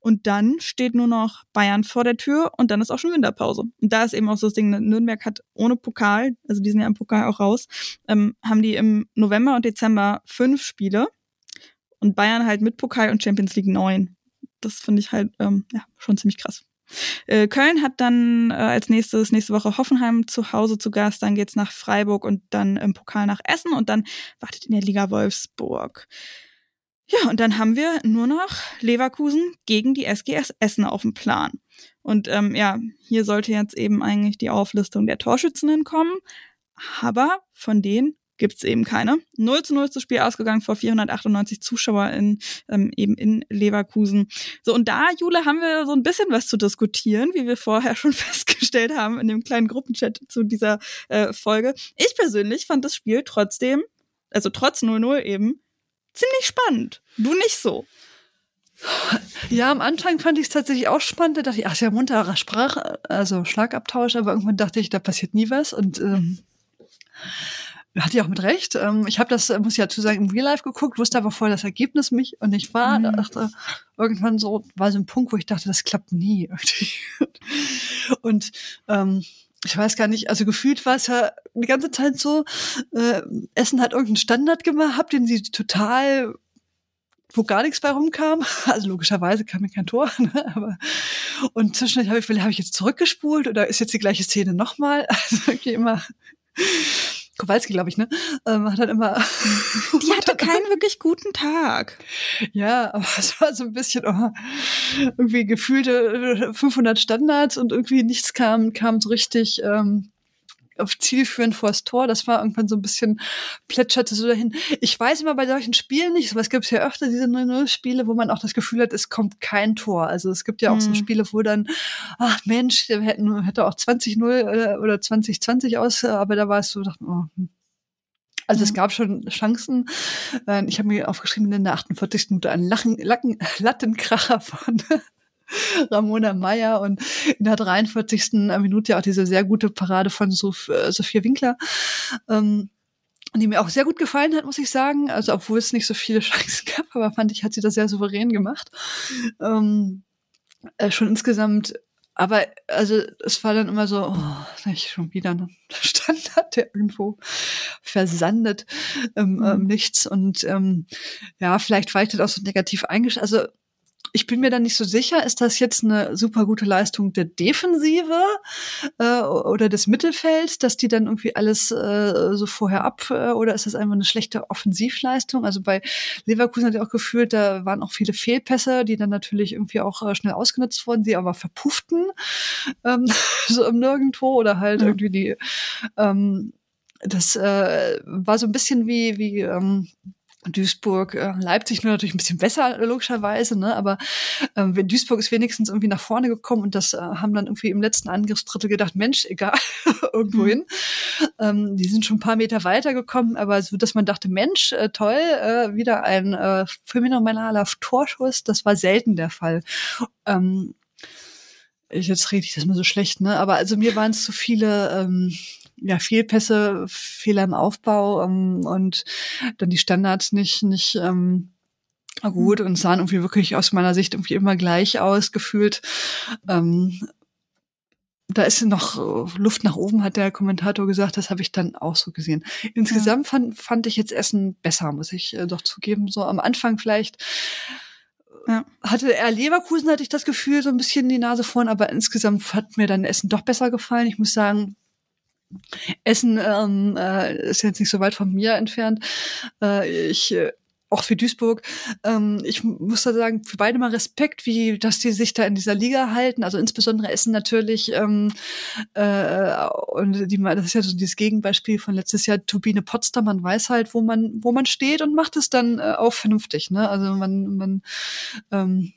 und dann steht nur noch Bayern vor der Tür und dann ist auch schon Winterpause. Und da ist eben auch so das Ding, ne, Nürnberg hat ohne Pokal, also die sind ja im Pokal auch raus, ähm, haben die im November und Dezember fünf Spiele und Bayern halt mit Pokal und Champions League neun das finde ich halt ähm, ja, schon ziemlich krass. Äh, Köln hat dann äh, als nächstes nächste Woche Hoffenheim zu Hause zu Gast, dann geht's nach Freiburg und dann im Pokal nach Essen und dann wartet in der Liga Wolfsburg. Ja, und dann haben wir nur noch Leverkusen gegen die SGS Essen auf dem Plan. Und ähm, ja, hier sollte jetzt eben eigentlich die Auflistung der Torschützen hinkommen. Aber von denen gibt's eben keine. 0 zu 0 zu Spiel ausgegangen vor 498 ZuschauerInnen ähm, eben in Leverkusen. So, und da, Jule, haben wir so ein bisschen was zu diskutieren, wie wir vorher schon festgestellt haben in dem kleinen Gruppenchat zu dieser äh, Folge. Ich persönlich fand das Spiel trotzdem, also trotz 0-0 eben, ziemlich spannend. Du nicht so. Ja, am Anfang fand ich es tatsächlich auch spannend. Da dachte ich, ach, ja munterer Sprach, also Schlagabtausch, aber irgendwann dachte ich, da passiert nie was. Und ähm, hat ja auch mit Recht. Ähm, ich habe das, äh, muss ich dazu sagen, im Real Life geguckt, wusste aber vorher das Ergebnis mich und ich war, mhm. dachte, irgendwann so, war so ein Punkt, wo ich dachte, das klappt nie. und ähm, ich weiß gar nicht, also gefühlt war es ja die ganze Zeit so, äh, Essen hat irgendeinen Standard gemacht, den sie total wo gar nichts bei rumkam. Also logischerweise kam mir kein Tor. Ne? Aber und zwischendurch habe ich, habe ich jetzt zurückgespult oder ist jetzt die gleiche Szene nochmal? Also okay, immer Kowalski, glaube ich, ne? Ähm, hat dann immer. Die hatte keinen wirklich guten Tag. Ja, aber es war so ein bisschen oh, irgendwie gefühlte 500 Standards und irgendwie nichts kam, kam so richtig. Ähm, auf Ziel führen vor das Tor. Das war irgendwann so ein bisschen, plätscherte so dahin. Ich weiß immer bei solchen Spielen nicht, aber es gibt ja öfter diese 0-0-Spiele, wo man auch das Gefühl hat, es kommt kein Tor. Also es gibt ja auch mhm. so Spiele, wo dann, ach Mensch, wir hätten, hätte auch 20-0 oder, oder 20-20 aus, aber da war es so, dachte, oh, hm. also es gab schon Chancen. Äh, ich habe mir aufgeschrieben, in der 48. Minute einen Lachen, Lacken, Lattenkracher von Ramona Meyer und in der 43. Minute ja auch diese sehr gute Parade von Sof äh, Sophia Winkler. Ähm, die mir auch sehr gut gefallen hat, muss ich sagen. Also, obwohl es nicht so viele Chancen gab, aber fand ich, hat sie das sehr souverän gemacht. Ähm, äh, schon insgesamt, aber also es war dann immer so, oh, nicht schon wieder ein Standard, der irgendwo versandet ähm, mhm. ähm, nichts. Und ähm, ja, vielleicht war ich das auch so negativ eingestellt. Also ich bin mir da nicht so sicher, ist das jetzt eine super gute Leistung der Defensive äh, oder des Mittelfelds, dass die dann irgendwie alles äh, so vorher ab äh, oder ist das einfach eine schlechte Offensivleistung? Also bei Leverkusen hat ja auch gefühlt, da waren auch viele Fehlpässe, die dann natürlich irgendwie auch äh, schnell ausgenutzt wurden, die aber verpufften ähm, so im Nirgendwo oder halt ja. irgendwie die ähm, das äh, war so ein bisschen wie wie ähm, Duisburg, äh, Leipzig nur natürlich ein bisschen besser, logischerweise, ne? aber ähm, Duisburg ist wenigstens irgendwie nach vorne gekommen und das äh, haben dann irgendwie im letzten Angriffsdrittel gedacht, Mensch, egal, irgendwo mhm. hin. Ähm, die sind schon ein paar Meter weiter gekommen, aber so, dass man dachte, Mensch, äh, toll, äh, wieder ein äh, phänomenaler Torschuss, das war selten der Fall. Ähm, jetzt rede ich das mal so schlecht, ne? Aber also mir waren es zu viele ähm, ja, Fehlpässe, Fehler im Aufbau ähm, und dann die Standards nicht, nicht ähm, gut und sahen irgendwie wirklich aus meiner Sicht irgendwie immer gleich aus, gefühlt. Ähm, da ist noch Luft nach oben, hat der Kommentator gesagt. Das habe ich dann auch so gesehen. Insgesamt ja. fand, fand ich jetzt Essen besser, muss ich äh, doch zugeben. So am Anfang vielleicht ja. hatte er Leverkusen, hatte ich das Gefühl, so ein bisschen die Nase vorn, aber insgesamt hat mir dann Essen doch besser gefallen. Ich muss sagen, Essen ähm, äh, ist jetzt nicht so weit von mir entfernt. Äh, ich äh, auch für Duisburg. Ähm, ich muss da sagen, für beide mal Respekt, wie dass die sich da in dieser Liga halten. Also insbesondere Essen natürlich. Ähm, äh, und die, das ist ja so dieses Gegenbeispiel von letztes Jahr Turbine Potsdam. Man weiß halt, wo man wo man steht und macht es dann äh, auch vernünftig. Ne? Also man man ähm,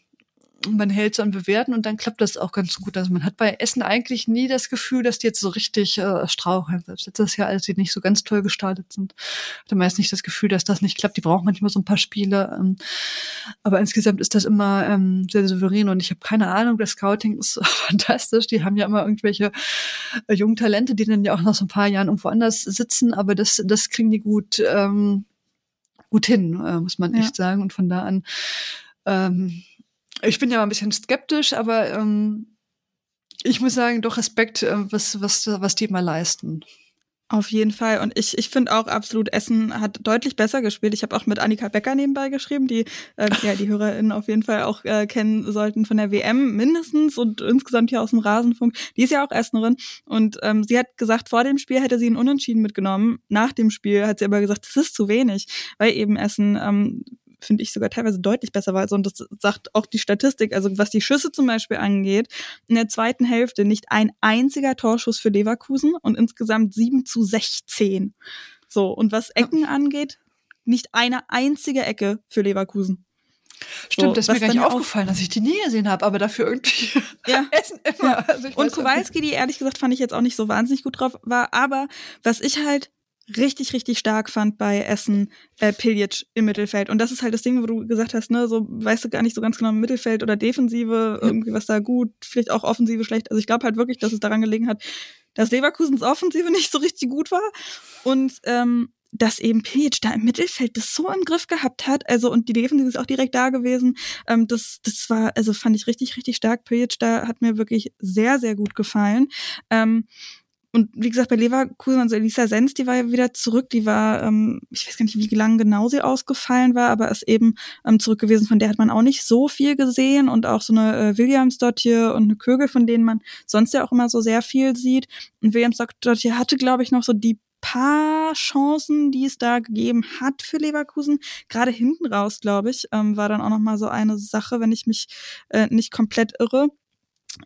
man hält so an Bewerten und dann klappt das auch ganz gut. Also man hat bei Essen eigentlich nie das Gefühl, dass die jetzt so richtig äh, straucheln. Selbst letztes Jahr, als sie nicht so ganz toll gestartet sind, hatte man jetzt nicht das Gefühl, dass das nicht klappt. Die brauchen manchmal so ein paar Spiele. Ähm, aber insgesamt ist das immer ähm, sehr souverän und ich habe keine Ahnung, das Scouting ist fantastisch. Die haben ja immer irgendwelche äh, jungen Talente, die dann ja auch noch so ein paar Jahren irgendwo anders sitzen, aber das, das kriegen die gut, ähm, gut hin, äh, muss man echt sagen. Und von da an ähm, ich bin ja mal ein bisschen skeptisch, aber ähm, ich muss sagen, doch Respekt, äh, was, was, was die mal leisten. Auf jeden Fall. Und ich, ich finde auch absolut, Essen hat deutlich besser gespielt. Ich habe auch mit Annika Becker nebenbei geschrieben, die äh, ja die HörerInnen auf jeden Fall auch äh, kennen sollten von der WM mindestens und insgesamt hier aus dem Rasenfunk. Die ist ja auch Essenerin. Und ähm, sie hat gesagt, vor dem Spiel hätte sie einen Unentschieden mitgenommen. Nach dem Spiel hat sie aber gesagt, das ist zu wenig, weil eben Essen ähm, finde ich, sogar teilweise deutlich besser war. Also, und das sagt auch die Statistik. Also was die Schüsse zum Beispiel angeht, in der zweiten Hälfte nicht ein einziger Torschuss für Leverkusen und insgesamt 7 zu 16. So, und was Ecken ja. angeht, nicht eine einzige Ecke für Leverkusen. Stimmt, so, das ist mir gar nicht aufgefallen, dass ich die nie gesehen habe, aber dafür irgendwie ja. essen immer. Ja. Also und Kowalski, die ehrlich gesagt fand ich jetzt auch nicht so wahnsinnig gut drauf war, aber was ich halt richtig, richtig stark fand bei Essen äh, Piljic im Mittelfeld. Und das ist halt das Ding, wo du gesagt hast, ne, so weißt du gar nicht so ganz genau Mittelfeld oder Defensive, irgendwie was da gut, vielleicht auch Offensive schlecht. Also ich glaube halt wirklich, dass es daran gelegen hat, dass Leverkusens Offensive nicht so richtig gut war. Und ähm, dass eben Piljic da im Mittelfeld das so im Griff gehabt hat, also und die Defensive ist auch direkt da gewesen. Ähm, das, das war, also fand ich richtig, richtig stark. Piljic da hat mir wirklich sehr, sehr gut gefallen. Ähm, und wie gesagt, bei Leverkusen, also Elisa Sens, die war ja wieder zurück. Die war, ähm, ich weiß gar nicht, wie lange genau sie ausgefallen war, aber ist eben ähm, zurück gewesen. Von der hat man auch nicht so viel gesehen. Und auch so eine äh, Williams dort hier und eine Kögel, von denen man sonst ja auch immer so sehr viel sieht. Und Williams dort hier hatte, glaube ich, noch so die paar Chancen, die es da gegeben hat für Leverkusen. Gerade hinten raus, glaube ich, ähm, war dann auch noch mal so eine Sache, wenn ich mich äh, nicht komplett irre.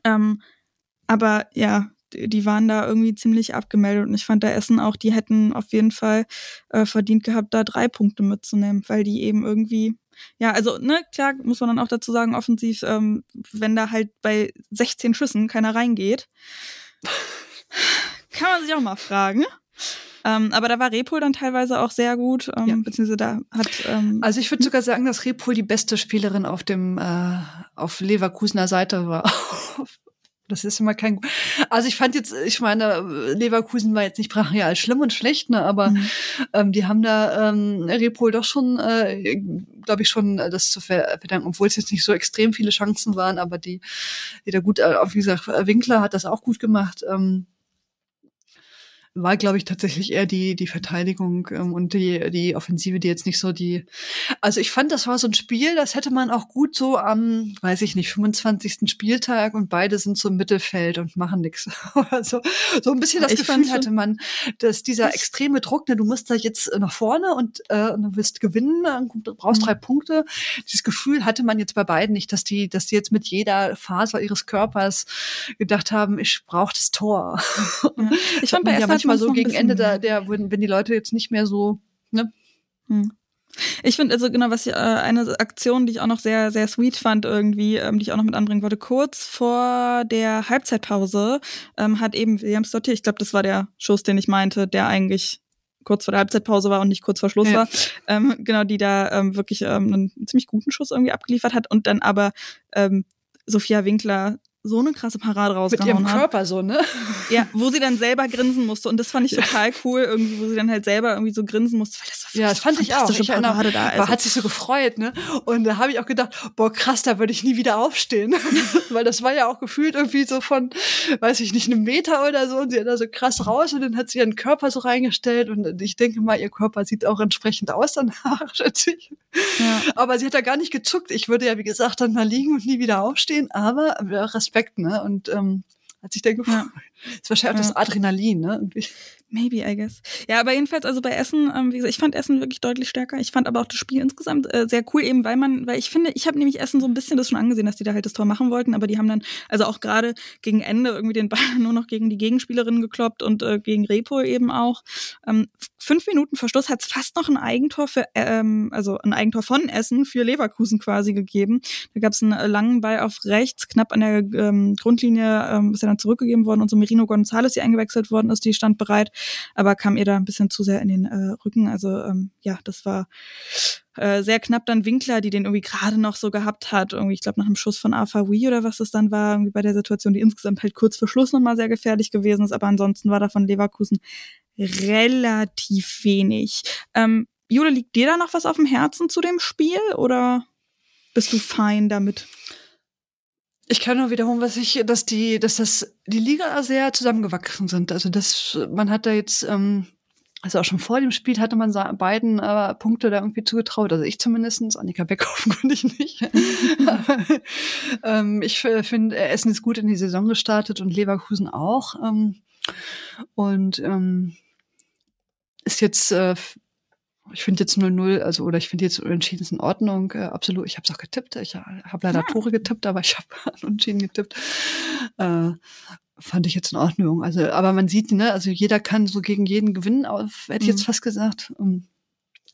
Ähm, aber ja, die waren da irgendwie ziemlich abgemeldet und ich fand da Essen auch, die hätten auf jeden Fall äh, verdient gehabt, da drei Punkte mitzunehmen, weil die eben irgendwie, ja, also, ne, klar muss man dann auch dazu sagen, offensiv, ähm, wenn da halt bei 16 Schüssen keiner reingeht, kann man sich auch mal fragen. Ähm, aber da war Repol dann teilweise auch sehr gut, ähm, ja. beziehungsweise da hat. Ähm, also ich würde sogar sagen, dass Repol die beste Spielerin auf dem äh, auf Leverkusener Seite war. Das ist immer kein. Also ich fand jetzt, ich meine, Leverkusen war jetzt nicht brachial schlimm und schlecht, ne, aber mhm. ähm, die haben da ähm, Repol doch schon, äh, glaube ich, schon äh, das zu verdanken, obwohl es jetzt nicht so extrem viele Chancen waren, aber die, die da gut, äh, wie gesagt, Winkler hat das auch gut gemacht. Ähm, war, glaube ich, tatsächlich eher die, die Verteidigung ähm, und die, die Offensive, die jetzt nicht so die. Also ich fand, das war so ein Spiel, das hätte man auch gut so am, weiß ich nicht, 25. Spieltag und beide sind so im Mittelfeld und machen nichts. Also so ein bisschen das ich Gefühl hatte man, dass dieser extreme Druck, ne, du musst da jetzt nach vorne und äh, du willst gewinnen, du brauchst mhm. drei Punkte. Dieses Gefühl hatte man jetzt bei beiden nicht, dass die, dass die jetzt mit jeder Faser ihres Körpers gedacht haben, ich brauche das Tor. Ja. Ich fand bei ja manchmal so gegen Ende da, der, wenn, wenn die Leute jetzt nicht mehr so, ne? Hm. Ich finde also genau, was ich, äh, eine Aktion, die ich auch noch sehr, sehr sweet fand irgendwie, ähm, die ich auch noch mit anbringen wollte. Kurz vor der Halbzeitpause ähm, hat eben Williams Dottir, ich glaube, das war der Schuss, den ich meinte, der eigentlich kurz vor der Halbzeitpause war und nicht kurz vor Schluss ja. war, ähm, genau, die da ähm, wirklich ähm, einen ziemlich guten Schuss irgendwie abgeliefert hat und dann aber ähm, Sophia Winkler so eine krasse Parade rausgehauen Mit ihrem hat. Körper so, ne? Ja, wo sie dann selber grinsen musste und das fand ich total cool irgendwie, wo sie dann halt selber irgendwie so grinsen musste, weil das war Ja, das fand ich auch. Ich Parade erinnere, da. also. hat sich so gefreut, ne? Und da habe ich auch gedacht, boah, krass, da würde ich nie wieder aufstehen. weil das war ja auch gefühlt irgendwie so von, weiß ich nicht, einem Meter oder so und sie hat da so krass raus und dann hat sie ihren Körper so reingestellt und ich denke mal, ihr Körper sieht auch entsprechend aus danach, schätze ich. Ja. Aber sie hat da gar nicht gezuckt. Ich würde ja, wie gesagt, dann mal liegen und nie wieder aufstehen, aber Respekt, ne? Und ähm, hat sich dann gefreut. Ja. Ist wahrscheinlich auch ja. das Adrenalin, ne? Irgendwie. Maybe, I guess. Ja, aber jedenfalls, also bei Essen, ähm, wie gesagt, ich fand Essen wirklich deutlich stärker. Ich fand aber auch das Spiel insgesamt äh, sehr cool, eben weil man, weil ich finde, ich habe nämlich Essen so ein bisschen das schon angesehen, dass die da halt das Tor machen wollten, aber die haben dann, also auch gerade gegen Ende irgendwie den Ball nur noch gegen die Gegenspielerin gekloppt und äh, gegen Repo eben auch. Ähm, fünf Minuten Verschluss hat es fast noch ein Eigentor für, ähm, also ein Eigentor von Essen für Leverkusen quasi gegeben. Da gab es einen äh, langen Ball auf rechts, knapp an der ähm, Grundlinie, ähm, ist ja dann zurückgegeben worden und so Merino González, die eingewechselt worden ist, die stand bereit aber kam ihr da ein bisschen zu sehr in den äh, Rücken. Also ähm, ja, das war äh, sehr knapp dann Winkler, die den irgendwie gerade noch so gehabt hat. Irgendwie, ich glaube, nach einem Schuss von Afawi oder was es dann war, irgendwie bei der Situation, die insgesamt halt kurz vor Schluss nochmal sehr gefährlich gewesen ist. Aber ansonsten war da von Leverkusen relativ wenig. Ähm, Jule, liegt dir da noch was auf dem Herzen zu dem Spiel oder bist du fein damit? Ich kann nur wiederholen, was ich, dass die, dass das die Liga sehr zusammengewachsen sind. Also das, man hat da jetzt, ähm, also auch schon vor dem Spiel hatte man beiden äh, Punkte da irgendwie zugetraut. Also ich zumindestens, Annika Beckhoffen konnte ich nicht. ähm, ich finde, Essen ist gut in die Saison gestartet und Leverkusen auch. Ähm, und ähm, ist jetzt äh, ich finde jetzt 0-0, also oder ich finde jetzt Unentschieden ist in Ordnung, äh, absolut. Ich habe es auch getippt. Ich habe leider ja. Tore getippt, aber ich habe Unentschieden getippt. Äh, fand ich jetzt in Ordnung. Also, aber man sieht, ne, also jeder kann so gegen jeden gewinnen, auf, hätte ich jetzt mhm. fast gesagt. Um, ähm,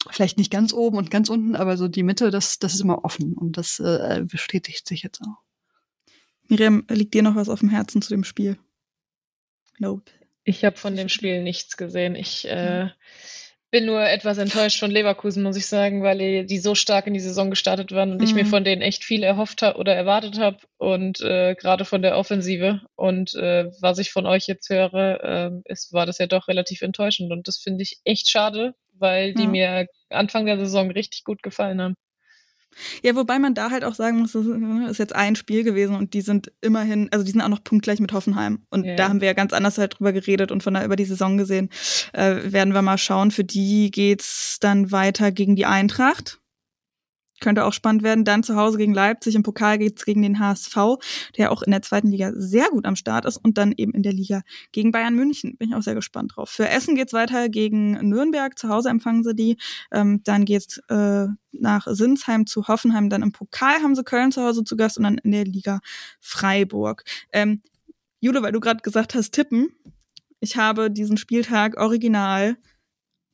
vielleicht nicht ganz oben und ganz unten, aber so die Mitte, das, das ist immer offen und das äh, bestätigt sich jetzt auch. Miriam, liegt dir noch was auf dem Herzen zu dem Spiel? Nope. Ich habe von dem Spiel nichts gesehen. Ich äh, bin nur etwas enttäuscht von Leverkusen, muss ich sagen, weil die so stark in die Saison gestartet waren und mhm. ich mir mhm. von denen echt viel erhofft habe oder erwartet habe und äh, gerade von der Offensive. Und äh, was ich von euch jetzt höre, äh, ist, war das ja doch relativ enttäuschend und das finde ich echt schade, weil die ja. mir Anfang der Saison richtig gut gefallen haben. Ja, wobei man da halt auch sagen muss, das ist jetzt ein Spiel gewesen und die sind immerhin, also die sind auch noch punktgleich mit Hoffenheim. Und ja. da haben wir ja ganz anders halt drüber geredet und von da über die Saison gesehen, äh, werden wir mal schauen. Für die geht's dann weiter gegen die Eintracht. Könnte auch spannend werden. Dann zu Hause gegen Leipzig. Im Pokal geht's gegen den HSV, der auch in der zweiten Liga sehr gut am Start ist. Und dann eben in der Liga gegen Bayern München. Bin ich auch sehr gespannt drauf. Für Essen geht's weiter gegen Nürnberg. Zu Hause empfangen sie die. Ähm, dann geht's äh, nach Sinsheim zu Hoffenheim. Dann im Pokal haben sie Köln zu Hause zu Gast und dann in der Liga Freiburg. Ähm, Jule, weil du gerade gesagt hast, tippen. Ich habe diesen Spieltag original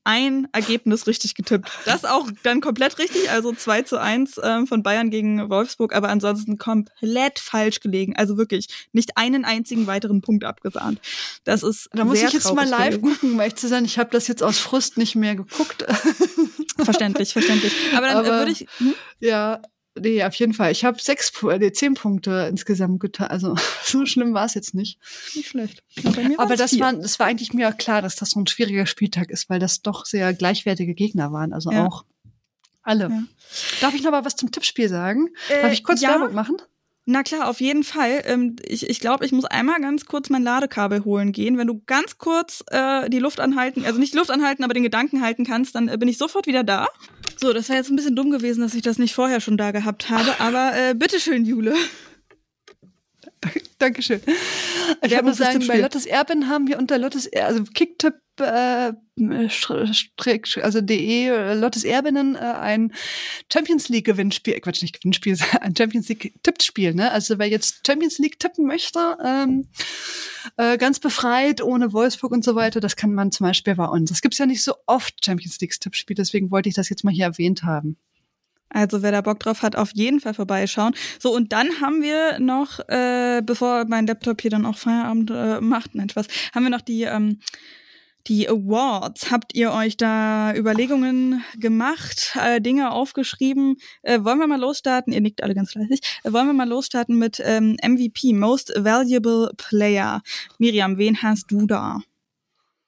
ein Ergebnis richtig getippt. Das auch dann komplett richtig, also 2 zu 1 ähm, von Bayern gegen Wolfsburg, aber ansonsten komplett falsch gelegen. Also wirklich nicht einen einzigen weiteren Punkt abgesahnt. Das ist Da muss ich jetzt mal live gewesen. gucken, weil ich zu sagen, ich habe das jetzt aus Frust nicht mehr geguckt. verständlich, verständlich. Aber dann äh, aber, würde ich. Hm? Ja, Nee, auf jeden Fall. Ich habe sechs, nee, zehn Punkte insgesamt getan. Also so schlimm war es jetzt nicht. Nicht schlecht. Aber das war, das war eigentlich mir klar, dass das so ein schwieriger Spieltag ist, weil das doch sehr gleichwertige Gegner waren. Also ja. auch alle. Ja. Darf ich noch mal was zum Tippspiel sagen? Äh, Darf ich kurz ja. Werbung machen? Na klar, auf jeden Fall. Ähm, ich ich glaube, ich muss einmal ganz kurz mein Ladekabel holen gehen. Wenn du ganz kurz äh, die Luft anhalten, also nicht Luft anhalten, aber den Gedanken halten kannst, dann äh, bin ich sofort wieder da. So, das wäre jetzt ein bisschen dumm gewesen, dass ich das nicht vorher schon da gehabt habe, aber äh, bitteschön, Jule. Dankeschön. Ich muss sagen, bei Lottes Erben haben wir unter Lottes, also Kicktipp, äh, also de äh, Lottes Erbinnen äh, ein Champions League Gewinnspiel, äh, Quatsch, nicht Gewinnspiel, ein Champions League Tippspiel, ne? Also wer jetzt Champions League tippen möchte, ähm, äh, ganz befreit, ohne Wolfsburg und so weiter, das kann man zum Beispiel bei uns. Es gibt ja nicht so oft Champions League Tippspiel, deswegen wollte ich das jetzt mal hier erwähnt haben. Also wer da Bock drauf hat, auf jeden Fall vorbeischauen. So, und dann haben wir noch, äh, bevor mein Laptop hier dann auch Feierabend äh, macht, nein, Spaß, haben wir noch die, ähm, die Awards. Habt ihr euch da Überlegungen gemacht, äh, Dinge aufgeschrieben? Äh, wollen wir mal losstarten? Ihr nickt alle ganz fleißig. Äh, wollen wir mal losstarten mit ähm, MVP, Most Valuable Player. Miriam, wen hast du da?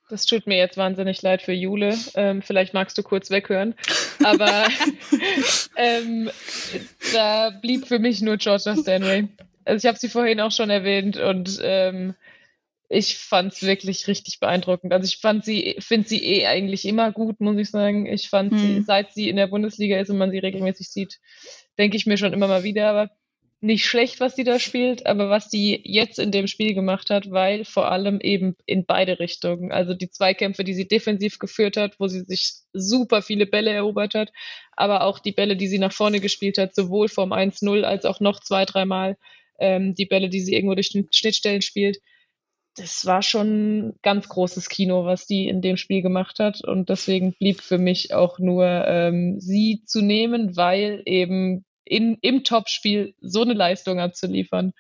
Das tut mir jetzt wahnsinnig leid für Jule. Ähm, vielleicht magst du kurz weghören. Aber ähm, da blieb für mich nur Georgia Stanway. Also ich habe sie vorhin auch schon erwähnt und ähm, ich fand es wirklich richtig beeindruckend. Also ich fand sie, finde sie eh eigentlich immer gut, muss ich sagen. Ich fand hm. sie, seit sie in der Bundesliga ist und man sie regelmäßig sieht, denke ich mir schon immer mal wieder, aber nicht schlecht, was sie da spielt, aber was sie jetzt in dem Spiel gemacht hat, weil vor allem eben in beide Richtungen. Also die Zweikämpfe, die sie defensiv geführt hat, wo sie sich super viele Bälle erobert hat, aber auch die Bälle, die sie nach vorne gespielt hat, sowohl vom 1-0 als auch noch zwei, dreimal ähm, die Bälle, die sie irgendwo durch den Schnittstellen spielt das war schon ganz großes Kino, was die in dem Spiel gemacht hat. Und deswegen blieb für mich auch nur ähm, sie zu nehmen, weil eben in, im Topspiel so eine Leistung abzuliefern,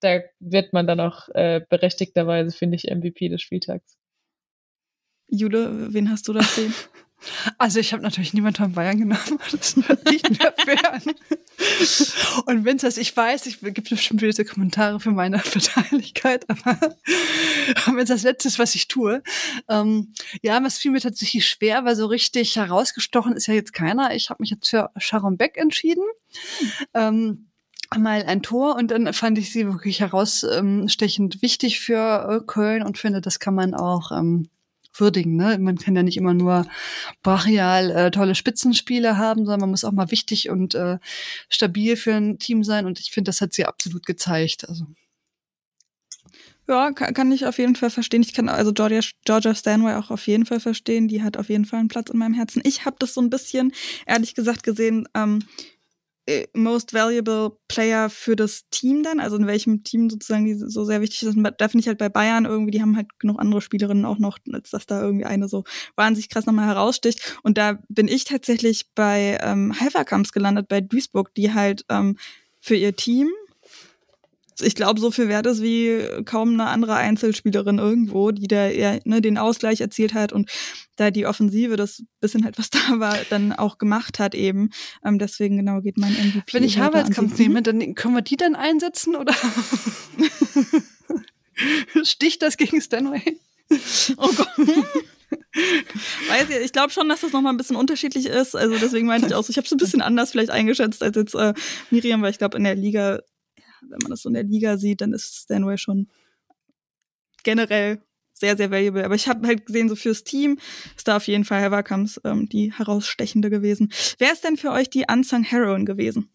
da wird man dann auch äh, berechtigterweise, finde ich, MVP des Spieltags. Jule, wen hast du da stehen? Also ich habe natürlich niemand von Bayern genommen. Das hört nicht mehr an. Und wenn es ich weiß, ich gibt bestimmt böse Kommentare für meine Verteidigkeit, aber wenn es das Letzte ist, was ich tue. Ähm, ja, was fiel mir tatsächlich schwer, weil so richtig herausgestochen ist ja jetzt keiner. Ich habe mich jetzt für Sharon Beck entschieden. Ähm, mal ein Tor und dann fand ich sie wirklich herausstechend wichtig für äh, Köln und finde, das kann man auch ähm, würdigen. Ne? Man kann ja nicht immer nur brachial äh, tolle Spitzenspiele haben, sondern man muss auch mal wichtig und äh, stabil für ein Team sein. Und ich finde, das hat sie absolut gezeigt. Also. Ja, kann, kann ich auf jeden Fall verstehen. Ich kann also Georgia, Georgia Stanway auch auf jeden Fall verstehen. Die hat auf jeden Fall einen Platz in meinem Herzen. Ich habe das so ein bisschen, ehrlich gesagt, gesehen, ähm, äh, most Valuable Player für das Team dann, also in welchem Team sozusagen die so sehr wichtig ist. Da finde ich halt bei Bayern irgendwie, die haben halt genug andere Spielerinnen auch noch, als dass da irgendwie eine so wahnsinnig krass nochmal heraussticht. Und da bin ich tatsächlich bei ähm, Haverkamps gelandet, bei Duisburg, die halt ähm, für ihr Team ich glaube, so viel wert ist wie kaum eine andere Einzelspielerin irgendwo, die da eher ne, den Ausgleich erzielt hat und da die Offensive, das bisschen halt was da war, dann auch gemacht hat eben. Ähm, deswegen genau geht mein MVP. Wenn ich Arbeitskampf nehme, dann können wir die dann einsetzen oder sticht das gegen Stanway? Oh Gott. Weiß ich, ich glaube schon, dass das nochmal ein bisschen unterschiedlich ist. Also deswegen meinte ich auch so, ich habe es ein bisschen anders vielleicht eingeschätzt als jetzt äh, Miriam, weil ich glaube, in der Liga wenn man das so in der Liga sieht, dann ist Stanway schon generell sehr, sehr valuable. Aber ich habe halt gesehen, so fürs Team ist da auf jeden Fall Haverkamps ähm, die herausstechende gewesen. Wer ist denn für euch die Unsung Heroine gewesen?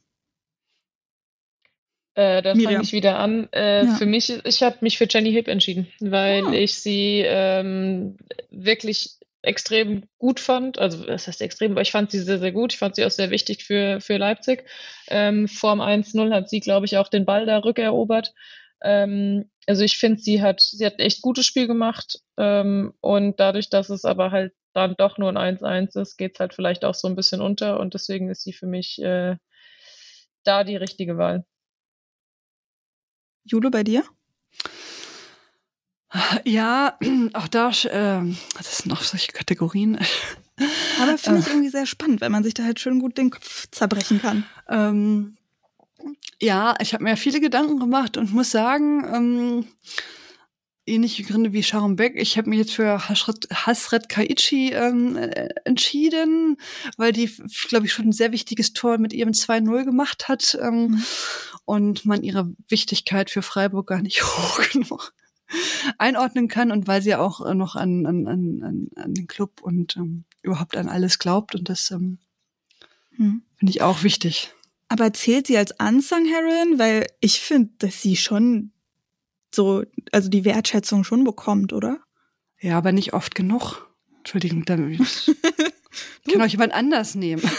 Äh, da fange ich wieder an. Äh, ja. Für mich, ich habe mich für Jenny Hip entschieden, weil oh. ich sie ähm, wirklich extrem gut fand. Also, das heißt extrem, aber ich fand sie sehr, sehr gut. Ich fand sie auch sehr wichtig für, für Leipzig. Ähm, Form 1-0 hat sie, glaube ich, auch den Ball da rückerobert. Ähm, also ich finde, sie hat, sie hat ein echt gutes Spiel gemacht. Ähm, und dadurch, dass es aber halt dann doch nur ein 1-1 ist, geht es halt vielleicht auch so ein bisschen unter. Und deswegen ist sie für mich äh, da die richtige Wahl. Jule, bei dir? Ja, auch da, äh, das sind auch solche Kategorien. Aber finde ich äh. irgendwie sehr spannend, weil man sich da halt schön gut den Kopf zerbrechen kann. Ähm, ja, ich habe mir viele Gedanken gemacht und muss sagen, ähm, ähnliche Gründe wie Sharon Beck. Ich habe mich jetzt für Hasret, Hasret Kaichi ähm, äh, entschieden, weil die, glaube ich, schon ein sehr wichtiges Tor mit ihrem 2-0 gemacht hat ähm, mhm. und man ihre Wichtigkeit für Freiburg gar nicht hoch genug einordnen kann und weil sie auch äh, noch an, an, an, an den Club und ähm, überhaupt an alles glaubt und das ähm, hm. finde ich auch wichtig. Aber zählt sie als Unsung Heroine? Weil ich finde, dass sie schon so, also die Wertschätzung schon bekommt, oder? Ja, aber nicht oft genug. Entschuldigung, dann kann auch jemand anders nehmen.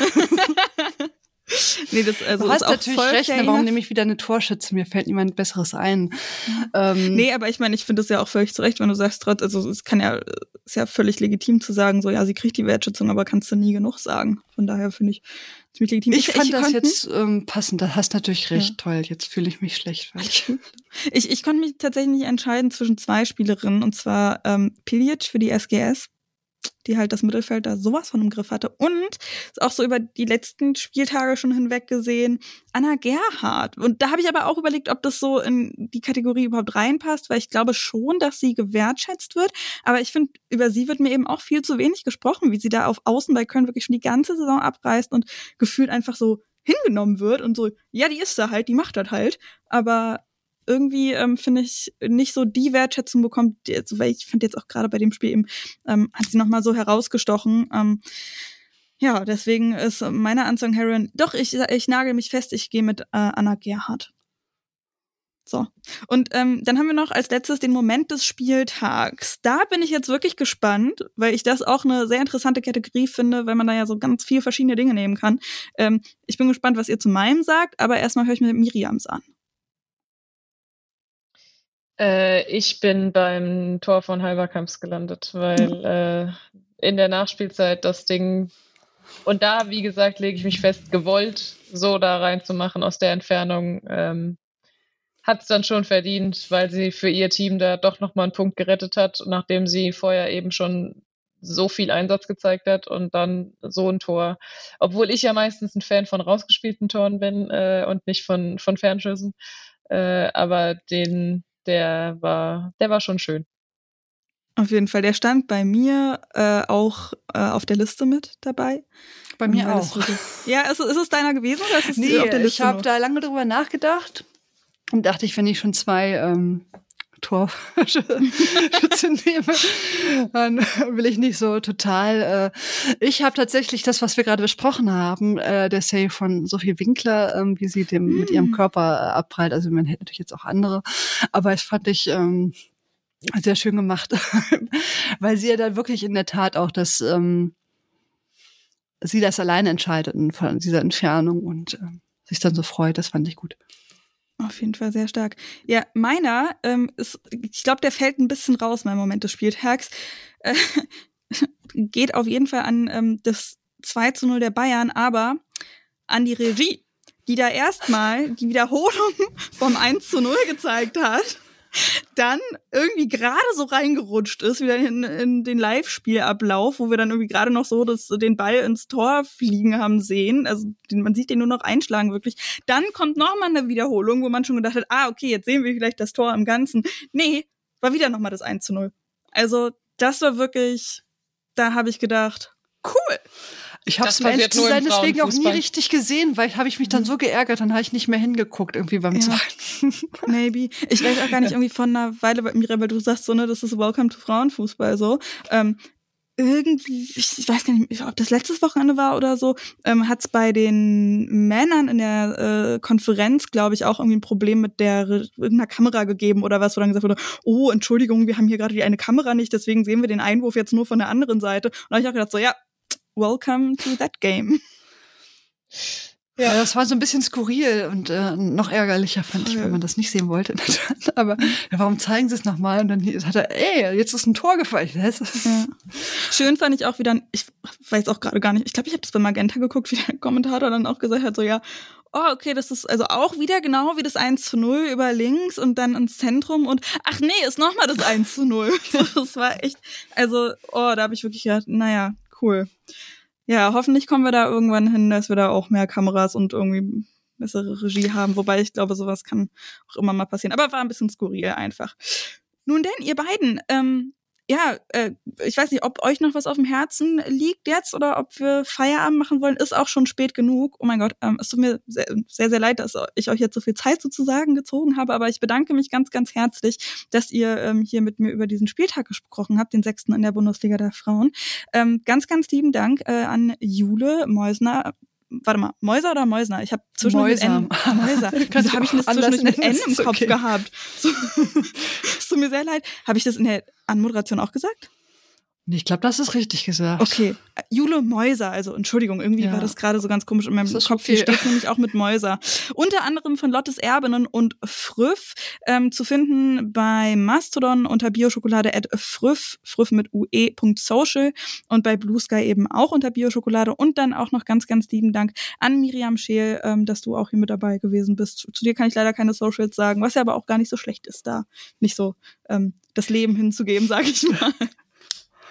nee, das also du hast natürlich recht, ne, warum nehme ich wieder eine Torschütze? Mir fällt niemand Besseres ein. Mhm. Ähm, nee, aber ich meine, ich finde es ja auch völlig zurecht, wenn du sagst, trotz, also es kann ja, ist ja völlig legitim zu sagen, so ja, sie kriegt die Wertschätzung, aber kannst du nie genug sagen. Von daher finde ich ziemlich legitim. Ich, ich fand ich das jetzt ähm, passend, da hast natürlich recht, ja. toll, jetzt fühle ich mich schlecht. Weil ich, ich, ich konnte mich tatsächlich nicht entscheiden zwischen zwei Spielerinnen, und zwar ähm, Pilic für die SGS die halt das Mittelfeld da sowas von im Griff hatte. Und auch so über die letzten Spieltage schon hinweg gesehen, Anna Gerhardt. Und da habe ich aber auch überlegt, ob das so in die Kategorie überhaupt reinpasst, weil ich glaube schon, dass sie gewertschätzt wird. Aber ich finde, über sie wird mir eben auch viel zu wenig gesprochen, wie sie da auf Außen bei Köln wirklich schon die ganze Saison abreißt und gefühlt einfach so hingenommen wird und so, ja, die ist da halt, die macht das halt. Aber irgendwie ähm, finde ich nicht so die Wertschätzung bekommt, die, also, weil ich finde jetzt auch gerade bei dem Spiel eben ähm, hat sie noch mal so herausgestochen. Ähm, ja, deswegen ist meine Anzeige Heron. Doch, ich, ich nagel mich fest, ich gehe mit äh, Anna Gerhardt. So. Und ähm, dann haben wir noch als letztes den Moment des Spieltags. Da bin ich jetzt wirklich gespannt, weil ich das auch eine sehr interessante Kategorie finde, weil man da ja so ganz viele verschiedene Dinge nehmen kann. Ähm, ich bin gespannt, was ihr zu meinem sagt, aber erstmal höre ich mir Miriams an. Äh, ich bin beim Tor von Halberkamps gelandet, weil äh, in der Nachspielzeit das Ding und da, wie gesagt, lege ich mich fest, gewollt so da reinzumachen aus der Entfernung, ähm, hat es dann schon verdient, weil sie für ihr Team da doch nochmal einen Punkt gerettet hat, nachdem sie vorher eben schon so viel Einsatz gezeigt hat und dann so ein Tor. Obwohl ich ja meistens ein Fan von rausgespielten Toren bin äh, und nicht von, von Fernschüssen. Äh, aber den, der war, der war schon schön. Auf jeden Fall. Der stand bei mir äh, auch äh, auf der Liste mit dabei. Bei mir auch. ja, ist, ist es deiner gewesen oder ist es nee, auf der Liste? Ich habe da lange drüber nachgedacht und dachte ich, wenn ich schon zwei ähm, Torschütze nehme, dann will ich nicht so total. Äh, ich habe tatsächlich das, was wir gerade besprochen haben, äh, der Save von Sophie Winkler, ähm, wie sie dem mm. mit ihrem hm. Körper abprallt. Also man hätte natürlich jetzt auch andere, aber es fand ich ähm, sehr schön gemacht, weil sie ja dann wirklich in der Tat auch das ähm, sie das alleine entscheidet von dieser Entfernung und äh, sich dann so freut. Das fand ich gut. Auf jeden Fall sehr stark. Ja, meiner ähm, ist, ich glaube, der fällt ein bisschen raus, mein Moment des Spieltags. Äh, geht auf jeden Fall an ähm, das 2 zu 0 der Bayern, aber an die Regie, die da erstmal die Wiederholung vom 1 zu 0 gezeigt hat dann irgendwie gerade so reingerutscht ist, wieder in, in den Live-Spielablauf, wo wir dann irgendwie gerade noch so das, den Ball ins Tor fliegen haben sehen. Also den, man sieht den nur noch einschlagen wirklich. Dann kommt nochmal eine Wiederholung, wo man schon gedacht hat, ah, okay, jetzt sehen wir vielleicht das Tor im Ganzen. Nee, war wieder nochmal das 1 zu 0. Also das war wirklich, da habe ich gedacht, cool. Ich habe es ehrlich zu sein deswegen auch nie richtig gesehen, weil habe ich mich dann so geärgert, dann habe ich nicht mehr hingeguckt irgendwie beim ja. zweiten. Maybe. Ich weiß auch gar nicht irgendwie von einer Weile, Mira, weil du sagst so, ne, das ist Welcome to Frauenfußball so. Ähm, irgendwie, ich weiß gar nicht, ob das letztes Wochenende war oder so, ähm, hat es bei den Männern in der äh, Konferenz, glaube ich, auch irgendwie ein Problem mit der irgendeiner Kamera gegeben oder was, wo dann gesagt wurde, oh, Entschuldigung, wir haben hier gerade die eine Kamera nicht, deswegen sehen wir den Einwurf jetzt nur von der anderen Seite. Und da habe ich auch gedacht, so, ja, welcome to that game. Ja. das war so ein bisschen skurril und äh, noch ärgerlicher fand ich, wenn man das nicht sehen wollte. Aber ja, warum zeigen sie es nochmal? Und dann hat er, ey, jetzt ist ein Tor gefallen. Ja. Schön fand ich auch wieder, ich weiß auch gerade gar nicht, ich glaube, ich habe das bei Magenta geguckt, wie der Kommentator dann auch gesagt hat, so ja, oh, okay, das ist also auch wieder genau wie das 1 zu 0 über links und dann ins Zentrum und ach nee, ist nochmal das 1 zu 0. das war echt, also, oh, da habe ich wirklich gedacht, naja, cool. Ja, hoffentlich kommen wir da irgendwann hin, dass wir da auch mehr Kameras und irgendwie bessere Regie haben. Wobei ich glaube, sowas kann auch immer mal passieren. Aber war ein bisschen skurril einfach. Nun denn, ihr beiden, ähm, ja, äh, ich weiß nicht, ob euch noch was auf dem Herzen liegt jetzt oder ob wir Feierabend machen wollen, ist auch schon spät genug. Oh mein Gott, ähm, es tut mir sehr, sehr, sehr leid, dass ich euch jetzt so viel Zeit sozusagen gezogen habe, aber ich bedanke mich ganz, ganz herzlich, dass ihr ähm, hier mit mir über diesen Spieltag gesprochen habt, den sechsten in der Bundesliga der Frauen. Ähm, ganz, ganz lieben Dank äh, an Jule Meusner, warte mal, Mäuser oder Mäusner? Ich habe zwischendurch N. Mäuser. Wieso habe ich das zwischendurch mit N im Kopf okay. gehabt? So, es tut mir sehr leid. Habe ich das in der Anmoderation auch gesagt? Ich glaube, das ist richtig gesagt. Okay. Jule Mäuser, also Entschuldigung, irgendwie ja. war das gerade so ganz komisch in meinem Kopf. Hier steht nämlich auch mit Mäuser. Unter anderem von Lottes Erbinnen und Früff ähm, zu finden bei Mastodon unter Bioschokolade at Früff, Früff mit ue.social und bei Blue Sky eben auch unter Bioschokolade und dann auch noch ganz, ganz lieben Dank an Miriam Scheel, ähm, dass du auch hier mit dabei gewesen bist. Zu dir kann ich leider keine Socials sagen, was ja aber auch gar nicht so schlecht ist, da nicht so ähm, das Leben hinzugeben, sage ich mal.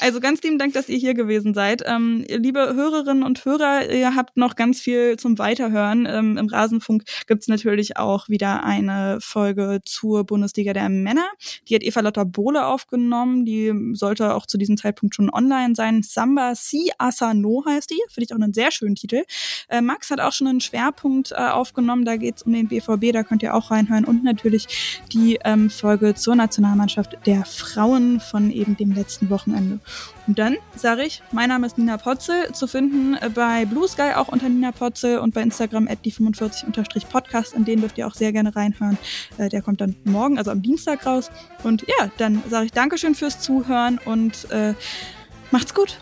Also ganz lieben Dank, dass ihr hier gewesen seid. Ähm, liebe Hörerinnen und Hörer, ihr habt noch ganz viel zum Weiterhören. Ähm, Im Rasenfunk gibt's natürlich auch wieder eine Folge zur Bundesliga der Männer. Die hat Eva Lotta Bohle aufgenommen. Die sollte auch zu diesem Zeitpunkt schon online sein. Samba Si Asano heißt die. Finde ich auch einen sehr schönen Titel. Äh, Max hat auch schon einen Schwerpunkt äh, aufgenommen. Da geht's um den BVB. Da könnt ihr auch reinhören. Und natürlich die ähm, Folge zur Nationalmannschaft der Frauen von eben dem letzten Wochenende. Und dann sage ich, mein Name ist Nina Potzel, zu finden bei Blue Sky auch unter Nina Potzel und bei Instagram at die45-podcast. In den dürft ihr auch sehr gerne reinhören. Äh, der kommt dann morgen, also am Dienstag raus. Und ja, dann sage ich Dankeschön fürs Zuhören und äh, macht's gut.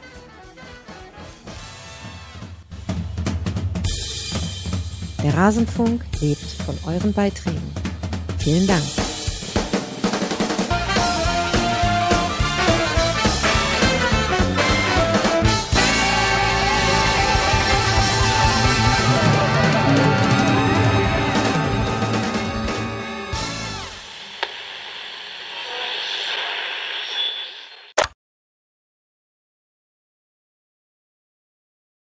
Der Rasenfunk lebt von euren Beiträgen. Vielen Dank.